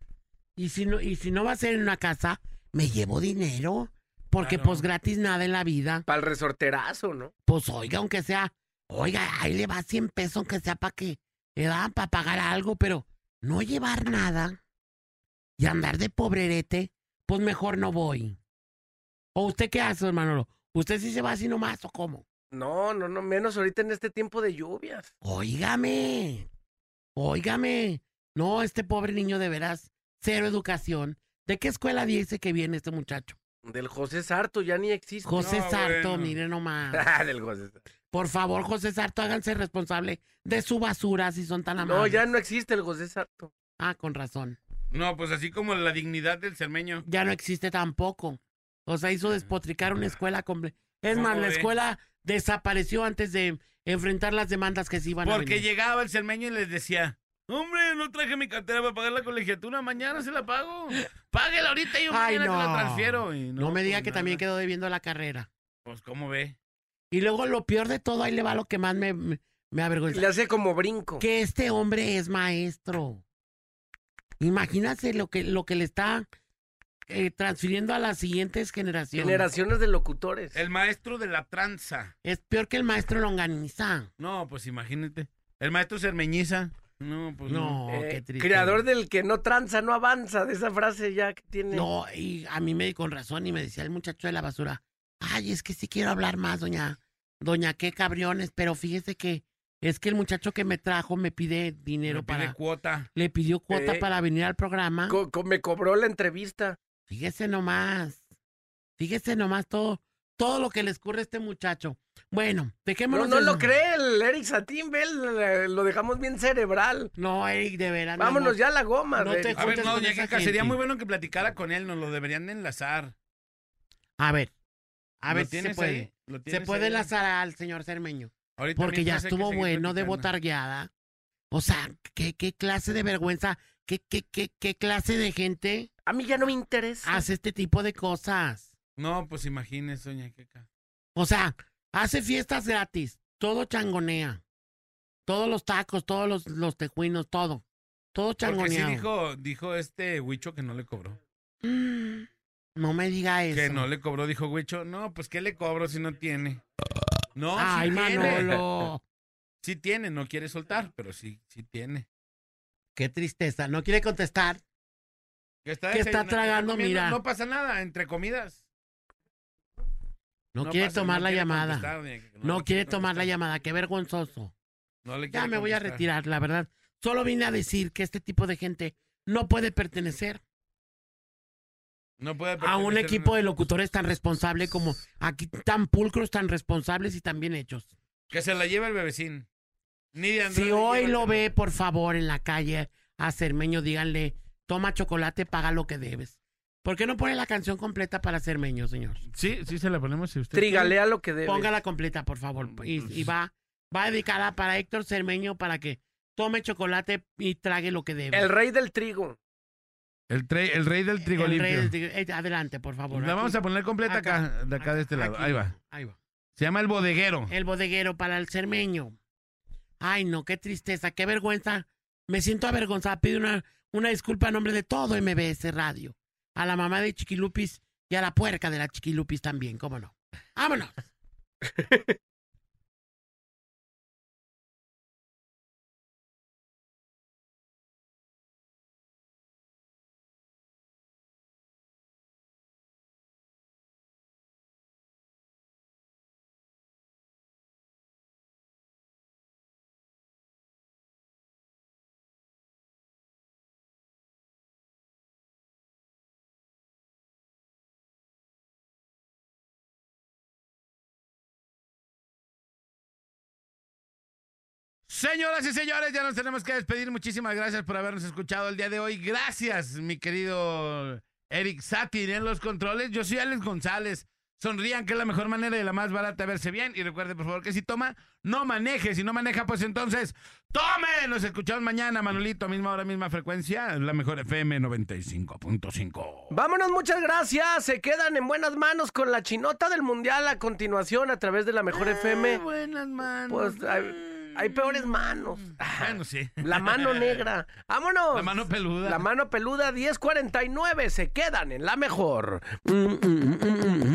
Speaker 5: Y si no, y si no va a ser en una casa, me llevo dinero. Porque
Speaker 3: Claro.
Speaker 5: pues gratis nada en la vida.
Speaker 3: Para el resorterazo, ¿no?
Speaker 5: Pues oiga, aunque sea, oiga, ahí le va 100 pesos, aunque sea para que le dan para pagar algo, pero no llevar nada y andar de pobrerete, pues mejor no voy. ¿O usted qué hace, hermano? ¿Usted sí se va así nomás o cómo?
Speaker 3: No, no, no, menos ahorita en este tiempo de lluvias.
Speaker 5: Óigame, óigame. No, este pobre niño de veras, cero educación. ¿De qué escuela dice que viene este muchacho?
Speaker 3: Del José Sarto ya ni existe.
Speaker 5: José
Speaker 3: No,
Speaker 5: Sarto,
Speaker 3: bueno.
Speaker 5: mire nomás.
Speaker 3: Del José Sarto.
Speaker 5: Por favor, José Sarto, háganse responsable de su basura si son tan
Speaker 3: No,
Speaker 5: amables.
Speaker 3: ya no existe el José Sarto.
Speaker 5: Ah, con razón.
Speaker 2: No, pues así como la dignidad del cermeño.
Speaker 5: Ya no existe tampoco. O sea, hizo despotricar una escuela completa. Es
Speaker 2: ¿Cómo
Speaker 5: más, la
Speaker 2: ve?
Speaker 5: escuela desapareció antes de enfrentar las demandas que se iban a
Speaker 2: Porque
Speaker 5: venir.
Speaker 2: llegaba el cermeño y les decía, hombre, no traje mi cartera para pagar la colegiatura, mañana se la pago. Páguela ahorita y yo
Speaker 5: Ay,
Speaker 2: mañana
Speaker 5: no.
Speaker 2: te la transfiero. Y
Speaker 5: No, me diga
Speaker 2: pues
Speaker 5: que
Speaker 2: nada.
Speaker 5: también quedó debiendo la carrera.
Speaker 2: Pues, ¿cómo ve?
Speaker 5: Y luego lo peor de todo, ahí le va lo que más me, me, me avergüenza.
Speaker 3: Le hace como brinco.
Speaker 5: Que este hombre es maestro. Imagínate lo que, lo que le está eh, transfiriendo a las siguientes generaciones.
Speaker 3: Generaciones de locutores.
Speaker 2: El maestro de la tranza.
Speaker 5: Es peor que el maestro longaniza.
Speaker 2: No, pues imagínate. El maestro cermeñiza. No, pues no.
Speaker 5: No,
Speaker 3: Eh,
Speaker 5: qué triste.
Speaker 3: creador del que no tranza, no avanza, de esa frase ya que tiene.
Speaker 5: No, y a mí me di con razón y me decía el muchacho de la basura, ay, es que sí quiero hablar más, doña, doña, qué cabriones, pero fíjese que es que el muchacho que me trajo me pide dinero
Speaker 2: Le pide
Speaker 5: para,
Speaker 2: cuota.
Speaker 5: le pidió cuota
Speaker 3: Eh,
Speaker 5: para venir al programa.
Speaker 3: Co- co- me cobró la entrevista.
Speaker 5: Fíjese nomás, fíjese nomás todo, todo lo que le escurre a este muchacho. Bueno,
Speaker 3: No,
Speaker 5: dejémonos.
Speaker 3: no
Speaker 5: de-
Speaker 3: lo cree el Eric Satín, ve, el- lo dejamos bien cerebral.
Speaker 5: No, Eric, de veras. mi
Speaker 3: Vámonos ya a la goma.
Speaker 5: No te
Speaker 2: A ver, no,
Speaker 5: esa
Speaker 2: Keka, sería muy bueno que platicara con él, nos lo deberían de enlazar.
Speaker 5: A ver, a
Speaker 2: ¿Lo
Speaker 5: ver si se puede. Se puede
Speaker 2: ahí?
Speaker 5: enlazar al señor Cermeño.
Speaker 2: Ahorita
Speaker 5: Porque ya
Speaker 2: que
Speaker 5: estuvo bueno de
Speaker 2: platicando.
Speaker 5: botargueada. O sea, ¿qué, qué clase de vergüenza, qué, qué, qué, qué clase de gente
Speaker 3: A mí ya no me interesa.
Speaker 5: hace este tipo de cosas.
Speaker 2: No, pues imagínese, doña Keka.
Speaker 5: O sea, hace fiestas gratis, todo changonea. Todos los tacos, todos los, los tejuinos, todo. Todo
Speaker 2: Porque sí
Speaker 5: changoneado.
Speaker 2: dijo, dijo este Huicho que no le cobró.
Speaker 5: Mm, No me diga eso.
Speaker 2: Que no le cobró, dijo Huicho. No, pues ¿qué le cobro si no tiene? No,
Speaker 5: Ay,
Speaker 2: sí tiene.
Speaker 5: Manolo.
Speaker 2: Sí tiene, no quiere soltar, pero sí, sí tiene.
Speaker 5: Qué tristeza. No quiere contestar.
Speaker 2: Que está,
Speaker 5: Que está
Speaker 2: desayunando,
Speaker 5: tragando,
Speaker 2: comiendo,
Speaker 5: mira.
Speaker 2: No pasa nada, entre comidas.
Speaker 5: No,
Speaker 2: No
Speaker 5: quiere
Speaker 2: pasa,
Speaker 5: tomar
Speaker 2: no
Speaker 5: la
Speaker 2: quiere
Speaker 5: llamada. No, quiere tomar la llamada. Qué vergonzoso.
Speaker 2: No le
Speaker 5: Ya me voy a retirar, la verdad. Solo vine a decir que este tipo de gente no puede pertenecer
Speaker 2: No puede
Speaker 5: a un
Speaker 2: pertenecer,
Speaker 5: equipo de locutores tan responsable como aquí, tan pulcros, tan responsables y tan bien hechos.
Speaker 2: Que se la lleve el bebecín. Ni de
Speaker 5: Si hoy lo ve, por favor, en la calle a Cermeño, díganle, toma chocolate, paga lo que debes. ¿Por qué no pone la canción completa para Cermeño, señor?
Speaker 2: Sí, sí se la ponemos si usted
Speaker 3: Trigalea lo que debe.
Speaker 5: Póngala completa, por favor. Y, y va, va dedicada para Héctor Cermeño para que tome chocolate y trague lo que debe.
Speaker 3: El rey del trigo.
Speaker 2: El, tre- el rey del trigo
Speaker 5: El
Speaker 2: limpio.
Speaker 5: rey del trigo- eh, adelante, por favor.
Speaker 2: La vamos a poner completa acá, de acá de este lado.
Speaker 5: Aquí,
Speaker 2: Ahí va.
Speaker 5: Ahí va.
Speaker 2: Se llama el bodeguero.
Speaker 5: El bodeguero para el cermeño. Ay, no, qué tristeza, qué vergüenza. Me siento avergonzada. Pido una, una disculpa a nombre de todo MBS Radio. A la mamá de Chiquilupis y a la puerca de la Chiquilupis también, cómo no. ¡Vámonos!
Speaker 2: Señoras y señores, ya nos tenemos que despedir. Muchísimas gracias por habernos escuchado el día de hoy. Gracias, mi querido Eric Satin en los controles. Yo soy Alex González. Sonrían, que es la mejor manera y la más barata de verse bien. Y recuerde, por favor, que si toma, no maneje. Si no maneja, pues entonces, ¡tome! Nos escuchamos mañana, Manolito, misma hora, misma frecuencia. La mejor FM 95.5.
Speaker 3: Vámonos, muchas gracias. Se quedan en buenas manos con la chinota del mundial a continuación a través de la mejor FM.
Speaker 2: Buenas manos.
Speaker 3: Pues hay, hay peores manos.
Speaker 2: Bueno, sí.
Speaker 3: La mano negra. Vámonos.
Speaker 2: La mano peluda.
Speaker 3: La mano peluda 1049. Se quedan en la mejor. Mm, mm, mm, mm,